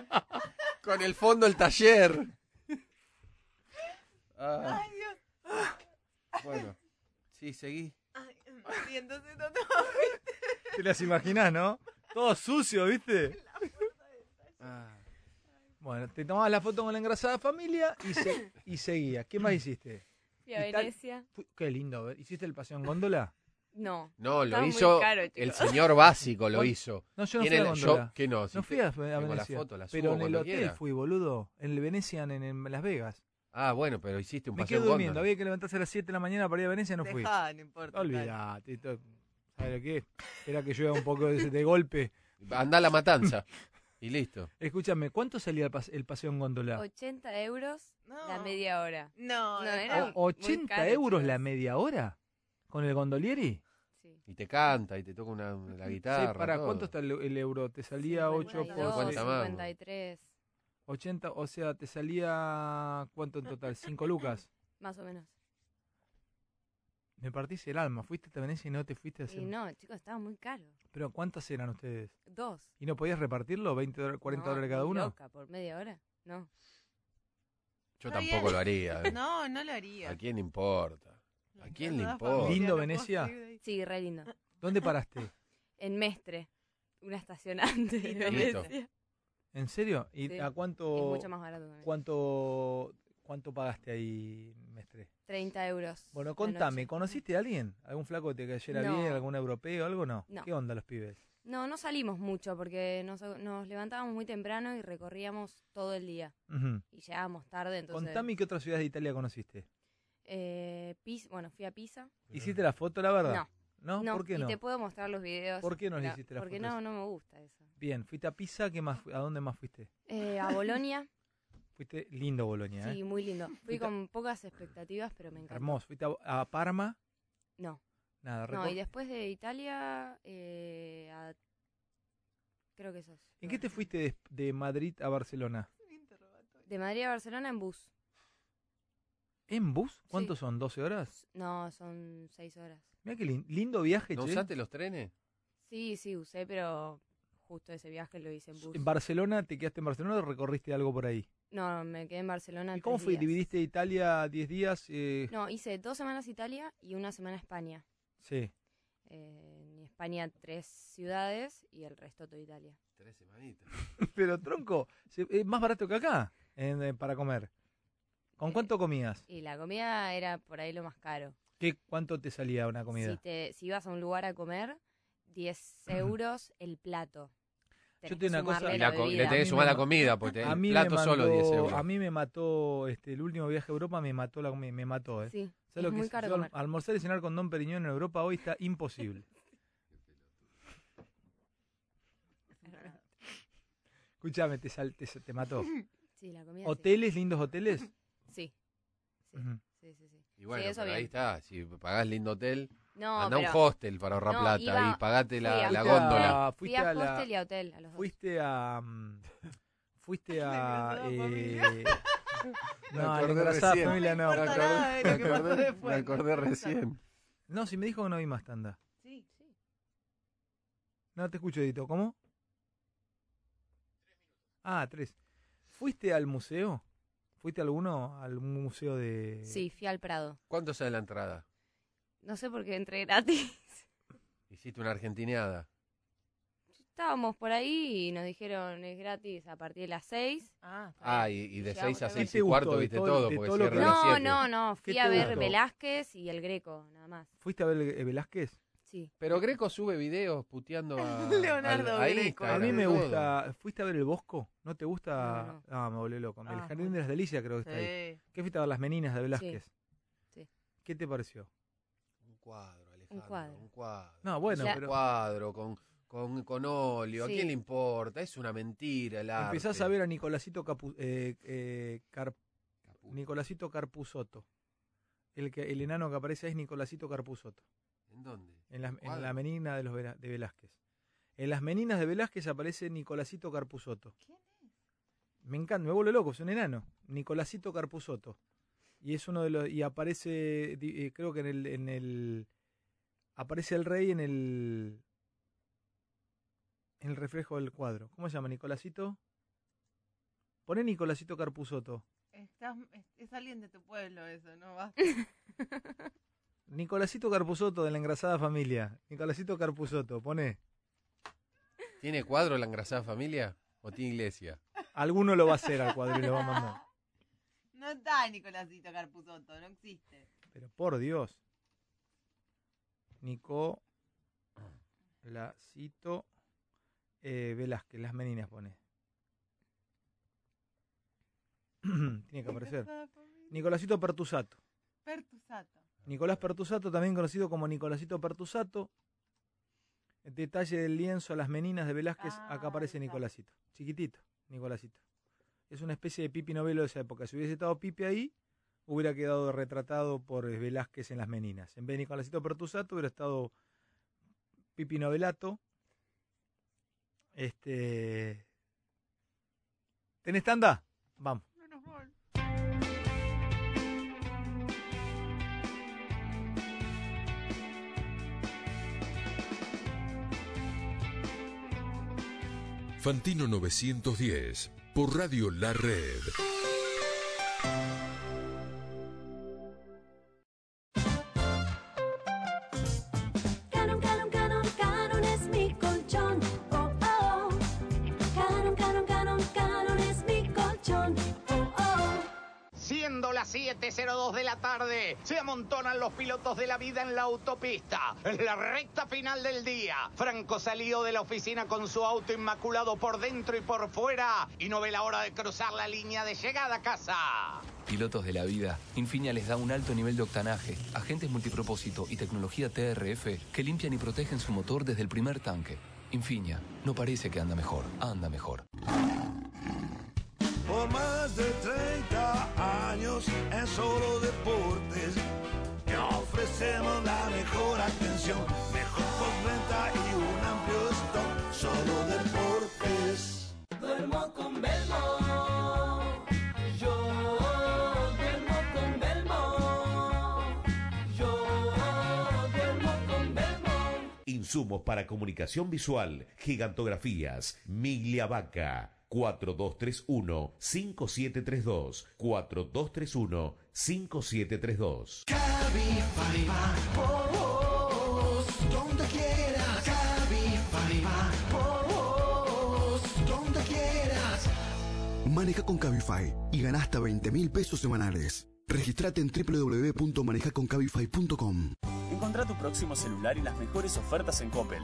Con el fondo del taller. Ah. Ay, Dios. Bueno, sí, seguí. Te las imaginás, ¿no? Todo sucio, ¿viste? Ah. Bueno, te tomabas la foto con la engrasada familia y, se, y seguías. ¿Qué más hiciste? Fui a Venecia. Fu- Qué lindo. ¿ver? ¿Hiciste el paseo en góndola? No. No, lo Estaba muy hizo caro, el señor básico, lo hizo. No, yo no Tiene fui a la- góndola. yo- ¿Qué no? Si No te- fui a, a tengo la Venecia. foto, la pero subo en el cuando hotel quiera. fui, boludo. En el Venecian, en, en Las Vegas. Ah, bueno, pero hiciste un Me paseo quedé en durmiendo. Había que levantarse a las 7 de la mañana para ir a Venecia, no fui. Dejá, no importa. Olvídate. to- ¿Sabes lo que es? Era que llueva un poco de, de golpe. Anda a la matanza. Y listo. Escúchame, ¿cuánto salía el, pas- el paseo en góndola? 80 euros la No. media hora. No, No, era O- muy ¿80 caro, euros chicos. la media hora? ¿Con el gondolieri? Y te canta y te toca una, la guitarra. Sí, para, todo. ¿cuánto está el, el euro? Te salía 8 por 52, 50 más. 53, 80, o sea, te salía ¿cuánto en total? 5 lucas. más o menos. Me partís el alma. Fuiste a Venecia y no te fuiste a hacer. Y no, chicos, estaba muy caro. Pero ¿cuántas eran ustedes? Dos. ¿Y no podías repartirlo? ¿20 dólares, 40 No, dólares cada uno? loca, por media hora. No. Yo Está tampoco bien. lo haría. ¿eh? No, no lo haría. ¿A quién le importa? ¿A quién le importa? ¿Lindo Venecia? de. Sí, re lindo. ¿Dónde paraste? En Mestre, una estacionante de Lindo. Listo. Venecia. ¿En serio? ¿Y Sí, a Es cuánto, mucho más barato también. cuánto, cuánto pagaste ahí, mestre? 30 euros. Bueno, contame. ¿conociste a alguien? ¿Algún flaco que te cayera No. bien? ¿Algún europeo? ¿Algo no? No. ¿Qué onda los pibes? No, no salimos mucho porque nos, nos levantábamos muy temprano y recorríamos todo el día. Y llegábamos tarde, entonces... Contame qué otras ciudades de Italia conociste. Eh, Pis- bueno, fui a Pisa. ¿Hiciste la foto, la verdad? No. ¿No? ¿Por qué y no? te puedo mostrar los videos. ¿Por qué no le hiciste la Porque foto no, no me gusta eso. Bien, fuiste a Pisa, ¿qué más? ¿a dónde más fuiste? Eh, a Bolonia, Fuiste lindo Bolonia, ¿eh? sí, muy lindo. Fui con pocas expectativas, pero me encantó. Hermoso. ¿Fuiste a, a Parma? No. Nada, No, y después de Italia, eh, a- creo que eso es. ¿En qué te fuiste de, de Madrid a Barcelona? De Madrid a Barcelona en bus. ¿En bus? ¿Cuántos son? ¿12 horas? No, son seis horas. Mira qué lin- lindo viaje, ¿No che. usaste los trenes? Sí, sí, usé, pero justo ese viaje lo hice en bus. ¿En Barcelona? ¿Te quedaste en Barcelona o recorriste algo por ahí? No, me quedé en Barcelona. ¿Y cómo fue? días. ¿Dividiste Italia 10 días? Eh, No, hice dos semanas Italia y una semana España. Sí. Eh, en España tres ciudades y el resto toda Italia. Tres semanitas. Pero tronco, es más barato que acá en- eh, para comer. ¿Con cuánto comías? Y la comida era por ahí lo más caro. ¿Qué, ¿Cuánto te salía una comida? Si, te, si ibas a un lugar a comer, 10 euros el plato. Yo Tenés tengo que una cosa. sumarle Y la co- le tenés que sumar la comida, porque a el mí plato solo 10 mandó- euros. A mí me mató, este, el último viaje a Europa me mató, la, me, me mató, ¿eh. Sí, ¿Sabes es lo que muy es? caro comer. almorzar y cenar con Don Periñón en Europa hoy está imposible. Escúchame, te, sal- te, te mató. Sí, la comida sí. ¿Hoteles, lindos hoteles? Sí. Sí, sí, sí, sí. Y bueno, Sí, eso pero ahí está. Si pagás lindo hotel, No, anda a un pero- hostel para ahorrar No, plata iba- y pagate fui la, a la Fuiste a- góndola. Fui fuiste a a la- hostel y a hotel, a los dos. Fuiste a. mm, Fuiste a. eh, Me no, a la acordé engrasada recién. familia no. Me acordé, me acordé- me acordé recién. No, si me dijo que no vi más tanda. Sí, sí. No te escucho, Edito. ¿Cómo? Ah, tres. ¿Fuiste al museo? ¿Fuiste a alguno? ¿Al museo de...? Sí, fui al Prado. ¿Cuánto sale la entrada? No sé por qué entré gratis. Hiciste una argentineada. Estábamos por ahí y nos dijeron es gratis a partir de las 6. Ah, Ah, y, y de 6 a también. 6 ¿Qué y cuarto viste todo- porque No, 7. no, no. ¿Qué Fui a ver gustó? Velázquez y el Greco, nada más. ¿Fuiste a ver Velázquez? Sí. Pero Greco sube videos puteando a, Leonardo al- a Greco. Instagram, A mí me gusta... ¿Fuiste a ver el Bosco? ¿No te gusta...? No, Ah, me volví loco. El Ah, Jardín bueno. de las Delicias creo que está ahí. ¿Qué fuiste a ver las meninas de Velázquez? Sí. ¿Qué te pareció? Un cuadro, Alejandro. cuadro. Un cuadro. No, bueno, Ya- Un cuadro con, con, con óleo. ¿A quién le importa? Es una mentira el arte. Empezás a ver a Nicolásito Capu- eh, eh, Car- Nicolásito Carpusotto. El, que, el enano que aparece ahí es Nicolásito Carpusotto. ¿En dónde? En, las- en ¿Cuadro? la menina de, los Vera- de Velázquez. En las meninas de Velázquez aparece Nicolásito Carpusotto. ¿Quién es? Me encanta, me vuelve loco, es un enano. Nicolásito Carpusotto. Y es uno de los. Y aparece, eh, creo que en el, en el. Aparece el rey en el. En el reflejo del cuadro. ¿Cómo se llama? Nicolásito. Pone Nicolásito Carpusotto. Estás, es, es alguien de tu pueblo eso, ¿no? Va. Nicolásito Carpusotto de la engrasada familia. Nicolásito Carpusotto, pone. ¿Tiene cuadro la engrasada familia? ¿O tiene iglesia? Alguno lo va a hacer al cuadro y lo va a mandar. No está Nicolásito Carpuzotto, no existe. Pero por Dios. Nicolásito eh, Velázquez, las meninas pone. Tiene que aparecer. Nicolásito Pertusato. Pertusato. Nicolás Pertusato, también conocido como Nicolásito Pertusato. Detalle del lienzo a las meninas de Velázquez, Ah, acá aparece Nicolásito. Chiquitito, Nicolásito. Es una especie de Pipi novelo de esa época. Si hubiese estado Pipi ahí, hubiera quedado retratado por eh, Velázquez en las meninas. En vez de Nicolásito Pertusato, hubiera estado Pipi Novelato. Este. ¿Tenés tanda? Vamos. Fantino 910 por Radio La Red. 7.02 de la tarde, se amontonan los pilotos de la vida en la autopista. En la recta final del día, Franco salió de la oficina con su auto inmaculado por dentro y por fuera y no ve la hora de cruzar la línea de llegada a casa. Pilotos de la vida, Infinia les da un alto nivel de octanaje, agentes multipropósito y tecnología TRF que limpian y protegen su motor desde el primer tanque. Infinia, no parece que anda mejor, anda mejor. Por más de 30 años en solo deportes, te ofrecemos la mejor atención, mejor postventa y un amplio stock. Solo deportes. Duermo con Belmo. Yo duermo con Belmo. Yo duermo con Belmo. Insumos para comunicación visual, gigantografías, Miglia Vaca. 4231-5732. 4231-5732. Cabify va por vos, donde quieras. Cabify va por vos, donde quieras. Maneja con Cabify y gana hasta 20 mil pesos semanales. Registrate en www.manejaconcabify.com. Encontrá tu próximo celular y las mejores ofertas en Coppel.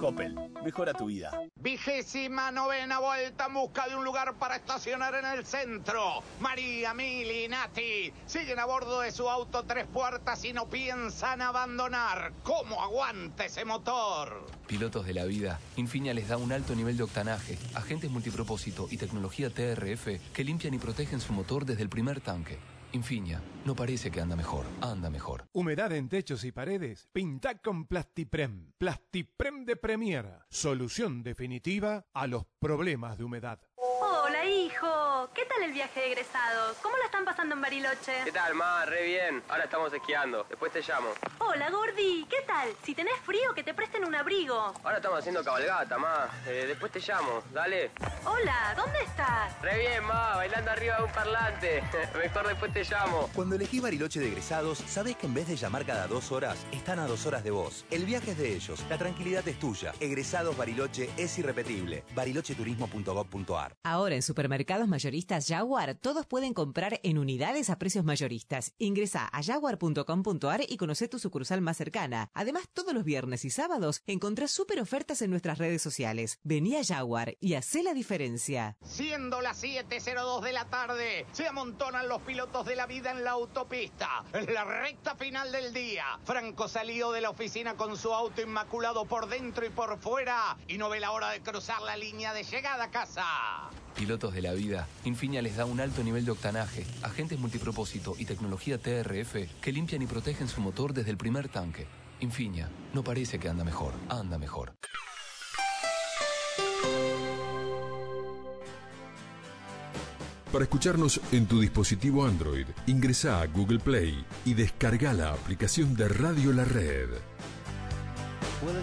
Coppel, mejora tu vida. Vigésima novena vuelta en busca de un lugar para estacionar en el centro. María, Mili y Nati siguen a bordo de su auto tres puertas y no piensan abandonar. ¿Cómo aguanta ese motor? Pilotos de la vida, Infinia les da un alto nivel de octanaje, agentes multipropósito y tecnología TRF que limpian y protegen su motor desde el primer tanque. Infinia, no parece que anda mejor, anda mejor. Humedad en techos y paredes. Pinta con Plastiprem. Plastiprem de Premier. Solución definitiva a los problemas de humedad. Hola, hijo. ¿Qué tal el viaje de egresados? ¿Cómo la están pasando en Bariloche? ¿Qué tal, ma? Re bien. Ahora estamos esquiando. Después te llamo. Hola, Gordi. ¿Qué tal? Si tenés frío, que te presten un abrigo. Ahora estamos haciendo cabalgata, ma. Eh, después te llamo. Dale. Hola, ¿dónde estás? Re bien, ma. Bailando arriba de un parlante. Mejor después te llamo. Cuando elegís Bariloche de egresados, sabés que en vez de llamar cada dos horas, están a dos horas de vos. El viaje es de ellos, la tranquilidad es tuya. Egresados Bariloche es irrepetible. barilocheturismo.gov.ar Ahora en supermercados mayoristas Jaguar, todos pueden comprar en unidades a precios mayoristas. Ingresa a jaguar.com.ar y conoce tu sucursal más cercana. Además, todos los viernes y sábados encontrás súper ofertas en nuestras redes sociales. Vení a Jaguar y hacé la diferencia. Siendo las 7.02 de la tarde, se amontonan los pilotos de la vida en la autopista. En la recta final del día, Franco salió de la oficina con su auto inmaculado por dentro y por fuera y no ve la hora de cruzar la línea de llegada a casa. Pilotos de la vida, Infinia les da un alto nivel de octanaje, agentes multipropósito y tecnología TRF que limpian y protegen su motor desde el primer tanque. Infinia, no parece que anda mejor, anda mejor. Para escucharnos en tu dispositivo Android, ingresa a Google Play y descarga la aplicación de Radio La Red. Well,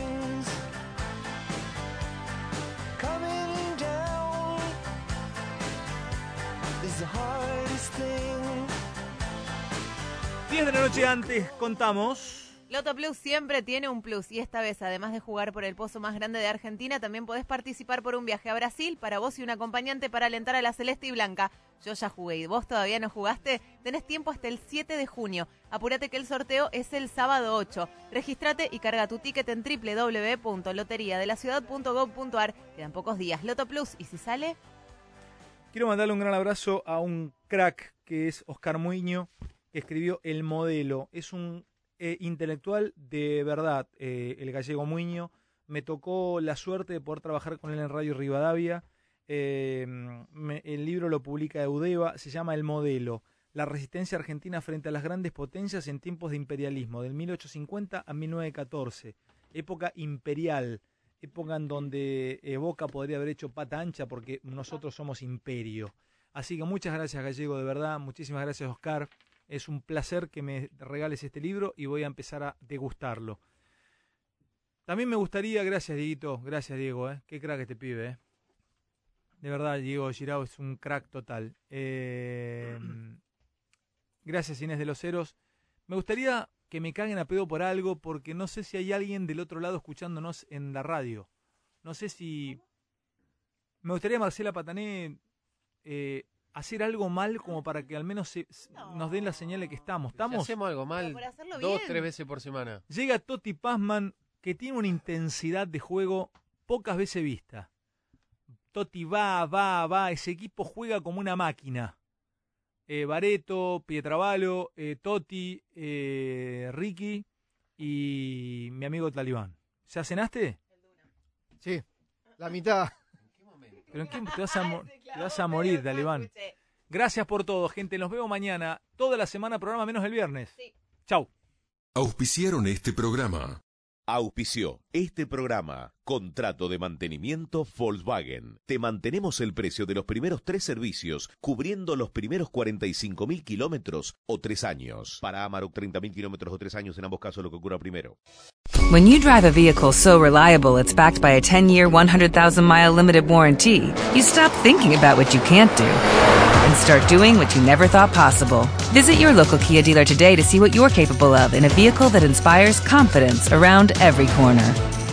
10 de la noche antes contamos. Loto Plus siempre tiene un plus y esta vez, además de jugar por el pozo más grande de Argentina, también podés participar por un viaje a Brasil para vos y un acompañante para alentar a la Celeste y Blanca. Yo ya jugué y vos todavía no jugaste. Tenés tiempo hasta el 7 de junio. Apúrate que el sorteo es el sábado 8. Regístrate y carga tu ticket en www.loteriadelaciudad.gov.ar. Quedan pocos días. Loto Plus y si sale, Quiero mandarle un gran abrazo a un crack que es Oscar Muiño, que escribió El Modelo. Es un eh, intelectual de verdad, eh, el gallego Muiño. Me tocó la suerte de poder trabajar con él en Radio Rivadavia. Eh, el libro lo publica Eudeva, se llama El Modelo. La resistencia argentina frente a las grandes potencias en tiempos de imperialismo, del 1850 a 1914. Época imperial, época en donde Boca podría haber hecho pata ancha porque nosotros somos imperio. Así que muchas gracias Gallego, de verdad, muchísimas gracias Oscar. Es un placer que me regales este libro y voy a empezar a degustarlo. También me gustaría, gracias Dieguito, gracias Diego, eh, qué crack este pibe, eh. De verdad, Diego Girao es un crack total. Eh, gracias Inés de los Ceros. Me gustaría que me caguen a pedo por algo porque no sé si hay alguien del otro lado escuchándonos en la radio. No sé si... Me gustaría, Marcela Patané, eh, hacer algo mal como para que al menos se- nos den la señal de que estamos. Si hacemos algo mal, dos, bien. tres veces por semana. Llega Toti Pazman, que tiene una intensidad de juego pocas veces vista. Toti va, va, va, ese equipo juega como una máquina. Eh, Bareto, Pietrabalo, eh, Toti, eh, Ricky y mi amigo Talibán. ¿Ya cenaste? Sí, la mitad. ¿Pero en qué te vas a, te vas a morir, Talibán? Gracias por todo, gente. Nos vemos mañana. Toda la semana programa menos el viernes. Chau. Auspiciaron este programa. Auspició este programa. Contrato de mantenimiento Volkswagen. Te mantenemos el precio de los primeros tres servicios, cubriendo los primeros 45 mil kilómetros o tres años. Para Amarok, 30 mil kilómetros o tres años, en ambos casos lo que ocurra primero. When you drive a vehicle so reliable it's backed by a 10 year, 100,000 mile limited warranty, you stop thinking about what you can't do and start doing what you never thought possible. Visit your local Kia dealer today to see what you're capable of in a vehicle that inspires confidence around every corner.